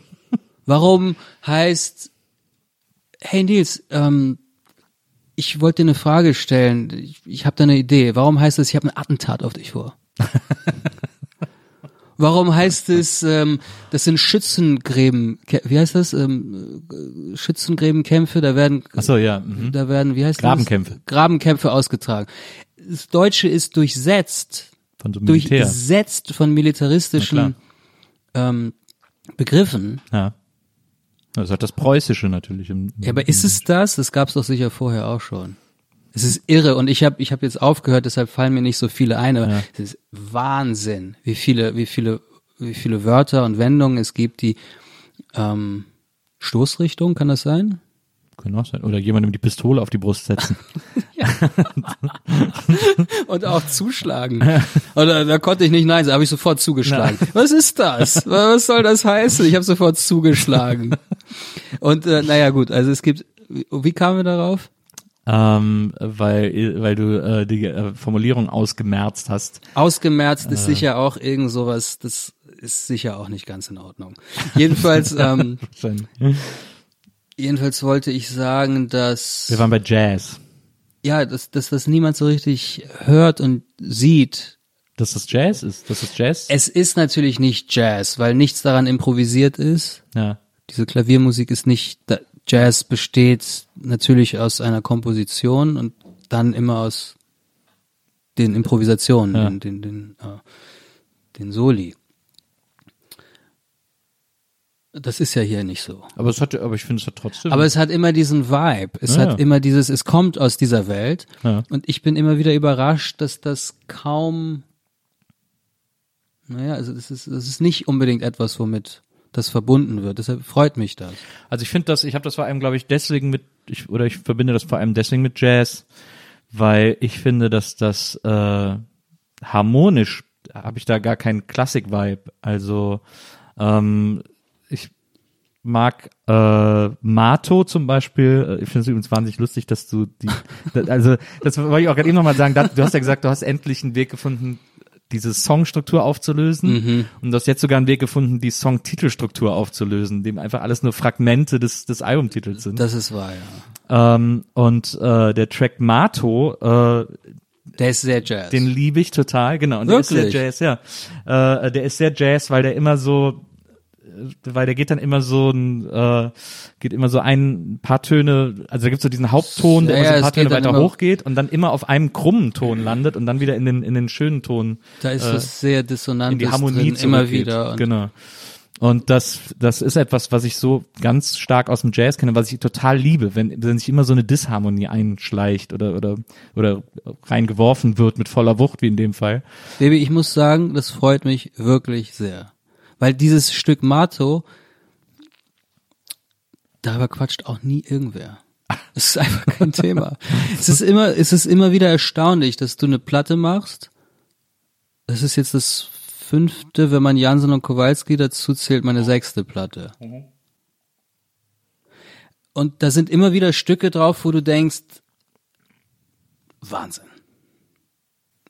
Warum heißt, hey Nils, ähm, ich wollte dir eine Frage stellen, ich, ich habe da eine Idee. Warum heißt es, ich habe ein Attentat auf dich vor? Warum heißt es, ähm, das sind Schützengräben, wie heißt das? Ähm, äh, Schützengräbenkämpfe, da werden Ach so, ja. Mhm. da werden, wie heißt Grabenkämpfe. das? Grabenkämpfe ausgetragen. Das Deutsche ist durchsetzt, Von so Militär. durchsetzt von militaristischen ähm, Begriffen. Ja. Das hat das Preußische natürlich. Im, Ja, aber ist es das? Das gab es doch sicher vorher auch schon. Es ist irre und ich habe ich hab jetzt aufgehört, deshalb fallen mir nicht so viele ein, aber es ist Wahnsinn, wie viele, wie viele, wie viele Wörter und Wendungen es gibt, die ähm, Stoßrichtung, kann das sein? Kann auch sein. Oder jemandem die Pistole auf die Brust setzen. Und auch zuschlagen. Oder da konnte ich nicht nein sagen, habe ich sofort zugeschlagen. Was ist das? Was soll das heißen? Ich habe sofort zugeschlagen. Und äh, naja gut, also es gibt, wie, wie kamen wir darauf? ähm, weil, weil du äh, die äh, Formulierung ausgemerzt hast. Ausgemerzt ist sicher auch irgend sowas, das ist sicher auch nicht ganz in Ordnung. Jedenfalls, ähm, jedenfalls wollte ich sagen, dass Wir waren bei Jazz. Ja, dass, dass das niemand so richtig hört und sieht. Dass das Jazz ist. Dass das Jazz. Es ist natürlich nicht Jazz, weil nichts daran improvisiert ist. ja. Diese Klaviermusik ist nicht, da- Jazz besteht natürlich aus einer Komposition und dann immer aus den Improvisationen, Ja. den, den, den, äh, den Soli. Das ist ja hier nicht so. Aber es hat, aber ich finde, es hat trotzdem. Aber es hat immer diesen Vibe. Es Ja, hat ja. immer dieses, es kommt aus dieser Welt. Ja. Und ich bin immer wieder überrascht, dass das kaum, naja, also das ist, das ist nicht unbedingt etwas, womit das verbunden wird. Deshalb freut mich das. Also ich finde das, ich habe das vor allem, glaube ich, deswegen mit, ich, oder ich verbinde das vor allem deswegen mit Jazz, weil ich finde, dass das äh, harmonisch habe ich da gar keinen Klassik-Vibe. Also ähm, mag äh, Mato zum Beispiel. Äh, Ich finde es übrigens wahnsinnig lustig, dass du die, da- also das wollte ich auch gerade eben nochmal sagen. Da, du hast ja gesagt, du hast endlich einen Weg gefunden, diese Songstruktur aufzulösen und du hast jetzt sogar einen Weg gefunden, die Songtitelstruktur aufzulösen, dem einfach alles nur Fragmente des, des Albumtitels sind. Das ist wahr, ja. ähm, und äh, der Track Mato, äh, Der ist sehr Jazz. den liebe ich total, genau. Und der ist Wirklich? sehr Jazz, ja. Äh, der ist sehr Jazz, weil der immer so, weil der geht dann immer so ein, äh, geht immer so ein paar Töne, also da gibt's so diesen Hauptton, der Ja, immer so ein paar Töne weiter immer- hoch geht und dann immer auf einem krummen Ton landet und dann wieder in den, in den schönen Ton da ist äh, sehr Dissonantes in die Harmonie drin, immer wieder. Und genau. Und das, das ist etwas, was ich so ganz stark aus dem Jazz kenne, was ich total liebe, wenn, wenn sich immer so eine Disharmonie einschleicht oder, oder, oder reingeworfen wird mit voller Wucht, wie in dem Fall. Baby, ich muss sagen, das freut mich wirklich sehr. Weil dieses Stück Mato, darüber quatscht auch nie irgendwer. Es ist einfach kein Thema. Es ist immer, es ist immer wieder erstaunlich, dass du eine Platte machst. Das ist jetzt das fünfte, wenn man Jansen und Kowalski dazu zählt, meine sechste Platte. Und da sind immer wieder Stücke drauf, wo du denkst, Wahnsinn.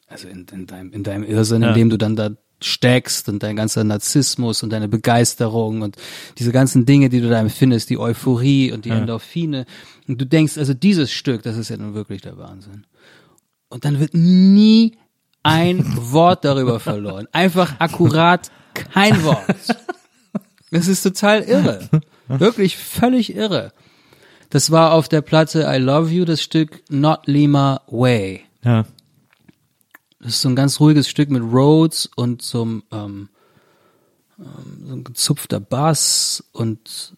Also in, in, deinem, in deinem Irrsinn, Ja. in dem du dann da steckst und dein ganzer Narzissmus und deine Begeisterung und diese ganzen Dinge, die du da empfindest, die Euphorie und die Endorphine. Und du denkst, also dieses Stück, das ist ja nun wirklich der Wahnsinn. Und dann wird nie ein Wort darüber verloren. Einfach akkurat kein Wort. Das ist total irre. Wirklich völlig irre. Das war auf der Platte I Love You, das Stück Not Lima Way. Ja. Das ist so ein ganz ruhiges Stück mit Rhodes und so einem ähm, ähm, so ein gezupfter Bass und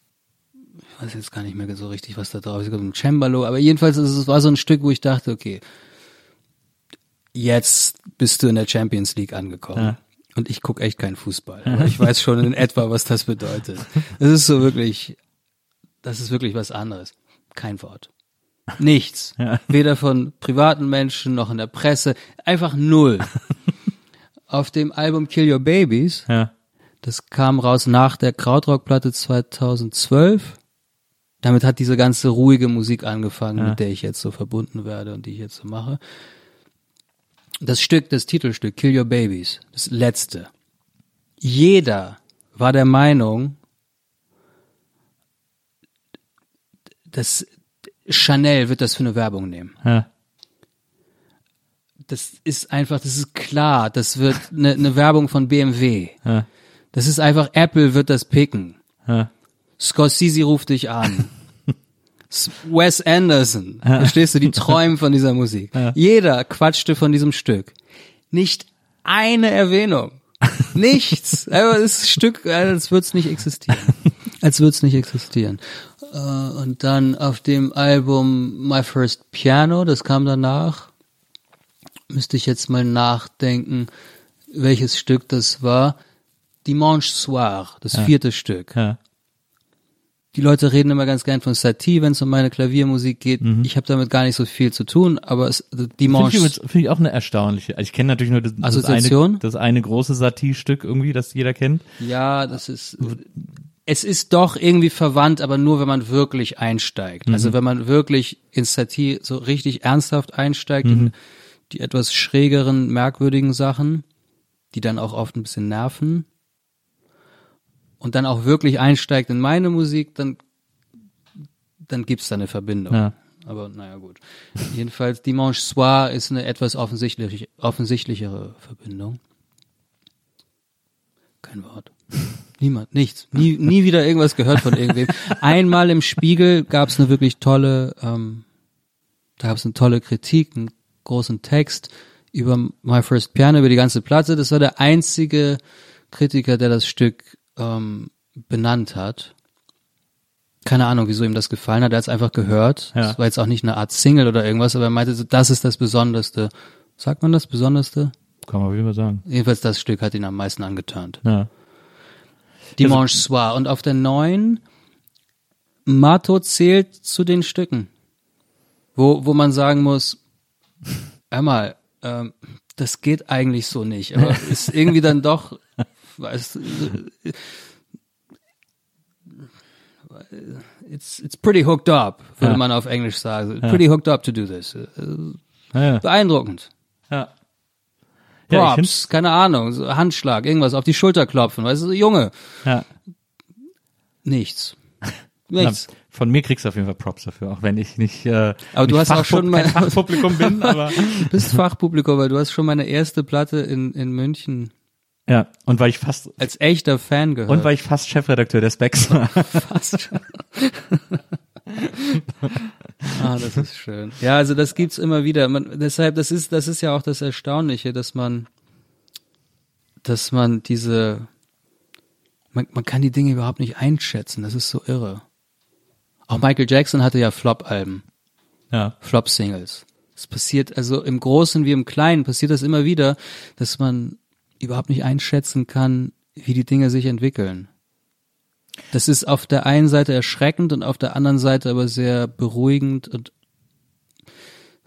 ich weiß jetzt gar nicht mehr so richtig, was da drauf ist. Ich glaube, ein Cembalo, aber jedenfalls ist es war so ein Stück, wo ich dachte, okay, jetzt bist du in der Champions League angekommen. Ja. Und ich guck echt keinen Fußball. Aber ich weiß schon in etwa, was das bedeutet. Das ist so wirklich, das ist wirklich was anderes. Kein Wort. Nichts. Weder von privaten Menschen noch in der Presse. Einfach null. Auf dem Album Kill Your Babies, Ja. das kam raus nach der Krautrock-Platte 2012. Damit hat diese ganze ruhige Musik angefangen, mit der ich jetzt so verbunden werde und die ich jetzt so mache. Das Stück, das Titelstück Kill Your Babies, das letzte. Jeder war der Meinung, dass Chanel wird das für eine Werbung nehmen. Ja. Das ist einfach, das ist klar, das wird eine, eine Werbung von BMW. Ja. Das ist einfach, Apple wird das picken. Ja. Scorsese ruft dich an. Wes Anderson. Verstehst du, die träumen von dieser Musik. Jeder quatschte von diesem Stück. Nicht eine Erwähnung. Nichts. Aber das Stück, als würde es nicht existieren. Als würde es nicht existieren. Äh, Und dann auf dem Album My First Piano, das kam danach, müsste ich jetzt mal nachdenken, welches Stück das war. Dimanche Soir, das vierte Stück. Ja. Die Leute reden immer ganz gern von Satie, wenn es um meine Klaviermusik geht. Ich habe damit gar nicht so viel zu tun, aber es, Finde Dimanche, ich, übrigens- finde ich auch eine erstaunliche. Also ich kenne natürlich nur das, das, eine, das eine große Satie-Stück irgendwie, das jeder kennt. ja, das ist, es ist doch irgendwie verwandt, aber nur wenn man wirklich einsteigt. Also wenn man wirklich in Satie so richtig ernsthaft einsteigt in die etwas schrägeren, merkwürdigen Sachen, die dann auch oft ein bisschen nerven und dann auch wirklich einsteigt in meine Musik, dann, dann gibt's da eine Verbindung. Ja. Aber naja gut. Jedenfalls Dimanche Soir ist eine etwas offensichtlich, offensichtlichere Verbindung. Kein Wort. Niemand, nichts. Nie, nie wieder irgendwas gehört von irgendwem. Einmal im Spiegel gab es eine wirklich tolle, ähm, da gab es eine tolle Kritik, einen großen Text über My First Piano, über die ganze Platte. Das war der einzige Kritiker, der das Stück ähm, benannt hat. Keine Ahnung, wieso ihm das gefallen hat. Er hat es einfach gehört. Ja. Das war jetzt auch nicht eine Art Single oder irgendwas, aber er meinte, so, das ist das Besonderste. Sagt man das Besonderste? Kann man Fall sagen. Jedenfalls das Stück hat ihn am meisten angeturnt. Ja. Dimanche Soir. Und auf der neuen, Mato zählt zu den Stücken, wo, wo man sagen muss, hör mal, ähm, das geht eigentlich so nicht, aber ist irgendwie dann doch, weißt, du, it's, it's pretty hooked up, würde Ja. man auf Englisch sagen. Pretty hooked up to do this. Äh, Ja, ja. Beeindruckend. ja. Ja, Props, keine Ahnung, so Handschlag, irgendwas auf die Schulter klopfen, weißt du, Junge, Ja. nichts. Na, Nichts. von mir kriegst du auf jeden Fall Props dafür, auch wenn ich nicht, äh, Aber du hast auch schon mal- Fachpublikum bin, aber Du bist Fachpublikum, weil du hast schon meine erste Platte in, in München ja. Und weil ich fast als echter Fan gehört. und weil ich fast Chefredakteur der Specs war. fast schon. ah, das ist schön. Ja, also das gibt's immer wieder. Man, deshalb, das ist, das ist ja auch das Erstaunliche, dass man, dass man diese, man, man kann die Dinge überhaupt nicht einschätzen. Das ist so irre. Auch Michael Jackson hatte ja Flop-Alben. ja. Flop-Singles. Es passiert, also im Großen wie im Kleinen passiert das immer wieder, dass man überhaupt nicht einschätzen kann, wie die Dinge sich entwickeln. Das ist auf der einen Seite erschreckend und auf der anderen Seite aber sehr beruhigend und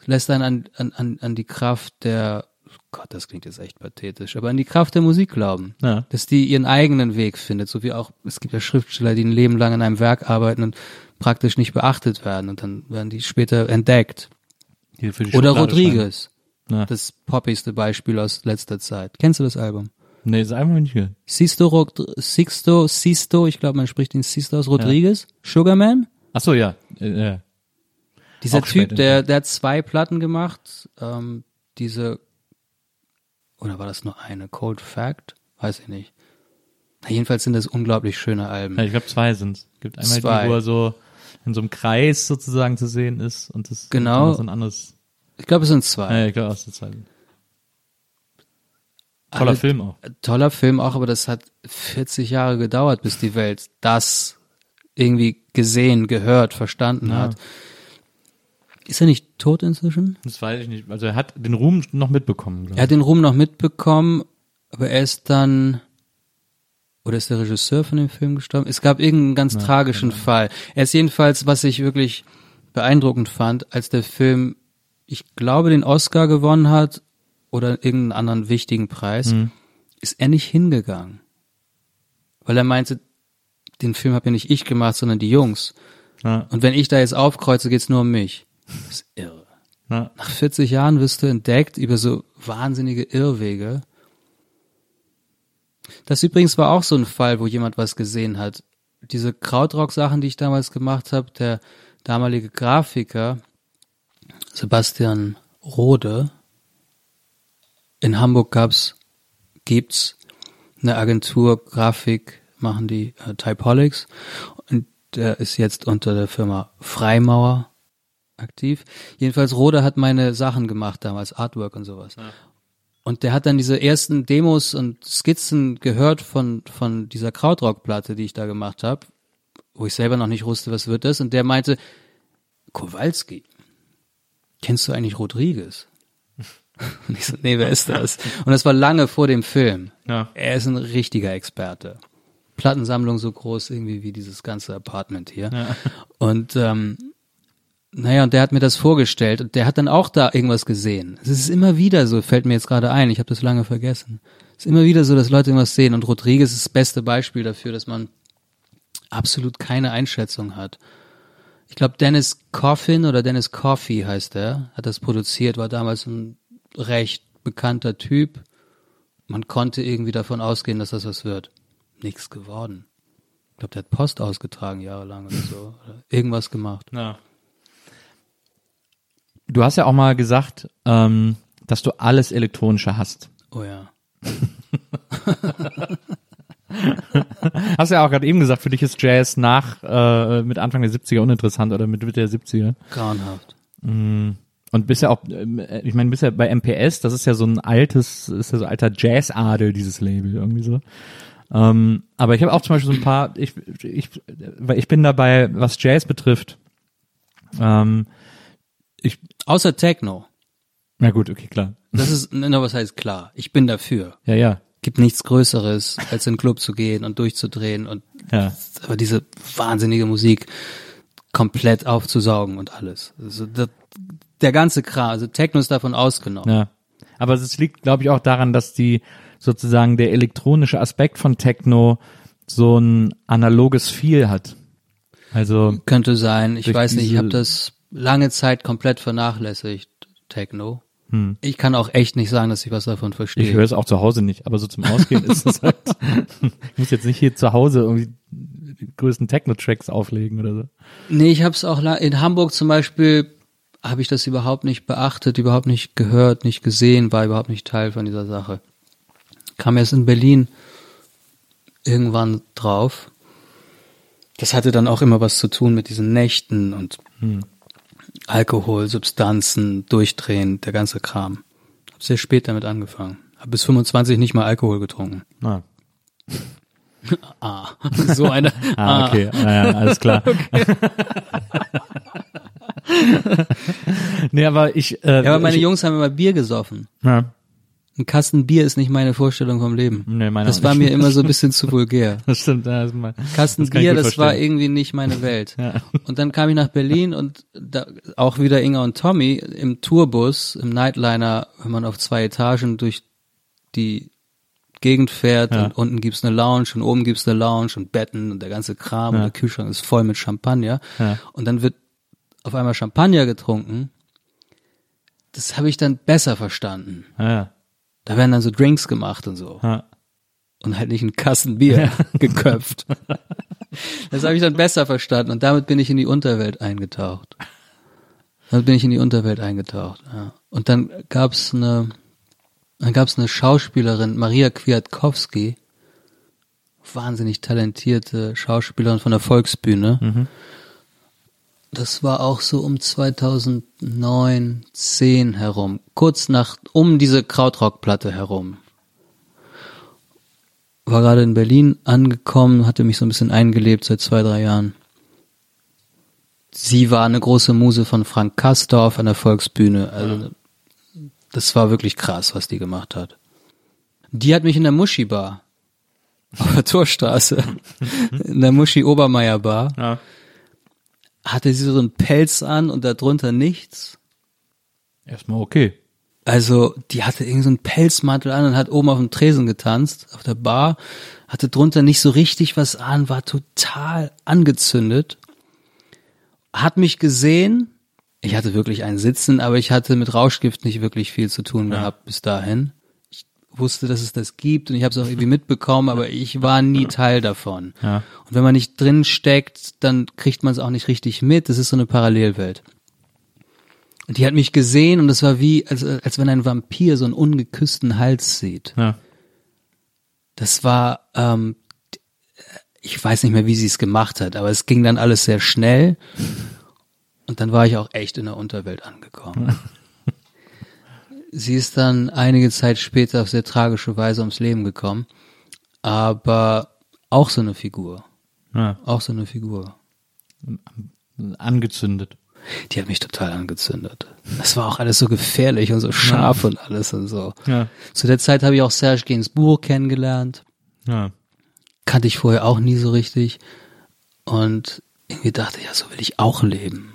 lässt einen an, an, an, an die Kraft der, Gott, das klingt jetzt echt pathetisch, aber an die Kraft der Musik glauben. Ja. Dass die ihren eigenen Weg findet, so wie auch, es gibt ja Schriftsteller, die ein Leben lang an einem Werk arbeiten und praktisch nicht beachtet werden und dann werden die später entdeckt. Die für die Oder Rodriguez. Ja. Das poppigste Beispiel aus letzter Zeit. Kennst du das Album? Nee, ist einfach nicht gehört. Sisto, Sixto, Sisto, ich glaube, man spricht ihn Sisto aus Rodriguez. Sugarman? Ach so, ja. Äh, ja. Dieser Auch Typ, der, der hat zwei Platten gemacht. Ähm, diese, oder war das nur eine? Cold Fact? Weiß ich nicht. Na, jedenfalls sind das unglaublich schöne Alben. ja ich glaube zwei sind's. Gibt einmal Zwei. die, wo er so in so einem Kreis sozusagen zu sehen ist und das Genau. so ein anderes. Ich glaube, es sind zwei. Ja, ich glaube aus der Zeit. Toller Film auch. Toller Film auch, aber das hat 40 Jahre gedauert, bis die Welt das irgendwie gesehen, gehört, verstanden Ja. hat. Ist er nicht tot inzwischen? Das weiß ich nicht. Also er hat den Ruhm noch mitbekommen. Er hat den Ruhm noch mitbekommen, aber er ist dann, oder ist der Regisseur von dem Film gestorben? Es gab irgendeinen ganz tragischen Fall. Er ist jedenfalls, was ich wirklich beeindruckend fand, als der Film, ich glaube, den Oscar gewonnen hat oder irgendeinen anderen wichtigen Preis, ist er nicht hingegangen. Weil er meinte, den Film habe ja nicht ich gemacht, sondern die Jungs. Ja. Und wenn ich da jetzt aufkreuze, geht's nur um mich. Das ist irre. Ja. Nach 40 Jahren wirst du entdeckt über so wahnsinnige Irrwege. Das übrigens war auch so ein Fall, wo jemand was gesehen hat. Diese Krautrock-Sachen, die ich damals gemacht habe, der damalige Grafiker Sebastian Rode. In Hamburg gab's, gibt's eine Agentur Grafik, machen die äh, Typeholics und der ist jetzt unter der Firma Freimauer aktiv. Jedenfalls Rode hat meine Sachen gemacht damals, Artwork und sowas. Und der hat dann diese ersten Demos und Skizzen gehört von von dieser Krautrock-Platte, die ich da gemacht habe, wo ich selber noch nicht wusste, was wird das. Und der meinte, Kowalski, kennst du eigentlich Rodriguez? Und ich so, nee, wer ist das? Und das war lange vor dem Film. Ja. Er ist ein richtiger Experte. Plattensammlung so groß irgendwie wie dieses ganze Apartment hier. Und ähm, naja, und der hat mir das vorgestellt und der hat dann auch da irgendwas gesehen. Es ist immer wieder so, fällt mir jetzt gerade ein, ich habe das lange vergessen. Es ist immer wieder so, dass Leute irgendwas sehen und Rodriguez ist das beste Beispiel dafür, dass man absolut keine Einschätzung hat. Ich glaube, Dennis Coffin oder Dennis Coffey heißt er, hat das produziert, war damals ein recht bekannter Typ. Man konnte irgendwie davon ausgehen, dass das was wird. Nichts geworden. Ich glaube, der hat Post ausgetragen jahrelang oder so. Oder irgendwas gemacht. Ja. Du hast ja auch mal gesagt, ähm, dass du alles Elektronische hast. Oh ja. Hast ja auch gerade eben gesagt, für dich ist Jazz nach äh, mit Anfang der 70er uninteressant oder mit Mitte der 70er. Grauenhaft. Und bist ja auch, ähm, ich meine, bist ja bei MPS, das ist ja so ein altes, ist ja so alter Jazzadel, dieses Label irgendwie so. Ähm, aber ich habe auch zum Beispiel so ein paar, ich, ich, weil ich bin dabei, was Jazz betrifft. Ähm, ich, Außer Techno. na gut, okay, klar. Das ist, na, was heißt klar? Ich bin dafür. Ja, ja, Gibt nichts Größeres, als in den Club zu gehen und durchzudrehen und ja. aber diese wahnsinnige Musik komplett aufzusaugen und alles. Also das, der ganze Kram, also Techno ist davon ausgenommen. Ja. Aber es liegt, glaube ich, auch daran, dass die sozusagen der elektronische Aspekt von Techno so ein analoges Feel hat. Also, Könnte sein. Ich weiß nicht, ich habe das lange Zeit komplett vernachlässigt, Techno. Hm. Ich kann auch echt nicht sagen, dass ich was davon verstehe. ich höre es auch zu Hause nicht, aber so zum Ausgehen ist es halt. Ich muss jetzt nicht hier zu Hause irgendwie die größten Techno-Tracks auflegen oder so. Nee, ich habe es auch in Hamburg zum Beispiel habe ich das überhaupt nicht beachtet, überhaupt nicht gehört, nicht gesehen, war überhaupt nicht Teil von dieser Sache. Kam erst in Berlin irgendwann drauf. Das hatte dann auch immer was zu tun mit diesen Nächten und Alkohol, Substanzen, Durchdrehen, der ganze Kram. Hab sehr spät damit angefangen. Hab bis 25 nicht mal Alkohol getrunken. Ah, Ah, so eine. ah okay, naja, alles klar. nee, aber ich. Äh, Ja, aber meine ich, Jungs haben immer Bier gesoffen. Ja, Ein Kasten Bier ist nicht meine Vorstellung vom Leben. Nee, meine das war mir immer so ein bisschen zu vulgär. das stimmt. Ja, das mein, Kasten das Bier, das war verstehen. irgendwie nicht meine Welt. Ja. Und dann kam ich nach Berlin und da, auch wieder Inga und Tommy im Tourbus, im Nightliner, wenn man auf zwei Etagen durch die Gegend fährt Ja. und unten gibt's eine Lounge und oben gibt's eine Lounge und Betten und der ganze Kram Ja. und der Kühlschrank ist voll mit Champagner. Ja. Und dann wird auf einmal Champagner getrunken. Das habe ich dann besser verstanden. Ja, Da werden dann so Drinks gemacht und so. ja. Und halt nicht ein Kasten Bier geköpft. Das habe ich dann besser verstanden und damit bin ich in die Unterwelt eingetaucht. Damit bin ich in die Unterwelt eingetaucht. Ja. Und dann gab's eine, dann gab's eine Schauspielerin, Maria Kwiatkowski, wahnsinnig talentierte Schauspielerin von der Volksbühne. Das war auch so um 2009, 10 herum, kurz nach, um diese Krautrockplatte herum war gerade in Berlin angekommen, hatte mich so ein bisschen eingelebt seit zwei, drei Jahren. Sie war eine große Muse von Frank Kastorf an der Volksbühne. Also das war wirklich krass, was die gemacht hat. Die hat mich in der Muschi Bar auf der Torstraße, in der Muschi Obermeier Bar, ja. Hatte sie so einen Pelz an und darunter nichts. Erstmal okay. Also, die hatte irgend so einen Pelzmantel an und hat oben auf dem Tresen getanzt, auf der Bar, hatte drunter nicht so richtig was an, war total angezündet, hat mich gesehen, ich hatte wirklich einen Sitzen, aber ich hatte mit Rauschgift nicht wirklich viel zu tun gehabt bis dahin. Wusste, dass es das gibt und ich habe es auch irgendwie mitbekommen, aber ich war nie Teil davon. Ja. Und wenn man nicht drin steckt, dann kriegt man es auch nicht richtig mit. Das ist so eine Parallelwelt. Und die hat mich gesehen und es war wie, als, als wenn ein Vampir so einen ungeküssten Hals sieht. Ja. Das war, ähm, ich weiß nicht mehr, wie sie es gemacht hat, aber es ging dann alles sehr schnell. Und dann war ich auch echt in der Unterwelt angekommen. sie ist dann einige Zeit später auf sehr tragische Weise ums Leben gekommen. Aber auch so eine Figur. ja. Auch so eine Figur. Angezündet. Die hat mich total angezündet. Das war auch alles so gefährlich und so scharf und alles und so. Ja. Zu der Zeit habe ich auch Serge Gainsbourg kennengelernt. Ja. Kannte ich vorher auch nie so richtig. Und irgendwie dachte ich, ja, so will ich auch leben.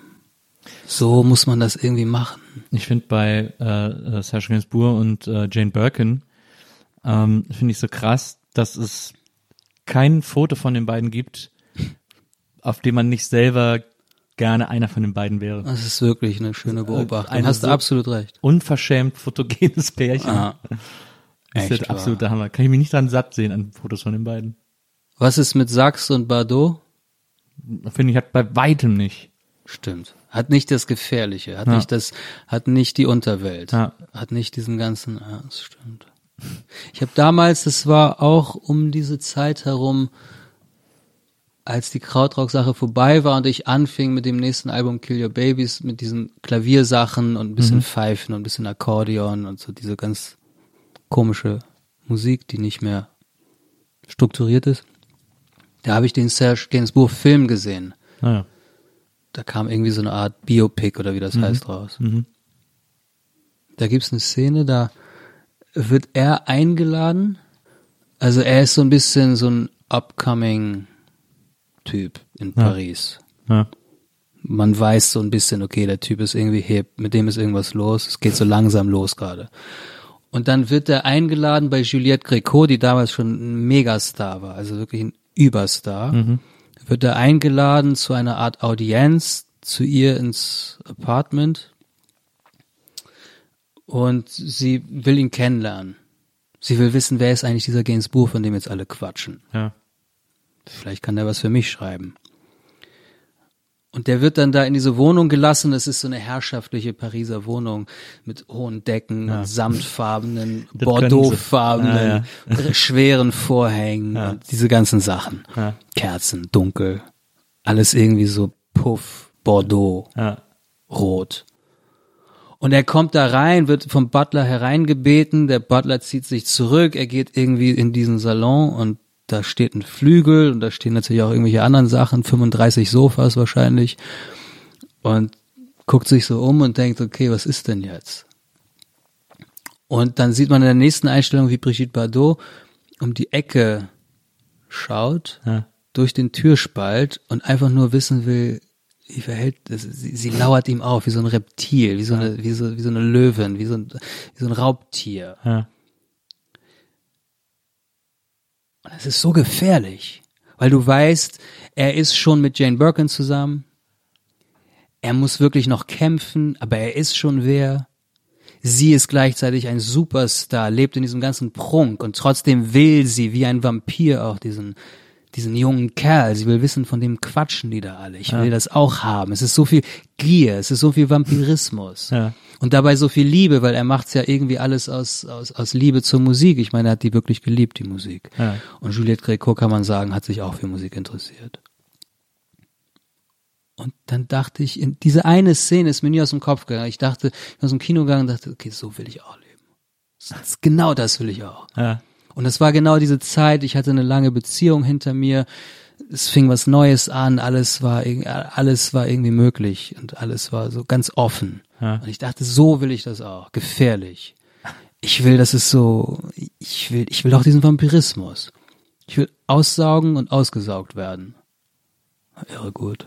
So muss man das irgendwie machen. Ich finde bei äh, Serge Gainsbourg und äh, Jane Birkin ähm, finde ich so krass, dass es kein Foto von den beiden gibt, auf dem man nicht selber gerne einer von den beiden wäre. Das ist wirklich eine schöne Beobachtung. eine Hast du so- absolut recht. Unverschämt fotogenes Pärchen. Ah, das ist der absolute. Hammer. Kann ich mich nicht dran satt sehen an Fotos von den beiden. Was ist mit Sachs und Bardot? Finde ich hat bei weitem nicht. Stimmt. Hat nicht das Gefährliche, hat Ja. nicht das, hat nicht die Unterwelt, Ja. hat nicht diesen ganzen, ja, das stimmt. Ich habe damals, das war auch um diese Zeit herum, als die Krautrock-Sache vorbei war und ich anfing mit dem nächsten Album Kill Your Babies mit diesen Klaviersachen und ein bisschen Pfeifen und ein bisschen Akkordeon und so diese ganz komische Musik, die nicht mehr strukturiert ist. Da habe ich den Serge Gainsbourg Film gesehen. Naja. Da kam irgendwie so eine Art Biopic oder wie das heißt raus. Da gibt's eine Szene, da wird er eingeladen. Also er ist so ein bisschen so ein upcoming Typ in Paris. Ja. Man weiß so ein bisschen, okay, der Typ ist irgendwie hip, mit dem ist irgendwas los, es geht so langsam los gerade. Und dann wird er eingeladen bei Juliette Gréco, die damals schon ein Megastar war, also wirklich ein Überstar. Wird er eingeladen zu einer Art Audienz zu ihr ins Apartment und sie will ihn kennenlernen. Sie will wissen, wer ist eigentlich dieser Gainsbourg, von dem jetzt alle quatschen. Ja. Vielleicht kann der was für mich schreiben. Und der wird dann da in diese Wohnung gelassen. Es ist so eine herrschaftliche Pariser Wohnung mit hohen Decken, und samtfarbenen, bordeauxfarbenen, schweren Vorhängen und diese ganzen Sachen. Ja. Kerzen, dunkel. Alles irgendwie so Puff, Bordeaux, Ja. rot. Und er kommt da rein, wird vom Butler hereingebeten, der Butler zieht sich zurück, er geht irgendwie in diesen Salon und da steht ein Flügel und da stehen natürlich auch irgendwelche anderen Sachen, 35 Sofas wahrscheinlich und guckt sich so um und denkt, okay, was ist denn jetzt? Und dann sieht man in der nächsten Einstellung, wie Brigitte Bardot um die Ecke schaut, Ja. durch den Türspalt und einfach nur wissen will, wie verhält das, sie, sie lauert ihm auf, wie so ein Reptil, wie so eine, wie so, wie so eine Löwin, wie so ein, wie so ein Raubtier. Ja. Und das ist so gefährlich, weil du weißt, er ist schon mit Jane Birkin zusammen. Er muss wirklich noch kämpfen, aber er ist schon wer. Sie ist gleichzeitig ein Superstar, lebt in diesem ganzen Prunk und trotzdem will sie wie ein Vampir auch diesen, diesen jungen Kerl. Sie will wissen, von dem quatschen die da alle. Ich will das auch haben. Es ist so viel Gier, es ist so viel Vampirismus. Ja. Und dabei so viel Liebe, weil er macht's ja irgendwie alles aus, aus, aus Liebe zur Musik. Ich meine, er hat die wirklich geliebt, die Musik. Ja. Und Juliette Gréco, kann man sagen, hat sich auch für Musik interessiert. Und dann dachte ich, in diese eine Szene ist mir nie aus dem Kopf gegangen. Ich dachte, ich bin aus dem Kino gegangen und dachte, okay, so will ich auch leben. Das genau das will ich auch. Ja. Und es war genau diese Zeit, ich hatte eine lange Beziehung hinter mir, es fing was Neues an, alles war, alles war irgendwie möglich und alles war so ganz offen. Ja. Und ich dachte, so will ich das auch, gefährlich. Ich will, dass es so, ich will, ich will auch diesen Vampirismus. Ich will aussaugen und ausgesaugt werden. Irre gut.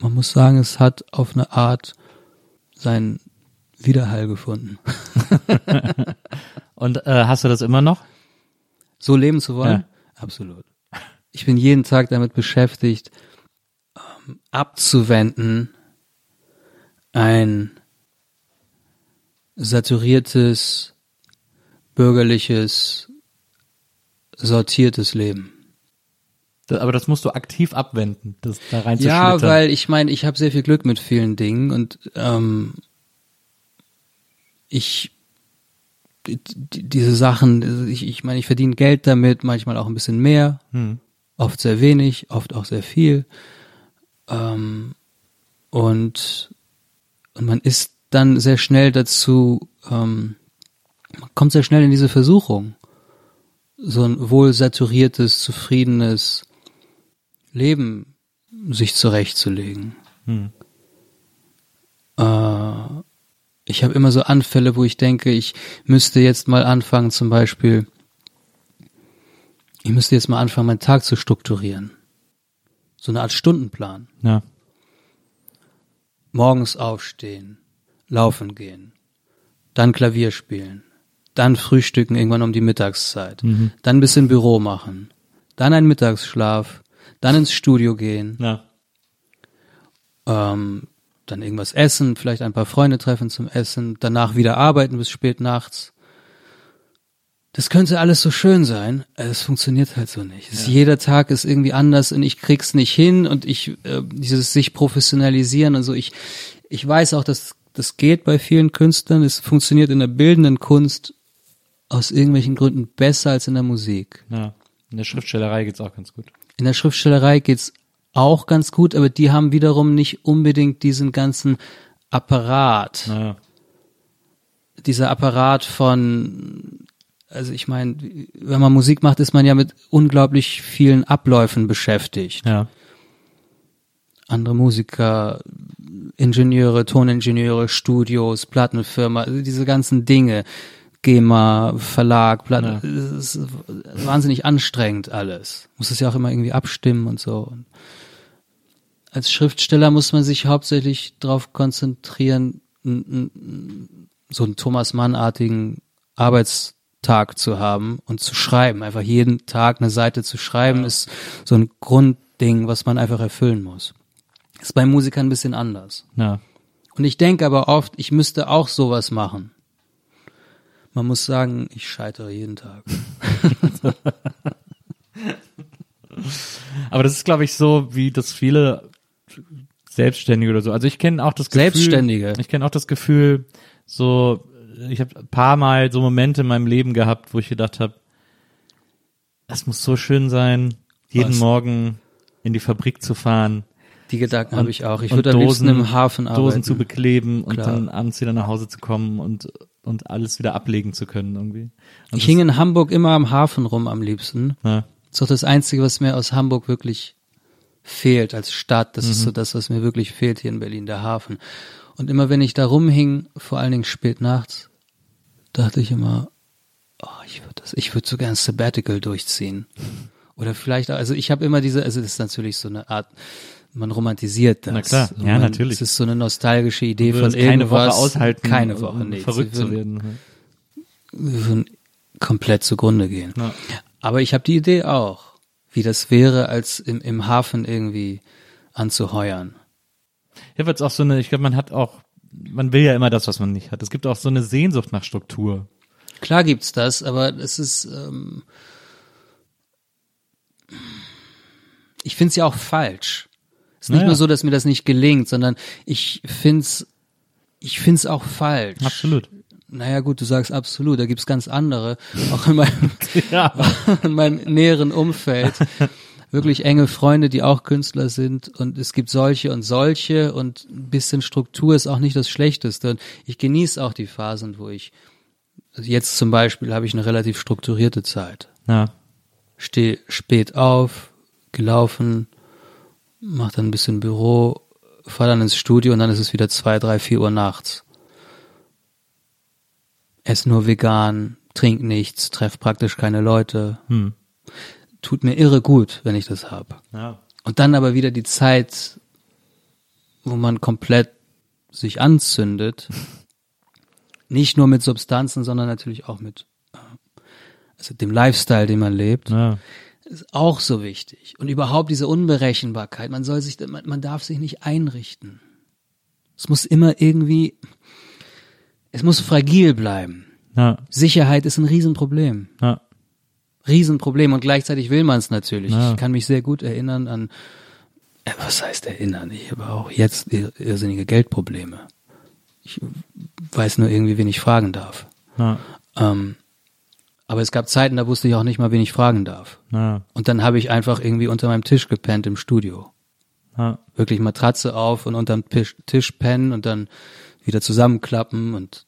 Man muss sagen, es hat auf eine Art seinen Widerhall gefunden. Und äh, hast du das immer noch? So leben zu wollen? Absolut. Ich bin jeden Tag damit beschäftigt, ähm, abzuwenden, ein saturiertes, bürgerliches, sortiertes Leben. Das, aber das musst du aktiv abwenden, das da rein Ja, weil ich meine, ich habe sehr viel Glück mit vielen Dingen und ähm, ich diese Sachen, ich, ich meine, ich verdiene Geld damit, manchmal auch ein bisschen mehr, Hm. oft sehr wenig, oft auch sehr viel. Ähm, und, und man ist dann sehr schnell dazu, ähm, man kommt sehr schnell in diese Versuchung, so ein wohl saturiertes, zufriedenes Leben sich zurechtzulegen. Hm. Äh, ich habe immer so Anfälle, wo ich denke, ich müsste jetzt mal anfangen, zum Beispiel, ich müsste jetzt mal anfangen, meinen Tag zu strukturieren. So eine Art Stundenplan. Ja. Morgens aufstehen, laufen gehen, dann Klavier spielen, dann frühstücken irgendwann um die Mittagszeit, dann ein bisschen Büro machen, dann ein Mittagsschlaf, dann ins Studio gehen, Ja. ähm, dann irgendwas essen, vielleicht ein paar Freunde treffen zum Essen, danach wieder arbeiten bis spät nachts. Das könnte alles so schön sein, aber es funktioniert halt so nicht. Es, Jeder Tag ist irgendwie anders und ich krieg's nicht hin und ich äh, dieses sich professionalisieren und so. Ich ich weiß auch, dass das geht bei vielen Künstlern. Es funktioniert in der bildenden Kunst aus irgendwelchen Gründen besser als in der Musik. ja. In der Schriftstellerei geht's auch ganz gut. In der Schriftstellerei geht's auch ganz gut, aber die haben wiederum nicht unbedingt diesen ganzen Apparat. Ja. Dieser Apparat von also ich meine, wenn man Musik macht, ist man ja mit unglaublich vielen Abläufen beschäftigt. Ja. Andere Musiker, Ingenieure, Toningenieure, Studios, Plattenfirma, also diese ganzen Dinge. GEMA, Verlag, Platten, es ist wahnsinnig anstrengend alles. Muss es ja auch immer irgendwie abstimmen und so. Als Schriftsteller muss man sich hauptsächlich darauf konzentrieren, so einen Thomas Mann-artigen Arbeitstag zu haben und zu schreiben. Einfach jeden Tag eine Seite zu schreiben, ist so ein Grundding, was man einfach erfüllen muss. Ist bei Musikern ein bisschen anders. Ja. Und ich denke aber oft, ich müsste auch sowas machen. Man muss sagen, ich scheitere jeden Tag. Aber das ist, glaube ich, so, wie das viele Selbstständige oder so. Also ich kenne auch das Gefühl. Selbstständige. Ich kenne auch das Gefühl, so, ich habe ein paar Mal so Momente in meinem Leben gehabt, wo ich gedacht habe, das muss so schön sein, jeden Was? Morgen in die Fabrik zu fahren. Die Gedanken und- habe ich auch. Ich und würde am liebsten im Hafen arbeiten. Dosen zu bekleben und Klar. dann abends wieder nach Hause zu kommen und und alles wieder ablegen zu können irgendwie. Und ich hing in Hamburg immer am Hafen rum am liebsten. ja, Das ist doch das Einzige, was mir aus Hamburg wirklich fehlt als Stadt. Das ist so das, was mir wirklich fehlt hier in Berlin, der Hafen. Und immer wenn ich da rumhing, vor allen Dingen spät nachts, dachte ich immer, oh, ich würde das, ich würde so gern Sabbatical durchziehen. Oder vielleicht, auch- also ich habe immer diese, also das ist natürlich so eine Art, man romantisiert das. Na klar, ja, man, natürlich. Es ist so eine nostalgische Idee von würdest keine Woche irgendwas. aushalten, Keine Woche, um nee. verrückt Sie zu würden- werden. wir würden komplett zugrunde gehen. Ja. Aber ich habe die Idee auch, wie das wäre, als im, im Hafen irgendwie anzuheuern. Ja, wird's auch so eine, ich glaube, man hat auch, man will ja immer das, was man nicht hat. Es gibt auch so eine Sehnsucht nach Struktur. Klar gibt's das, aber es ist, ähm, ich find's ja auch falsch. Es ist nicht Naja. nur so, dass mir das nicht gelingt, sondern ich find's, ich find's auch falsch. Absolut. Naja gut, du sagst absolut, da gibt's ganz andere, auch in meinem, Ja. in meinem näheren Umfeld wirklich enge Freunde, die auch Künstler sind und es gibt solche und solche und ein bisschen Struktur ist auch nicht das Schlechteste und ich genieße auch die Phasen, wo ich also jetzt zum Beispiel habe ich eine relativ strukturierte Zeit. Ja. Stehe spät auf, gelaufen, mach dann ein bisschen Büro, fahr dann ins Studio und dann ist es wieder zwei, drei, vier Uhr nachts. Ess nur vegan, trink nichts, treff praktisch keine Leute. Hm. Tut mir irre gut, wenn ich das hab. Ja. Und dann aber wieder die Zeit, wo man komplett sich anzündet. Nicht nur mit Substanzen, sondern natürlich auch mit äh, also dem Lifestyle, den man lebt, Ja. ist auch so wichtig. Und überhaupt diese Unberechenbarkeit. Man soll sich, man, man darf sich nicht einrichten. Es muss immer irgendwie, es muss fragil bleiben. Ja. Sicherheit ist ein Riesenproblem. Ja. Riesenproblem und gleichzeitig will man es natürlich. Ja. Ich kann mich sehr gut erinnern an, äh, was heißt erinnern? Ich habe auch jetzt ir irrsinnige Geldprobleme. Ich weiß nur irgendwie, wen ich fragen darf. Ja. Ähm, aber es gab Zeiten, da wusste ich auch nicht mal, wen ich fragen darf. Ja. Und dann habe ich einfach irgendwie unter meinem Tisch gepennt im Studio. Ja. Wirklich Matratze auf und unterm Tisch, Tisch pennen und dann wieder zusammenklappen und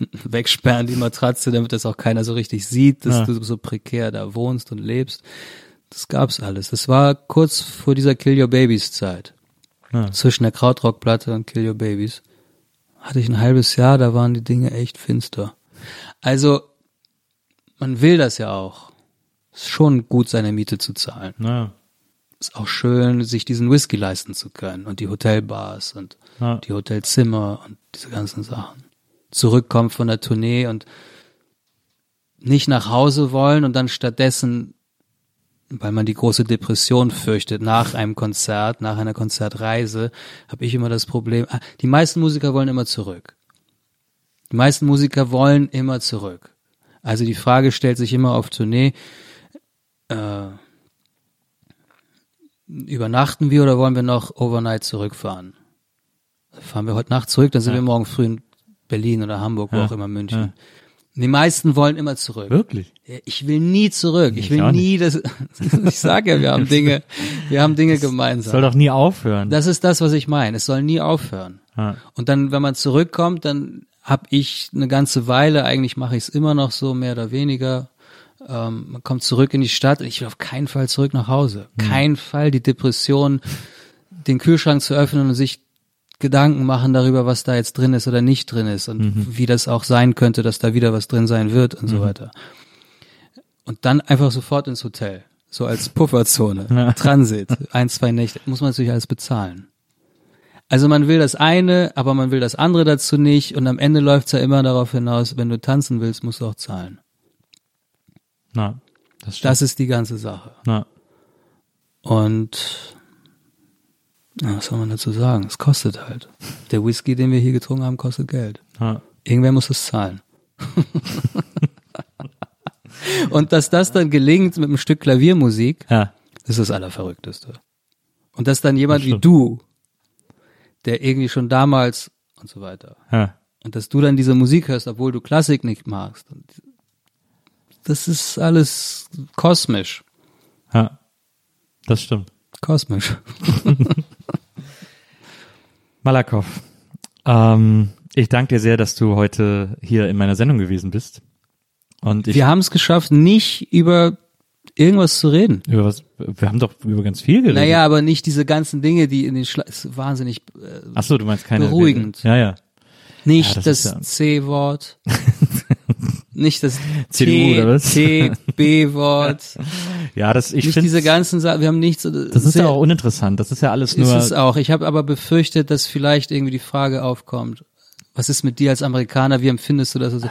wegsperren die Matratze, damit das auch keiner so richtig sieht, dass Ja. du so prekär da wohnst und lebst. Das gab's alles. Das war kurz vor dieser Kill Your Babies Zeit. Ja. Zwischen der Krautrockplatte und Kill Your Babies. Hatte ich ein halbes Jahr, da waren die Dinge echt finster. Also, man will das ja auch. Ist schon gut, seine Miete zu zahlen Ja. ist auch schön, sich diesen Whisky leisten zu können und die Hotelbars und Ja. die Hotelzimmer und diese ganzen Sachen. Zurückkommen von der Tournee und nicht nach Hause wollen und dann stattdessen, weil man die große Depression fürchtet, nach einem Konzert, nach einer Konzertreise, habe ich immer das Problem, ah, die meisten Musiker wollen immer zurück. Die meisten Musiker wollen immer zurück. Also die Frage stellt sich immer auf Tournee, äh, übernachten wir oder wollen wir noch overnight zurückfahren? Fahren wir heute Nacht zurück, dann sind wir morgen früh in Berlin oder Hamburg, wo Ja, auch immer München. ja. Die meisten wollen immer zurück. Wirklich? Ich will nie zurück. Ich Ich will nie das. Ich sage ja, wir haben Dinge, wir haben Dinge gemeinsam. Soll doch nie aufhören. Das ist das, was ich meine. Es soll nie aufhören. ja. Und dann, wenn man zurückkommt, dann habe ich eine ganze Weile, eigentlich mache ich es immer noch so, mehr oder weniger. Ähm, man kommt zurück in die Stadt und ich will auf keinen Fall zurück nach Hause. Kein Fall die Depression, den Kühlschrank zu öffnen und sich Gedanken machen darüber, was da jetzt drin ist oder nicht drin ist und wie das auch sein könnte, dass da wieder was drin sein wird und so weiter. Und dann einfach sofort ins Hotel. So als Pufferzone. Transit. Ein, zwei Nächte. Muss man natürlich alles bezahlen. Also man will das eine, aber man will das andere dazu nicht. Und am Ende läuft's ja immer darauf hinaus, wenn du tanzen willst, musst du auch zahlen. Na, das stimmt. Das ist die ganze Sache. Na, Und ja, was soll man dazu sagen? Es kostet halt. Der Whisky, den wir hier getrunken haben, kostet Geld. na. Irgendwer muss es zahlen. Und dass das dann gelingt mit einem Stück Klaviermusik, Ja, ist das Allerverrückteste. Und dass dann jemand Das wie du, der irgendwie schon damals und so weiter, ja. und dass du dann diese Musik hörst, obwohl du Klassik nicht magst, das ist alles kosmisch. Ja, das stimmt. Kosmisch. Malakow, ähm, ich danke dir sehr, dass du heute hier in meiner Sendung gewesen bist. Und ich, Wir haben es geschafft, nicht über irgendwas zu reden. über was, wir haben doch über ganz viel geredet. Naja, aber nicht diese ganzen Dinge, die in den Schla ist wahnsinnig äh, Ach so, du meinst keine. beruhigend. Ja, ja. nicht Ja, das das, ja- C-Wort, nicht das CDU oder was? B-Wort, Ja, das, ich nicht finde, diese ganzen Sachen. Wir haben nichts. das ist ja auch uninteressant. Das ist ja alles Ist nur. es auch. Ich habe aber befürchtet, dass vielleicht irgendwie die Frage aufkommt: Was ist mit dir als Amerikaner? Wie empfindest du das? Also,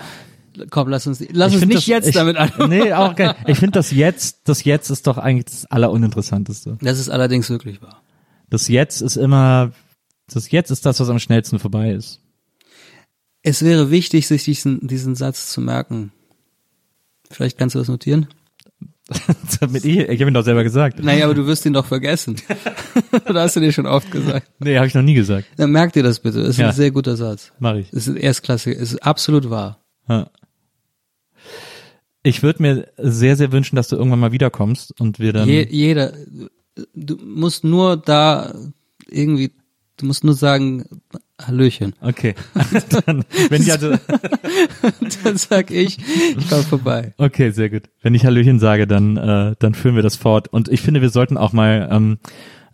komm, lass uns, lass ich uns nicht das, jetzt ich, damit anfangen. Nee, auch geil. Ich finde das jetzt, das jetzt ist doch eigentlich das Alleruninteressanteste. Das ist allerdings wirklich wahr. Das jetzt ist immer, das jetzt ist das, was am schnellsten vorbei ist. Es wäre wichtig, sich diesen, diesen Satz zu merken. Vielleicht kannst du das notieren? Damit ich, ich habe ihn doch selber gesagt. Naja, aber du wirst ihn doch vergessen. Oder hast du dir schon oft gesagt? Nee, habe ich noch nie gesagt. Dann merk dir das bitte. Das ist Ja. ein sehr guter Satz. Mach ich. Es ist erstklassig. Es ist absolut wahr. Ja. Ich würde mir sehr, sehr wünschen, dass du irgendwann mal wiederkommst und wir dann. Je, jeder, du musst nur da irgendwie, du musst nur sagen, Hallöchen. Okay. dann, wenn die also, Dann sag ich, ich komm vorbei. okay, sehr gut. Wenn ich Hallöchen sage, dann, äh, dann führen wir das fort. Und ich finde, wir sollten auch mal, ähm,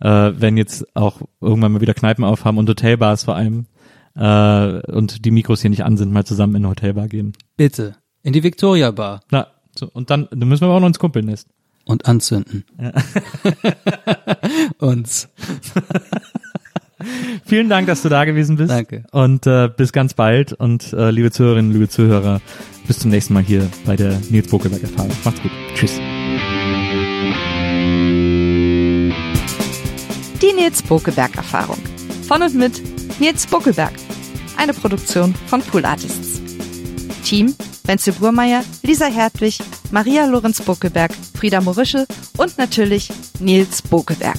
äh, wenn jetzt auch irgendwann mal wieder Kneipen aufhaben und Hotelbars vor allem äh, und die Mikros hier nicht an sind, mal zusammen in eine Hotelbar gehen. Bitte. In die Victoria Bar Na, so, und dann, dann müssen wir aber auch noch ins Kumpelnest. und anzünden. Uns. Vielen Dank, dass du da gewesen bist. Danke. Und äh, bis ganz bald. Und äh, liebe Zuhörerinnen, liebe Zuhörer, bis zum nächsten Mal hier bei der Nils Bokelberg Erfahrung. Macht's gut. Tschüss. Die Nils Bokelberg Erfahrung. Von und mit Nils Bokelberg. Eine Produktion von Pool Artists. Team Wenzel Burmeier, Lisa Hertwig, Maria Lorenz Bokelberg, Frieda Morische und natürlich Nils Bokelberg.